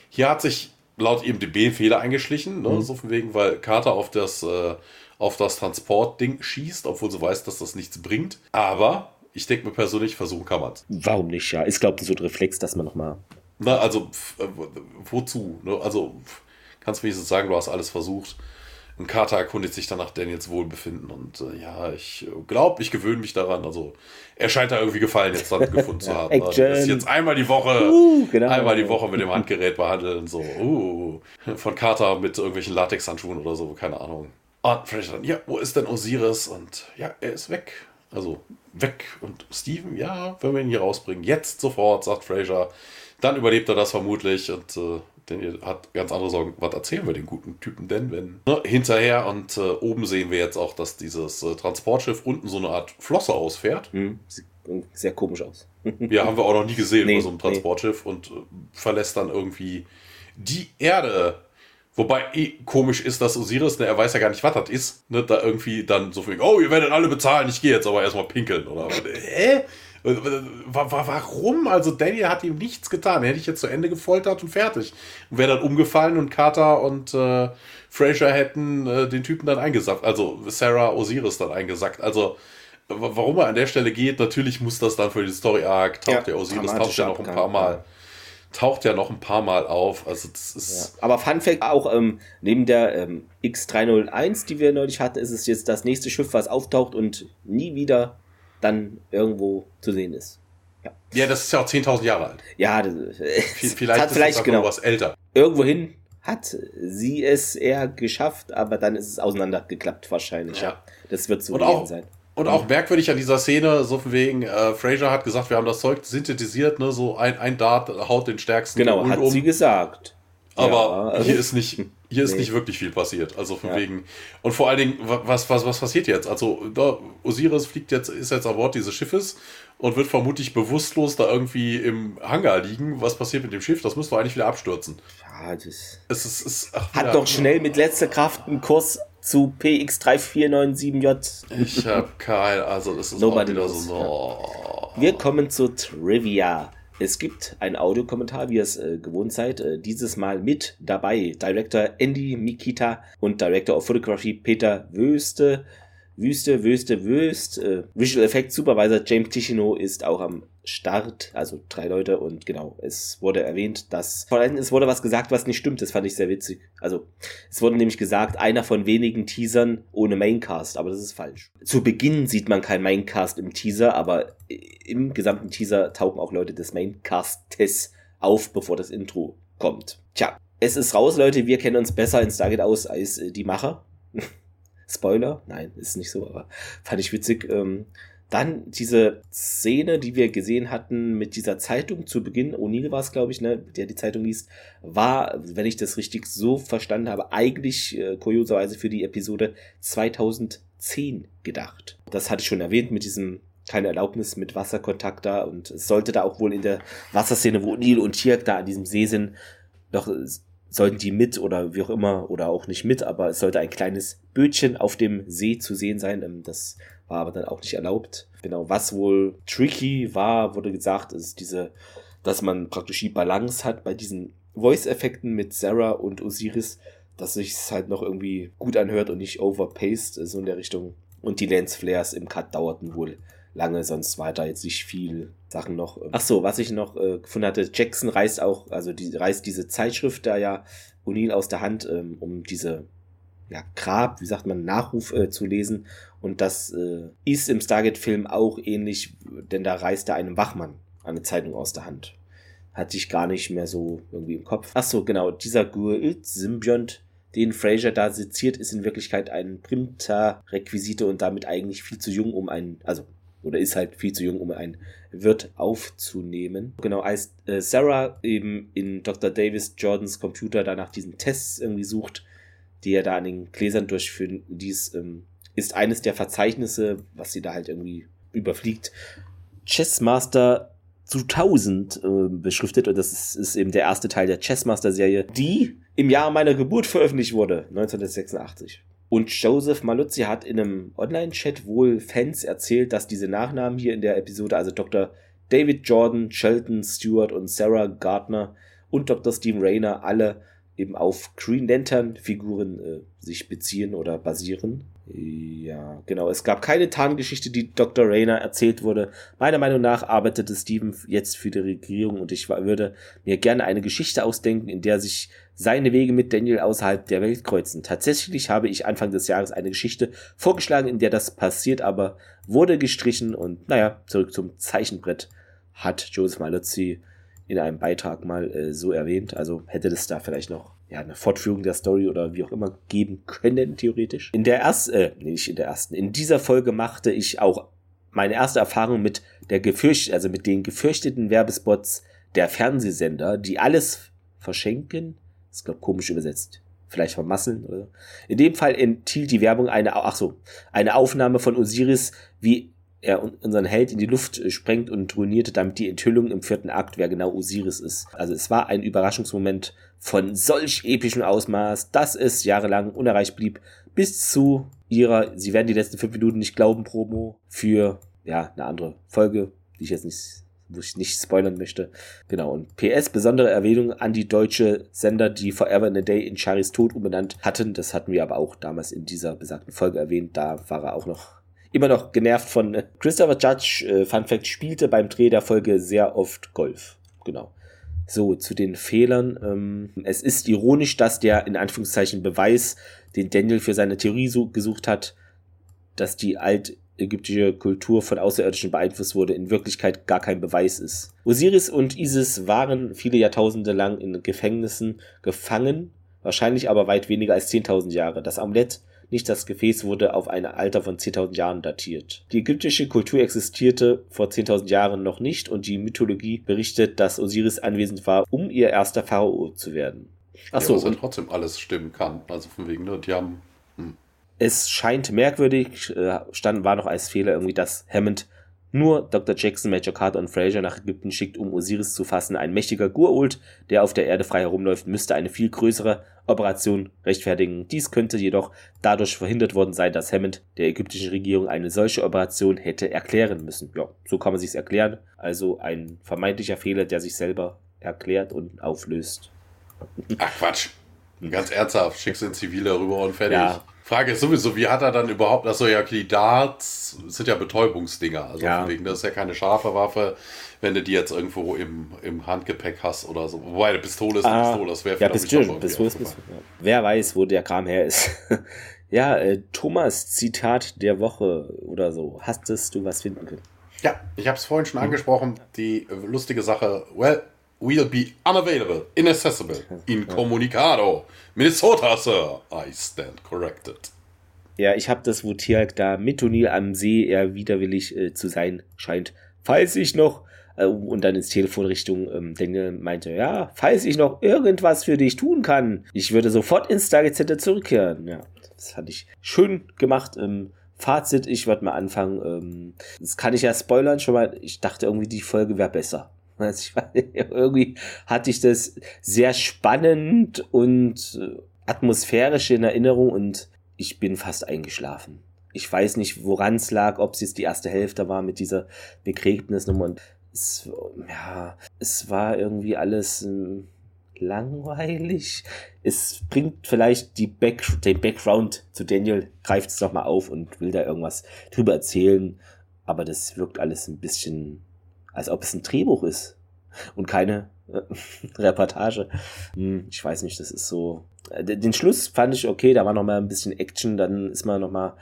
hier hat sich laut IMDB Fehler eingeschlichen, ne? mhm. so von wegen, weil Carter auf das, äh, auf das Transportding schießt, obwohl sie weiß, dass das nichts bringt. Aber ich denke mir persönlich, versuchen kann man es. Warum nicht, ja? Ist, glaube ich, so ein Reflex, dass man nochmal. Na, also, äh, wozu? Ne? Also, kannst du mir so sagen, du hast alles versucht. Und Carter erkundigt sich dann nach Daniels Wohlbefinden und äh, ja, ich glaube, ich gewöhne mich daran. Also er scheint da irgendwie Gefallen jetzt dann gefunden zu haben. Also, das jetzt einmal die Woche, uh, genau. einmal die Woche mit dem Handgerät behandeln. So, uh, von Carter mit irgendwelchen Latexhandschuhen oder so, keine Ahnung. Und vielleicht dann, ja, wo ist denn Osiris? Und ja, er ist weg. Also weg. Und Steven, ja, wenn wir ihn hier rausbringen, jetzt sofort, sagt Fraser. Dann überlebt er das vermutlich und äh, denn ihr hat ganz andere Sorgen. Was erzählen wir den guten Typen denn, wenn ne, hinterher und äh, oben sehen wir jetzt auch, dass dieses äh, Transportschiff unten so eine Art Flosse ausfährt. Mhm. Sieht sehr komisch aus. ja, haben wir auch noch nie gesehen nee, bei so einem Transportschiff nee. und äh, verlässt dann irgendwie die Erde. Wobei eh komisch ist, dass Osiris, ne, er weiß ja gar nicht, was das ist, ne, da irgendwie dann so viel, oh, ihr werdet alle bezahlen, ich gehe jetzt aber erstmal pinkeln, oder? Hä? Warum? Also Daniel hat ihm nichts getan. Er hätte ich jetzt zu Ende gefoltert und fertig. Und wäre dann umgefallen und Carter und äh, Fraser hätten äh, den Typen dann eingesackt. Also Sarah Osiris dann eingesackt. Also warum er an der Stelle geht, natürlich muss das dann für die Story Arc taucht ja, der Osiris taucht ja noch ein paar Mal. Taucht ja noch ein paar Mal auf. Also das ist. Ja. Aber Fun Fact auch, ähm, neben der ähm, X301, die wir neulich hatten, ist es jetzt das nächste Schiff, was auftaucht und nie wieder dann irgendwo zu sehen ist. Ja, ja das ist ja auch 10.000 Jahre alt. Ja, das, vielleicht, vielleicht ist vielleicht genau. was älter. Irgendwohin hat sie es eher geschafft, aber dann ist es auseinandergeklappt wahrscheinlich. Ja. Das wird so und auch, sein. Und auch merkwürdig an dieser Szene, so von wegen, äh, Fraser hat gesagt, wir haben das Zeug synthetisiert, ne, so ein, ein Dart haut den stärksten. Genau, hat um. sie gesagt. Aber ja, hier ist nicht, hier ist nee. nicht wirklich viel passiert. Also von ja. wegen. Und vor allen Dingen, was, was, was passiert jetzt? Also, da, Osiris fliegt jetzt, ist jetzt an Bord dieses Schiffes und wird vermutlich bewusstlos da irgendwie im Hangar liegen. Was passiert mit dem Schiff? Das müsste eigentlich wieder abstürzen. Ja, das. Es ist, es, ach, hat ja, doch schnell mit letzter Kraft einen Kurs zu PX3497J. Ich hab kein, also das ist Nobody wieder so. No. Wir kommen zur Trivia. Es gibt einen Audiokommentar, wie ihr es äh, gewohnt seid. Äh, dieses Mal mit dabei Director Andy Mikita und Director of Photography Peter Wöste. Wüste, Wüste, Wüst. Äh, Visual Effects Supervisor James Tichino ist auch am Start, also drei Leute und genau, es wurde erwähnt, dass vor allem es wurde was gesagt, was nicht stimmt, das fand ich sehr witzig. Also, es wurde nämlich gesagt, einer von wenigen Teasern ohne Maincast, aber das ist falsch. Zu Beginn sieht man kein Maincast im Teaser, aber im gesamten Teaser tauchen auch Leute des Maincastes auf, bevor das Intro kommt. Tja, es ist raus, Leute, wir kennen uns besser in Stargate aus als äh, die Macher. Spoiler? Nein, ist nicht so, aber fand ich witzig. Ähm, dann diese Szene, die wir gesehen hatten mit dieser Zeitung zu Beginn, O'Neill war es, glaube ich, ne, der die Zeitung liest, war, wenn ich das richtig so verstanden habe, eigentlich äh, kurioserweise für die Episode 2010 gedacht. Das hatte ich schon erwähnt mit diesem keine Erlaubnis mit Wasserkontakt da und es sollte da auch wohl in der Wasserszene, wo O'Neill und Tirk da an diesem See sind, noch sollten die mit oder wie auch immer oder auch nicht mit, aber es sollte ein kleines Bötchen auf dem See zu sehen sein. Ähm, das war aber dann auch nicht erlaubt. Genau, was wohl tricky war, wurde gesagt, ist diese, dass man praktisch die Balance hat bei diesen Voice-Effekten mit Sarah und Osiris, dass sich es halt noch irgendwie gut anhört und nicht overpaced, so in der Richtung. Und die Lens-Flares im Cut dauerten wohl lange, sonst da jetzt nicht viel Sachen noch. Ach so, was ich noch äh, gefunden hatte, Jackson reißt auch, also die, reißt diese Zeitschrift da ja O'Neill aus der Hand, ähm, um diese ja, Grab, wie sagt man, Nachruf äh, zu lesen. Und das äh, ist im Stargate-Film auch ähnlich, denn da reißt er einem Wachmann eine Zeitung aus der Hand. Hatte ich gar nicht mehr so irgendwie im Kopf. Ach so, genau, dieser Guild-Symbiont, den Fraser da seziert, ist in Wirklichkeit ein Primta-Requisite und damit eigentlich viel zu jung, um einen, also oder ist halt viel zu jung, um ein Wirt aufzunehmen. Genau, als äh, Sarah eben in Dr. Davis Jordans Computer danach diesen Tests irgendwie sucht, die er da an den Gläsern durchführen, dies ähm, ist eines der Verzeichnisse, was sie da halt irgendwie überfliegt. Chessmaster zu 1000 äh, beschriftet und das ist, ist eben der erste Teil der Chessmaster-Serie, die im Jahr meiner Geburt veröffentlicht wurde, 1986. Und Joseph Maluzzi hat in einem Online-Chat wohl Fans erzählt, dass diese Nachnamen hier in der Episode, also Dr. David Jordan, Shelton Stewart und Sarah Gardner und Dr. Steve Rayner alle eben auf Green Lantern Figuren äh, sich beziehen oder basieren. Ja, genau. Es gab keine Tarngeschichte, die Dr. Rayner erzählt wurde. Meiner Meinung nach arbeitete Steven jetzt für die Regierung und ich würde mir gerne eine Geschichte ausdenken, in der sich seine Wege mit Daniel außerhalb der Welt kreuzen. Tatsächlich habe ich Anfang des Jahres eine Geschichte vorgeschlagen, in der das passiert, aber wurde gestrichen und naja, zurück zum Zeichenbrett hat Joseph Malozzi in einem Beitrag mal äh, so erwähnt. Also hätte das da vielleicht noch ja, eine Fortführung der Story oder wie auch immer geben können, theoretisch. In der ersten, äh, nee, nicht in der ersten, in dieser Folge machte ich auch meine erste Erfahrung mit der gefürcht, also mit den gefürchteten Werbespots der Fernsehsender, die alles verschenken. Das ist, glaube komisch übersetzt. Vielleicht vermasseln oder. In dem Fall enthielt die Werbung eine, ach so, eine Aufnahme von Osiris, wie er unseren Held in die Luft äh, sprengt und ruinierte damit die Enthüllung im vierten Akt, wer genau Osiris ist. Also es war ein Überraschungsmoment von solch epischem Ausmaß, dass es jahrelang unerreicht blieb, bis zu ihrer, sie werden die letzten fünf Minuten nicht glauben, Promo für, ja, eine andere Folge, die ich jetzt nicht, wo ich nicht spoilern möchte. Genau, und PS, besondere Erwähnung an die deutsche Sender, die Forever in a Day in Charis Tod umbenannt hatten. Das hatten wir aber auch damals in dieser besagten Folge erwähnt. Da war er auch noch immer noch genervt von äh, Christopher Judge. Äh, Fun Fact spielte beim Dreh der Folge sehr oft Golf. Genau. So, zu den Fehlern. Ähm, es ist ironisch, dass der in Anführungszeichen Beweis, den Daniel für seine Theorie gesucht hat, dass die altägyptische Kultur von Außerirdischen beeinflusst wurde, in Wirklichkeit gar kein Beweis ist. Osiris und Isis waren viele Jahrtausende lang in Gefängnissen gefangen wahrscheinlich aber weit weniger als 10.000 Jahre. Das Amulett nicht das Gefäß wurde auf ein Alter von 10.000 Jahren datiert. Die ägyptische Kultur existierte vor 10.000 Jahren noch nicht und die Mythologie berichtet, dass Osiris anwesend war, um ihr erster Pharao zu werden. Achso. Ja, was und trotzdem alles stimmen kann. Also von wegen, ne, die haben. Hm. Es scheint merkwürdig, äh, stand, war noch als Fehler irgendwie, dass Hammond nur Dr. Jackson, Major Carter und Fraser nach Ägypten schickt, um Osiris zu fassen. Ein mächtiger Gurult, der auf der Erde frei herumläuft, müsste eine viel größere Operation rechtfertigen. Dies könnte jedoch dadurch verhindert worden sein, dass Hammond der ägyptischen Regierung eine solche Operation hätte erklären müssen. Ja, so kann man sich's erklären. Also ein vermeintlicher Fehler, der sich selber erklärt und auflöst. Ach Quatsch. Ganz ernsthaft, schickst du in Zivile rüber und fertig. Ja, Frage ist sowieso, wie hat er dann überhaupt, achso, ja, die Darts sind ja Betäubungsdinger. Also ja. wegen, das ist ja keine scharfe Waffe, wenn du die jetzt irgendwo im, im Handgepäck hast oder so. Wobei eine Pistole ist eine ah, Pistole, das wäre ja, Pistole, Pistole ist Pistole, ja. Wer weiß, wo der Kram her ist. ja, äh, Thomas, Zitat der Woche oder so. Hastest du was finden können? Ja, ich habe es vorhin schon hm. angesprochen, die lustige Sache, well, will be unavailable, inaccessible, incommunicado. Minnesota, Sir. I stand corrected. Ja, ich habe das, wo Tialk da mit O'Neill am See eher widerwillig äh, zu sein scheint. Falls ich noch, äh, und dann ins Telefon Richtung ähm, Daniel meinte, ja, falls ich noch irgendwas für dich tun kann, ich würde sofort ins Stargate Center zurückkehren. Ja, das fand ich schön gemacht. Ähm, Fazit, ich werde mal anfangen. Ähm, das kann ich ja spoilern schon mal. Ich dachte irgendwie, die Folge wäre besser. Also irgendwie hatte ich das sehr spannend und äh, atmosphärisch in Erinnerung und ich bin fast eingeschlafen. Ich weiß nicht, woran es lag, ob es jetzt die erste Hälfte war mit dieser Begräbnisnummer und es, ja, es war irgendwie alles äh, langweilig. Es bringt vielleicht die Back, den Background zu Daniel, greift es nochmal auf und will da irgendwas drüber erzählen, aber das wirkt alles ein bisschen als ob es ein Drehbuch ist und keine äh, Reportage. Hm, ich weiß nicht, das ist so. Äh, den Schluss fand ich okay, da war noch mal ein bisschen Action, dann ist man noch mal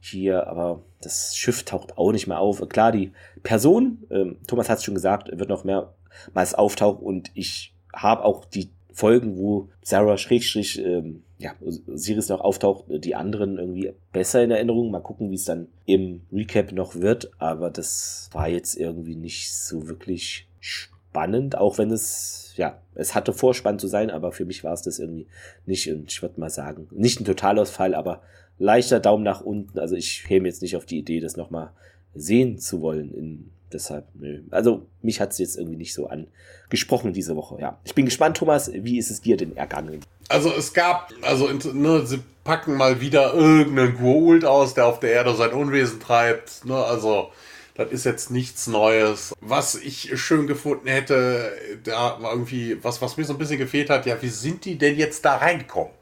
hier, aber das Schiff taucht auch nicht mehr auf. Klar, die Person, ähm, Thomas hat es schon gesagt, wird noch mehrmals auftauchen und ich habe auch die Folgen, wo Sarah Schrägstrich ähm, ja, Osiris noch auftaucht, die anderen irgendwie besser in Erinnerung. Mal gucken, wie es dann im Recap noch wird. Aber das war jetzt irgendwie nicht so wirklich spannend, auch wenn es, ja, es hatte Vorspann zu sein, aber für mich war es das irgendwie nicht. Und ich würde mal sagen, nicht ein Totalausfall, aber leichter Daumen nach unten. Also ich käme jetzt nicht auf die Idee, das nochmal sehen zu wollen in deshalb, nö. Also, mich hat es jetzt irgendwie nicht so angesprochen diese Woche, ja. Ich bin gespannt, Thomas, wie ist es dir denn ergangen? Also, es gab, also, ne, sie packen mal wieder irgendeinen Gurult aus, der auf der Erde sein Unwesen treibt, ne, also, das ist jetzt nichts Neues. Was ich schön gefunden hätte, da war irgendwie, was, was mir so ein bisschen gefehlt hat, ja, wie sind die denn jetzt da reingekommen?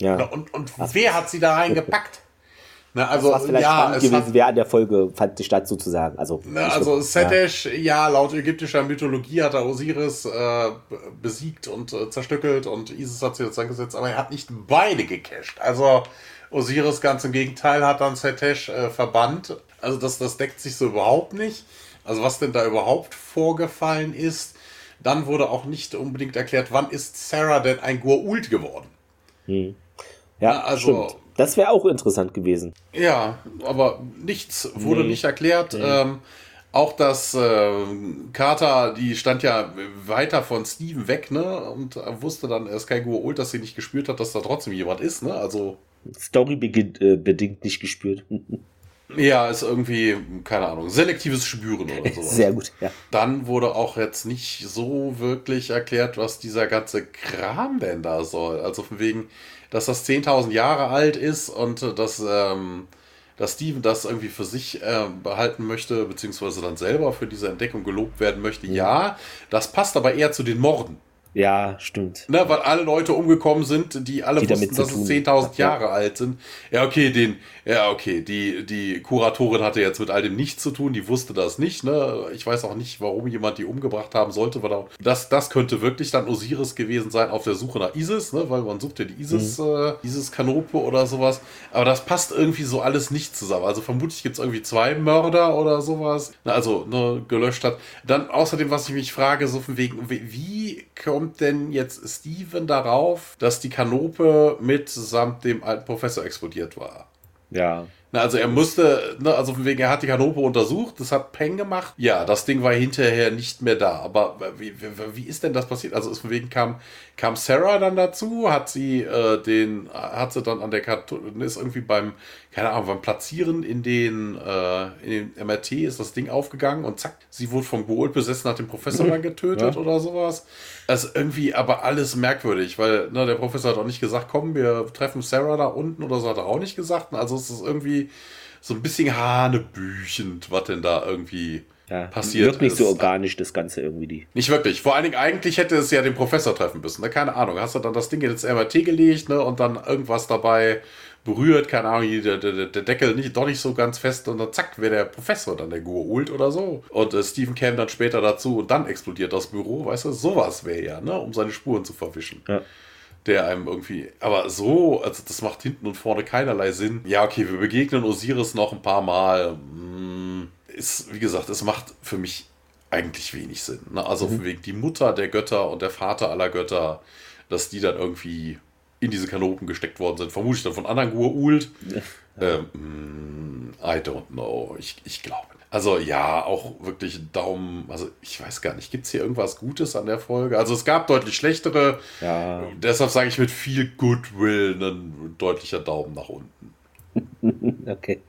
Ja. Und, und wer hat sie da reingepackt? Na, also, was vielleicht ja, spannend gewesen wäre an der Folge, fand die Stadt sozusagen. Also, na, also Setesh, ja. ja. laut ägyptischer Mythologie hat er Osiris äh, besiegt und äh, zerstückelt und Isis hat sie jetzt angesetzt, aber er hat nicht beide gecasht. Also Osiris ganz im Gegenteil hat dann Setesh äh, verbannt. Also das, das deckt sich so überhaupt nicht. Also was denn da überhaupt vorgefallen ist. Dann wurde auch nicht unbedingt erklärt, wann ist Sarah denn ein Gurult geworden. Hm. Ja, ja, also stimmt. Das wäre auch interessant gewesen. Ja, aber nichts wurde nee. nicht erklärt. Nee. Ähm, auch dass äh, Carter, die stand ja weiter von Steven weg, ne? Und wusste dann, er ist kein Gua'uld, dass sie nicht gespürt hat, dass da trotzdem jemand ist, ne? Also. Story äh, bedingt nicht gespürt. Ja, ist irgendwie, keine Ahnung, selektives Spüren oder sowas. Sehr gut, ja. Dann wurde auch jetzt nicht so wirklich erklärt, was dieser ganze Kram denn da soll. Also von wegen, dass das 10.000 Jahre alt ist und äh, dass, ähm, dass Steven das irgendwie für sich äh, behalten möchte, beziehungsweise dann selber für diese Entdeckung gelobt werden möchte. Mhm. Ja, das passt aber eher zu den Morden. Ja, stimmt. Ne, weil alle Leute umgekommen sind, die alle die wussten, dass es 10.000 Jahre alt sind. Ja, okay, den, ja, okay, die, die Kuratorin hatte jetzt mit all dem nichts zu tun, die wusste das nicht, ne? Ich weiß auch nicht, warum jemand die umgebracht haben sollte, weil auch, das, das könnte wirklich dann Osiris gewesen sein auf der Suche nach Isis, ne? Weil man sucht ja die Isis, mhm. äh, Isis Kanope oder sowas. Aber das passt irgendwie so alles nicht zusammen. Also vermutlich gibt es irgendwie zwei Mörder oder sowas. Also, ne, gelöscht hat. Dann außerdem, was ich mich frage, so von wegen, wie, kommen kommt denn jetzt Steven darauf, dass die Kanope mitsamt dem alten Professor explodiert war? Ja. Na, also er musste, ne, also von wegen, er hat die Kanope untersucht, das hat Peng gemacht. Ja, das Ding war hinterher nicht mehr da. Aber wie, wie, wie ist denn das passiert? Also von wegen kam, kam Sarah dann dazu, hat sie äh, den, hat sie dann an der Karte, ist irgendwie beim, keine Ahnung, beim Platzieren in den, äh, in den MRT ist das Ding aufgegangen und zack, sie wurde vom Gold besessen, hat den Professor dann getötet ja. oder sowas. Also irgendwie aber alles merkwürdig, weil ne, der Professor hat auch nicht gesagt, komm, wir treffen Sarah da unten oder so hat er auch nicht gesagt. Also es ist irgendwie so ein bisschen hanebüchend, was denn da irgendwie ja, passiert wirkt nicht so organisch, das Ganze irgendwie. Die. Nicht wirklich. Vor allen Dingen, eigentlich hätte es ja den Professor treffen müssen. Ne? Keine Ahnung. Hast du dann das Ding ins MRT gelegt ne? und dann irgendwas dabei berührt, keine Ahnung, der, der, der Deckel nicht, doch nicht so ganz fest und dann zack, wäre der Professor dann der Goa'uld oder so. Und äh, Stephen käme dann später dazu und dann explodiert das Büro, weißt du, sowas wäre ja, ne? um seine Spuren zu verwischen. Ja der einem irgendwie, aber so, also das macht hinten und vorne keinerlei Sinn. Ja, okay, wir begegnen Osiris noch ein paar Mal. Hm, ist, wie gesagt, es macht für mich eigentlich wenig Sinn. Ne? Also mhm. wegen die Mutter der Götter und der Vater aller Götter, dass die dann irgendwie in diese Kanopen gesteckt worden sind. Vermutlich dann von anderen Gua'uld. Ja. Ähm, hm, I don't know. Ich, ich glaube also ja, auch wirklich Daumen. Also ich weiß gar nicht, gibt es hier irgendwas Gutes an der Folge? Also es gab deutlich schlechtere. Ja. Deshalb sage ich mit viel Goodwill ein deutlicher Daumen nach unten. okay,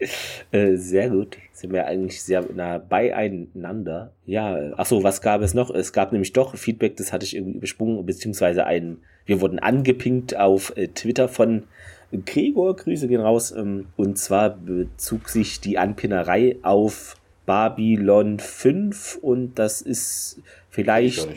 äh, sehr gut. Sind wir eigentlich sehr nah beieinander. Ja, achso, was gab es noch? Es gab nämlich doch Feedback, das hatte ich irgendwie übersprungen, beziehungsweise ein, wir wurden angepinkt auf äh, Twitter von Gregor, Grüße gehen raus, ähm, und zwar bezog sich die Anpinnerei auf Babylon 5 und das ist vielleicht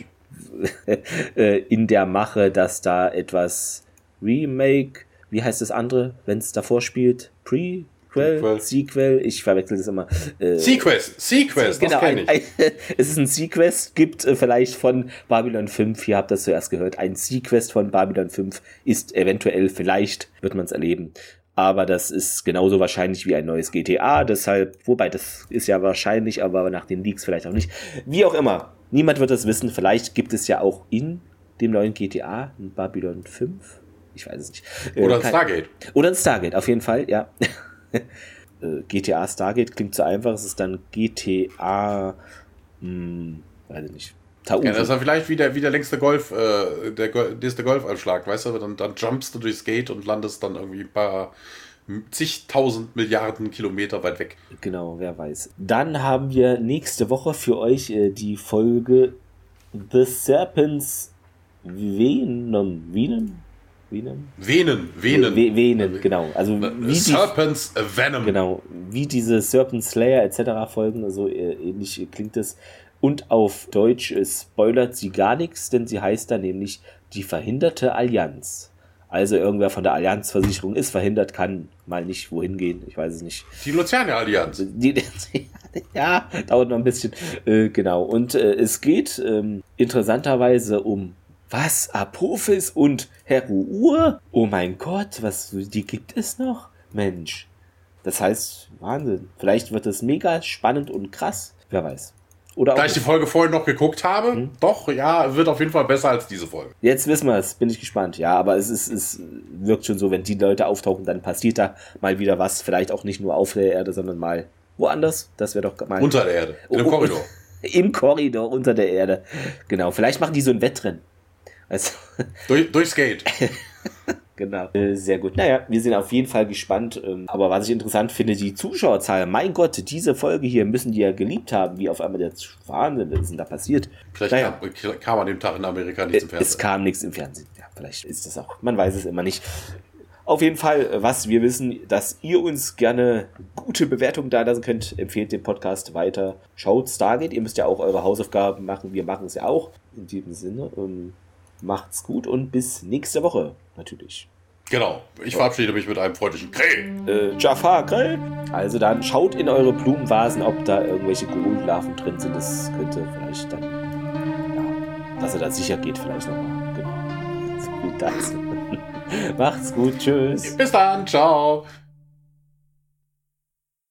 äh, in der Mache, dass da etwas Remake, wie heißt das andere, wenn es davor spielt? Pre? Sequel, Sequel, ich verwechsel das immer. Äh, Sequest, Sequest, genau, ein, ein, es ist ein Sequest, gibt äh, vielleicht von Babylon 5, ihr habt das zuerst gehört, ein Sequest von Babylon 5 ist eventuell, vielleicht wird man es erleben, aber das ist genauso wahrscheinlich wie ein neues GTA, deshalb, wobei das ist ja wahrscheinlich, aber nach den Leaks vielleicht auch nicht. Wie auch immer, niemand wird das wissen, vielleicht gibt es ja auch in dem neuen GTA ein Babylon 5, ich weiß es nicht. Äh, oder ein Stargate. Oder ein Stargate, auf jeden Fall, ja. GTA äh, Stargate klingt zu einfach, es ist dann GTA, hm, weiß ich nicht, Taufe. Ja, das ist vielleicht wie der, wie der längste Golf, äh, der, der Golfanschlag, weißt du? Dann, dann jumpst du durchs Gate und landest dann irgendwie ein paar zigtausend Milliarden Kilometer weit weg. Genau, wer weiß. Dann haben wir nächste Woche für euch äh, die Folge The Serpents Venom. Venom? Venom? Venen, Venen. V Venen, genau. Also wie Serpents die, Venom. Genau, wie diese Serpent Slayer etc. Folgen, so äh, ähnlich klingt es. Und auf Deutsch spoilert sie gar nichts, denn sie heißt da nämlich die verhinderte Allianz. Also irgendwer von der Allianzversicherung ist verhindert, kann mal nicht wohin gehen. Ich weiß es nicht. Die Luciane Allianz. Die, ja, dauert noch ein bisschen. Äh, genau. Und äh, es geht ähm, interessanterweise um was? Apophis und Heruur? Oh mein Gott, was, die gibt es noch? Mensch. Das heißt, Wahnsinn. Vielleicht wird es mega spannend und krass. Wer weiß. Oder da ich die Folge vorher noch geguckt habe, hm? doch, ja, wird auf jeden Fall besser als diese Folge. Jetzt wissen wir es, bin ich gespannt. Ja, aber es, ist, es wirkt schon so, wenn die Leute auftauchen, dann passiert da mal wieder was. Vielleicht auch nicht nur auf der Erde, sondern mal woanders. Das wäre doch mal. Unter der Erde, in oh, Korridor. Im Korridor unter der Erde. Genau, vielleicht machen die so ein Wettrennen. Also Durch, durchs Gate. genau. Äh, sehr gut. Naja, wir sind auf jeden Fall gespannt. Ähm, aber was ich interessant finde, die Zuschauerzahl. Mein Gott, diese Folge hier müssen die ja geliebt haben, wie auf einmal der Wahnsinn, was ist denn da passiert? Vielleicht naja. kam, kam, an dem Tag in Amerika nichts im Fernsehen. Es kam nichts im Fernsehen. Ja, vielleicht ist das auch. Man weiß es immer nicht. Auf jeden Fall, was wir wissen, dass ihr uns gerne gute Bewertungen da lassen könnt. Empfehlt den Podcast weiter. Schaut Stargate. Ihr müsst ja auch eure Hausaufgaben machen. Wir machen es ja auch. In diesem Sinne. Ähm, macht's gut und bis nächste Woche natürlich. Genau, ich verabschiede mich mit einem freundlichen Krell. Äh, Jafar, Krell. Also dann schaut in eure Blumenvasen, ob da irgendwelche Goldlarven drin sind. Das könnte vielleicht dann, ja, dass er da sicher geht, vielleicht nochmal. Genau. So viel dazu. Macht's gut, tschüss. Bis dann, ciao.